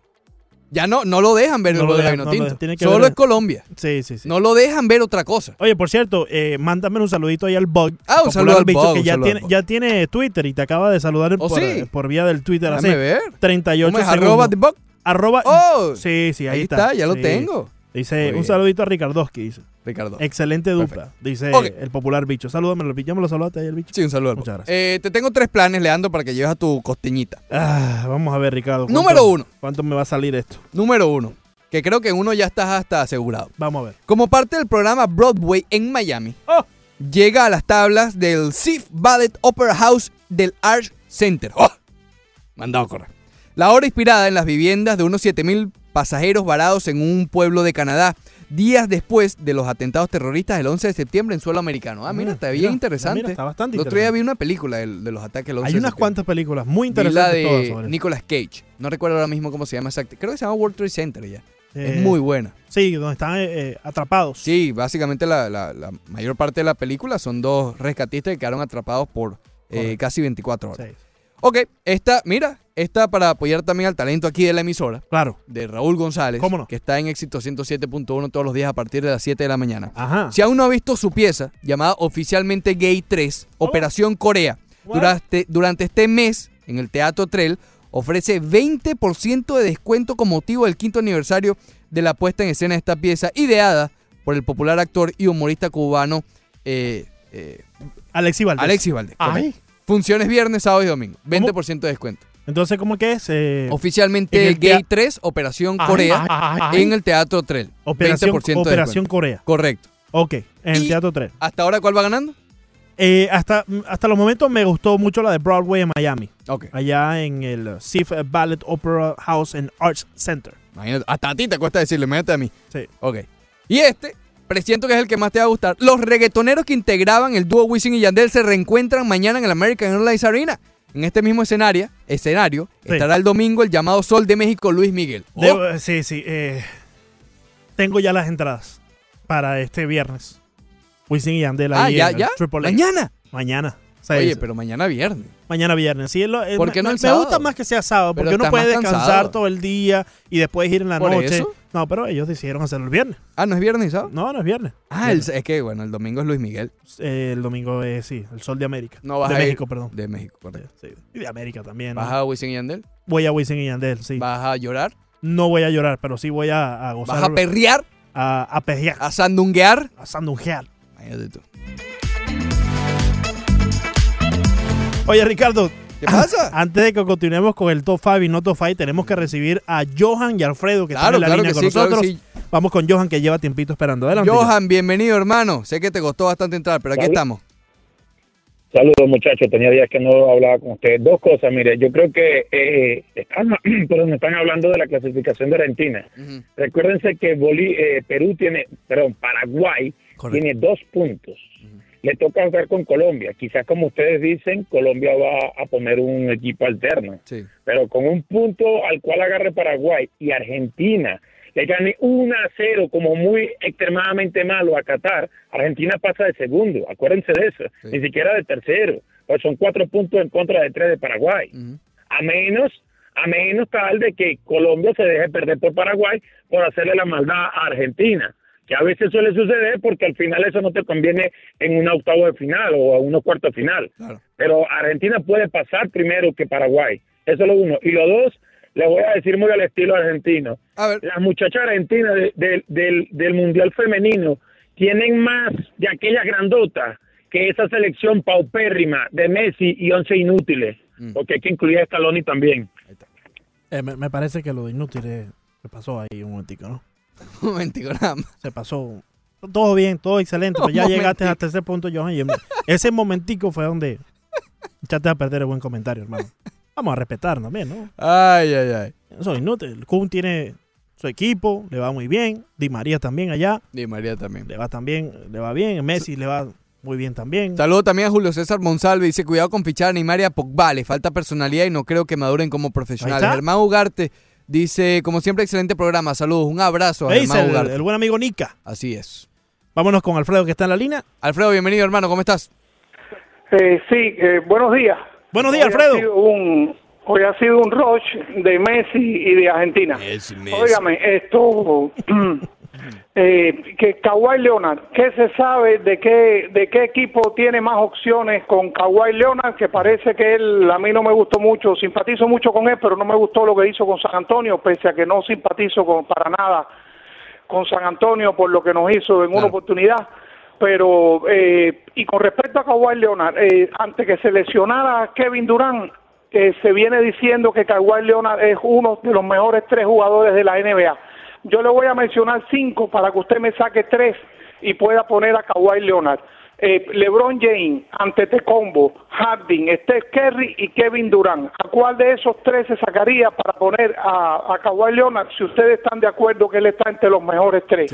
S4: Ya no, no lo dejan ver
S7: No
S4: el juego de
S7: no
S4: Vinotinto.
S7: que
S4: Solo
S7: ver-
S4: es Colombia.
S7: Sí, sí, sí.
S4: No lo dejan ver otra cosa.
S7: Oye, por cierto, eh, mándame un saludito ahí al Bug.
S4: Ah, un saludo al
S7: Bicho,
S4: Bug,
S7: que ya tiene, ya tiene Twitter y te acaba de saludar
S4: ¿Oh,
S7: por,
S4: sí?
S7: por vía del Twitter
S4: Déjame
S7: hace
S4: ver.
S7: 38
S4: ¿Cómo es?
S7: segundos.
S4: Arroba The Bug.
S7: Arroba-
S4: Oh,
S7: sí, sí, ahí,
S4: ahí está, ya lo
S7: sí.
S4: tengo.
S7: Dice, un saludito a Ricardowski, dice.
S4: Ricardo.
S7: Excelente dupla,
S4: Perfecto.
S7: dice el popular bicho. Salúdame. Ya me lo saludaste ahí el bicho.
S4: Sí, un saludo. al
S7: Muchas gracias.
S4: Eh, te tengo tres planes, Leandro, para que lleves a tu costeñita.
S7: Ah, vamos a ver, Ricardo. ¿cuánto-
S4: Número uno.
S7: ¿Cuánto me va a salir esto?
S4: Número uno. Que creo que uno ya estás hasta asegurado.
S7: Vamos a ver.
S4: Como parte del programa Broadway en Miami,
S7: Oh.
S4: llega a las tablas del Sif Ballet Opera House del Arts Center. ¡Oh! Mandado a correr. La obra inspirada en las viviendas de unos 7.000 pasajeros varados en un pueblo de Canadá, días después de los atentados terroristas del 11 de septiembre en suelo americano. Ah, mira, está bien
S7: mira,
S4: interesante.
S7: mira, está bastante
S4: El otro día vi una película de, los ataques del 11
S7: Hay
S4: de
S7: unas
S4: septiembre.
S7: cuantas películas muy
S4: Vi la
S7: interesantes todas
S4: de
S7: sobre.
S4: Nicolas Cage. No recuerdo ahora mismo cómo se llama exactamente. Creo que se llama World Trade Center ya.
S7: Eh,
S4: es muy buena.
S7: Sí, donde están eh, eh, atrapados.
S4: Sí, básicamente la, la- la mayor parte de la película son dos rescatistas que quedaron atrapados por eh, casi 24 horas.
S7: Sí.
S4: Ok, esta, mira, esta para apoyar también al talento aquí de la emisora.
S7: Claro.
S4: De Raúl González.
S7: ¿Cómo no?
S4: Que está en éxito 107.1 todos los días a partir de las 7 de la mañana.
S7: Ajá.
S4: Si aún no ha visto su pieza, llamada oficialmente Gay 3, Operación Corea, durante, durante este mes en el Teatro Trell, ofrece 20% de descuento con motivo del quinto aniversario de la puesta en escena de esta pieza, ideada por el popular actor y humorista cubano eh, eh,
S7: Alexi Valdés.
S4: Alexis Valdés.
S7: Ay.
S4: Funciones viernes, sábado y domingo. 20% de descuento.
S7: Entonces, ¿cómo que es? Eh,
S4: Oficialmente
S7: en el
S4: Gay
S7: tea-
S4: 3, Operación
S7: Ay,
S4: Corea,
S7: ay, ay.
S4: en el Teatro Trell.
S7: Operación,
S4: 20% de
S7: Operación
S4: descuento.
S7: Corea.
S4: Correcto.
S7: Ok, en el Teatro 3.
S4: ¿Hasta ahora cuál va ganando?
S7: Eh, hasta, hasta los momentos me gustó mucho la de Broadway en Miami.
S4: Ok.
S7: Allá en el uh, Sif Ballet Opera House and Arts Center.
S4: Imagínate, hasta a ti te cuesta decirlo, imagínate a mí.
S7: Sí.
S4: Ok. Y este, presiento que es el que más te va a gustar. Los reggaetoneros que integraban el dúo Wisin y Yandel se reencuentran mañana en el American Airlines Arena. En este mismo escenario, escenario
S7: Sí.
S4: estará el domingo el llamado Sol de México Luis Miguel. Oh,
S7: Debo- sí, sí. eh, tengo ya las entradas para este viernes. Wisin y Yandel
S4: Ah, ¿ya, ya? ¿Mañana?
S7: Mañana.
S4: Oye, pero mañana viernes.
S7: Mañana viernes. Sí, lo- eh,
S4: ¿Por
S7: me-
S4: qué no
S7: me,
S4: el
S7: me
S4: sábado?
S7: gusta más que sea sábado, porque uno puede descansar
S4: cansado.
S7: todo el día y después ir en la
S4: ¿Por
S7: noche.
S4: eso?
S7: No, pero ellos decidieron hacerlo el viernes.
S4: Ah, ¿no es viernes y sábado?
S7: No, no es viernes.
S4: Ah, el- es que, bueno, el domingo es Luis Miguel.
S7: Eh, el domingo es, sí, el Sol de América.
S4: No vas
S7: de
S4: a ir-
S7: México, perdón.
S4: De México, correcto.
S7: Sí, y de América también. ¿no?
S4: ¿Vas a Wisin y Yandel?
S7: Voy a Wisin y Yandel, sí.
S4: ¿Vas a llorar?
S7: No voy a llorar, pero sí voy a, a gozar.
S4: ¿Vas a perrear?
S7: A, a perrear.
S4: ¿A sandunguear?
S7: A sandunguear.
S4: Imagínate tú.
S7: Oye, Ricardo.
S4: ¿Qué pasa?
S7: Antes de que continuemos con el top 5 y no top 5, tenemos que recibir a Johan y Alfredo que están en la
S4: claro
S7: línea con
S4: sí, claro que
S7: nosotros.
S4: sí.
S7: Vamos con Johan que lleva tiempito esperando. Adelante.
S4: Johan, bienvenido, hermano. Sé que te costó bastante entrar, pero aquí estamos.
S21: Saludos muchachos, tenía días que no hablaba con ustedes. Dos cosas, mire, yo creo que eh, están, perdón, están hablando de la clasificación de Argentina. Recuérdense que Bolí- eh, Perú tiene, perdón, Paraguay tiene dos puntos. Le toca jugar con Colombia. Quizás como ustedes dicen, Colombia va a poner un equipo alterno.
S4: Sí.
S21: Pero con un punto al cual agarre Paraguay y Argentina le gane 1 a 0 como muy extremadamente malo a Qatar, Argentina pasa de segundo. Acuérdense de eso. Ni siquiera de tercero. Pues son cuatro puntos en contra de tres de Paraguay. A menos a menos tal de que Colombia se deje perder por Paraguay por hacerle la maldad a Argentina, que a veces suele suceder porque al final eso no te conviene en un octavo de final o a unos cuartos de final. Pero Argentina puede pasar primero que Paraguay. Eso es lo uno. Y lo dos, le voy a decir muy al estilo argentino. Las muchachas argentinas de- de- del, del Mundial Femenino tienen más de aquella grandota que esa selección paupérrima de Messi y once inútiles. Porque hay que incluir a Scaloni también.
S7: Eh, me, me parece que lo de inútil eh, se pasó ahí un momentico, ¿no?
S4: Un momentico nada más.
S7: Se pasó. Todo bien, todo excelente, pero ya llegaste hasta ese punto, Johan. y ese momentico fue donde echaste a perder el buen comentario, hermano. Vamos a respetar también, ¿no?
S4: Ay, ay, ay.
S7: Eso es inútil. El Kun tiene su equipo, le va muy bien. Di María también allá.
S4: Di María también.
S7: Le va también, le va bien. Messi le va muy bien también.
S4: Saludo también a Julio César Monsalve. Dice, cuidado con fichar a Neymar y a Pogba. Le falta personalidad y no creo que maduren como profesionales. Germán Ugarte dice, como siempre, excelente programa. Saludos. Un abrazo
S7: El, buen amigo Nica.
S4: Así es.
S7: Vámonos con Alfredo que está en la línea.
S4: Alfredo, bienvenido, hermano. ¿Cómo estás?
S16: Eh, sí, eh, buenos días.
S7: Buenos días,
S16: Hoy ha
S7: Alfredo.
S16: sido un- hoy ha sido un rush de Messi y de Argentina. Óigame, esto, eh, que Kawhi Leonard, ¿qué se sabe de qué, de qué equipo tiene más opciones con Kawhi Leonard? Que parece que él, a mí no me gustó mucho, simpatizo mucho con él, pero no me gustó lo que hizo con San Antonio, pese a que no simpatizo con, para nada con San Antonio por lo que nos hizo en una oportunidad. Pero, eh, y con respecto a Kawhi Leonard, eh, antes que se lesionara Kevin Durant, eh, se viene diciendo que Kawhi Leonard es uno de los mejores tres jugadores de la NBA. Yo le voy a mencionar cinco para que usted me saque tres y pueda poner a Kawhi Leonard. Eh, LeBron James, Antetokounmpo, Harding, Steph Curry y Kevin Durant. ¿A cuál de esos tres se sacaría para poner a, a Kawhi Leonard si ustedes están de acuerdo que él está entre los mejores tres?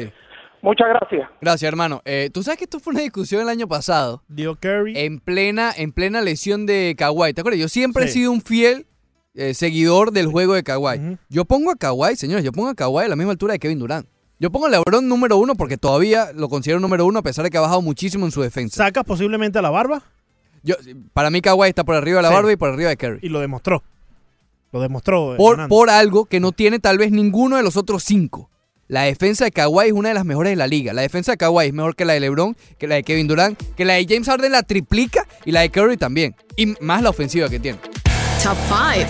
S16: Muchas gracias.
S4: Gracias, hermano. Eh, Tú sabes que esto fue una discusión el año pasado.
S7: Dio Curry.
S4: En plena, en plena lesión de Kawhi. ¿Te acuerdas? Yo siempre he
S7: Sí.
S4: sido un fiel eh, seguidor del juego de Kawhi. Yo pongo a Kawhi, señores, yo pongo a Kawhi a la misma altura de Kevin Durant. Yo pongo a LeBron número uno porque todavía lo considero número uno a pesar de que ha bajado muchísimo en su defensa.
S7: ¿Sacas posiblemente a la barba?
S4: Yo, para mí Kawhi está por arriba de la
S7: Sí.
S4: barba y por arriba de Curry.
S7: Y lo demostró. Lo demostró. eh,
S4: Por, por algo que no tiene tal vez ninguno de los otros cinco. La defensa de Kawhi es una de las mejores de la liga. La defensa de Kawhi es mejor que la de LeBron, que la de Kevin Durant, que la de James Harden la triplica y la de Curry también. Y más la ofensiva que tiene.
S6: Top 5.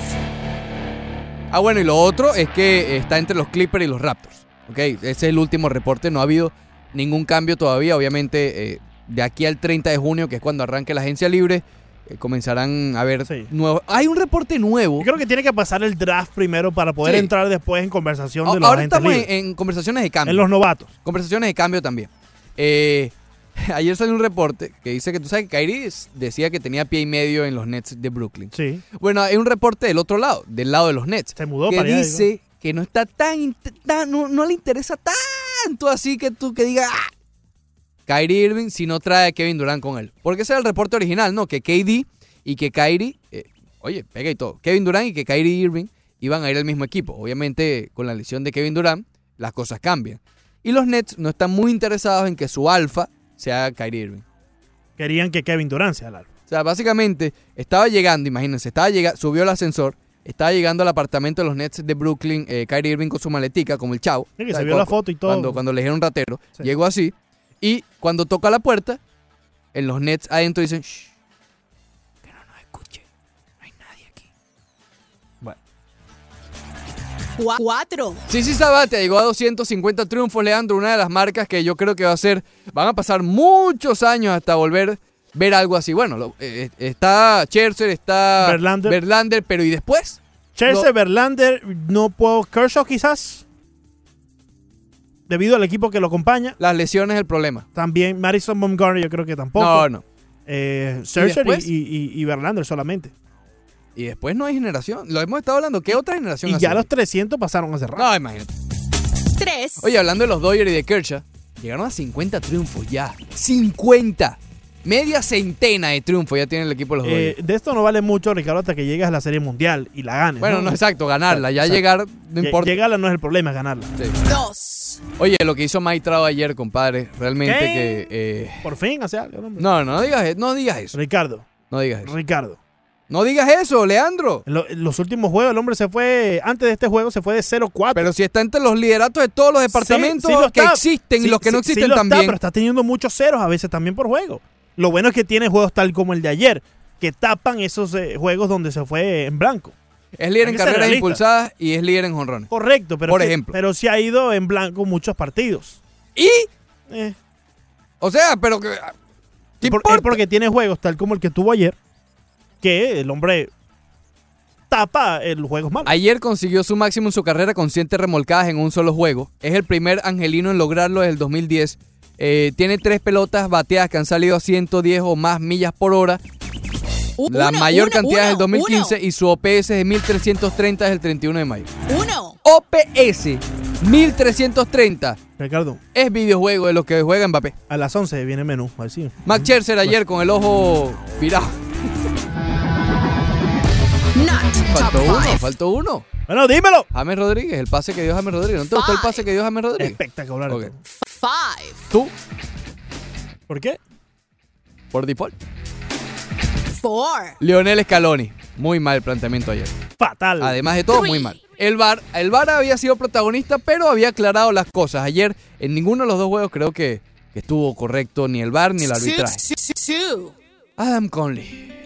S4: Ah, bueno, y lo otro es que está entre los Clippers y los Raptors. ¿ok? Ese es el último reporte. No ha habido ningún cambio todavía. Obviamente, eh, de aquí al 30 de junio, que es cuando arranque la agencia libre, eh, comenzarán a ver nuevos. Hay un reporte nuevo.
S7: Yo creo que tiene que pasar el draft primero para poder
S4: Sí.
S7: entrar después en conversación de
S4: A-
S7: los
S4: Ahora estamos en, en conversaciones de cambio.
S7: En los novatos.
S4: Conversaciones de cambio también. Eh, ayer salió un reporte que dice que tú sabes que Kyrie decía que tenía pie y medio en los Nets de Brooklyn.
S7: Sí.
S4: Bueno, hay un reporte del otro lado, del lado de los Nets.
S7: Se mudó
S4: que
S7: para allá,
S4: dice que no está tan, no, no le interesa tanto así que tú que digas "Ah". Kyrie Irving si no trae a Kevin Durant con él. Porque ese era el reporte original, ¿no? Que KD y que Kyrie, eh, oye, pega y todo. Kevin Durant y que Kyrie Irving iban a ir al mismo equipo. Obviamente, con la lesión de Kevin Durant, las cosas cambian. Y los Nets no están muy interesados en que su alfa sea Kyrie Irving.
S7: Querían que Kevin Durant sea el alfa.
S4: O sea, básicamente estaba llegando, imagínense, estaba llega, subió el ascensor, estaba llegando al apartamento de los Nets de Brooklyn, eh, Kyrie Irving con su maletica, como el chavo.
S7: Sí, que se vio la foto y todo.
S4: Cuando, cuando le dijeron ratero, llegó así. Y cuando toca la puerta, en los Nets adentro dicen, "Shh,
S18: Cuatro.
S4: Sí, sí, Sabatia llegó a 250 triunfos, Leandro, una de las marcas que yo creo que va a ser, van a pasar muchos años hasta volver ver algo así. Bueno, lo- eh, eh, está Scherzer, está
S7: Verlander.
S4: pero ¿y después?
S7: Chelsea,
S4: Lo-
S7: Verlander, no puedo. Kershaw quizás. Debido al equipo que lo acompaña.
S4: Las lesiones es el problema.
S7: También Madison Montgomery, yo creo que tampoco.
S4: No, no.
S7: Eh, Scherzer
S4: después?
S7: y, y- y Verlander solamente.
S4: Y después no hay generación. Lo hemos estado hablando. ¿Qué otra generación
S7: Y ya los 300 pasaron hace rato.
S4: No, imagínate.
S18: Tres.
S4: Oye, hablando de los Dodgers y de Kershaw, llegaron a 50 triunfos ya. ¡50! Media centena de triunfos ya tiene el equipo de los
S7: Eh,
S4: Dodgers.
S7: de esto no vale mucho, Ricardo, hasta que llegues a la Serie Mundial y la ganes.
S4: Bueno, no, exacto, ganarla. Ya llegar, no importa.
S7: Llegarla no es el problema, es ganarla.
S18: Dos.
S4: Oye, lo que hizo Mike Trout ayer, compadre, realmente
S7: ¿Qué?
S4: que... eh,
S7: Por fin hace algo, hombre.
S4: no, no digas, no digas eso.
S7: Ricardo.
S4: No digas eso.
S7: Ricardo.
S4: No digas eso, Leandro.
S7: Lo- los últimos juegos, el hombre se fue, antes de este juego, se fue de 0-4.
S4: Pero si está entre los lideratos de todos los departamentos
S7: Sí, sí lo
S4: que existen y los que no existen
S7: lo está,
S4: también.
S7: pero está teniendo muchos ceros a veces también por juego. Lo bueno es que tiene juegos tal como el de ayer, que tapan esos eh, juegos donde se fue en blanco.
S4: Es líder en carreras impulsadas y es líder en jonrones.
S7: Correcto, pero,
S4: Por
S7: que-
S4: ejemplo.
S7: pero sí ha ido en blanco muchos partidos.
S4: ¿Y?
S7: Eh.
S4: O sea, pero que...
S7: Por- es porque tiene juegos tal como el que tuvo ayer, que el hombre tapa el juego malo.
S4: Ayer consiguió su máximo en su carrera con 7 remolcadas en un solo juego. Es el primer angelino en lograrlo desde el 2010. Eh, tiene tres pelotas bateadas que han salido a 110 o más millas por hora. La
S18: Uno,
S4: mayor
S18: uno,
S4: cantidad es el
S18: uno,
S4: 2015 y su OPS de 1330 es el 31 de mayo.
S18: Uno.
S4: OPS 1330
S7: Ricardo,
S4: es videojuego de los que juega Mbappé.
S7: a las 11 viene menú. A ver si-
S4: Max Scherzer ayer con el ojo virado.
S18: Not top
S4: Faltó uno,
S18: five.
S4: faltó uno.
S7: Bueno, dímelo.
S4: James Rodríguez, el pase que dio James Rodríguez. ¿No te gustó el pase que dio James Rodríguez?
S7: Espectacular.
S4: Ok.
S18: Five.
S4: ¿Tú?
S7: ¿Por qué?
S4: Por default.
S18: Four.
S4: Lionel Scaloni. Muy mal el planteamiento ayer.
S7: Fatal.
S4: Además de todo, muy mal. El VAR, el VAR había sido protagonista, pero había aclarado las cosas. Ayer, en ninguno de los dos juegos creo que, que estuvo correcto ni el VAR ni el arbitraje.
S18: Two, two, two.
S4: Adam Conley.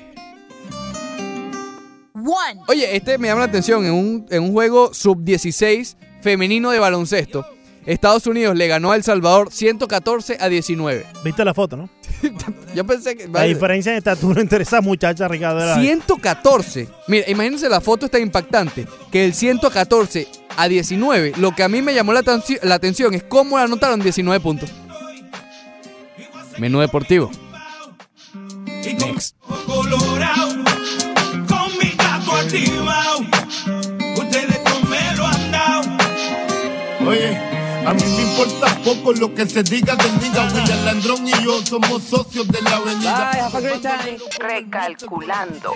S18: One.
S4: Oye, este me llama la atención. En un, en un juego sub-16 femenino de baloncesto, Estados Unidos le ganó a El Salvador 114 a 19.
S7: ¿Viste la foto, no?
S4: Yo pensé que...
S7: La diferencia en estatura entre esa muchacha, Ricardo, era
S4: 114. Mira, imagínense la foto está impactante. Que el 114 a 19, lo que a mí me llamó la, la atención es cómo anotaron 19 puntos. Menú deportivo. Next.
S3: Ustedes con me lo han dado.
S22: Oye, a mí me importa poco lo que se diga del diga. William Landrón y yo somos socios de la avenida.
S23: Recalculando.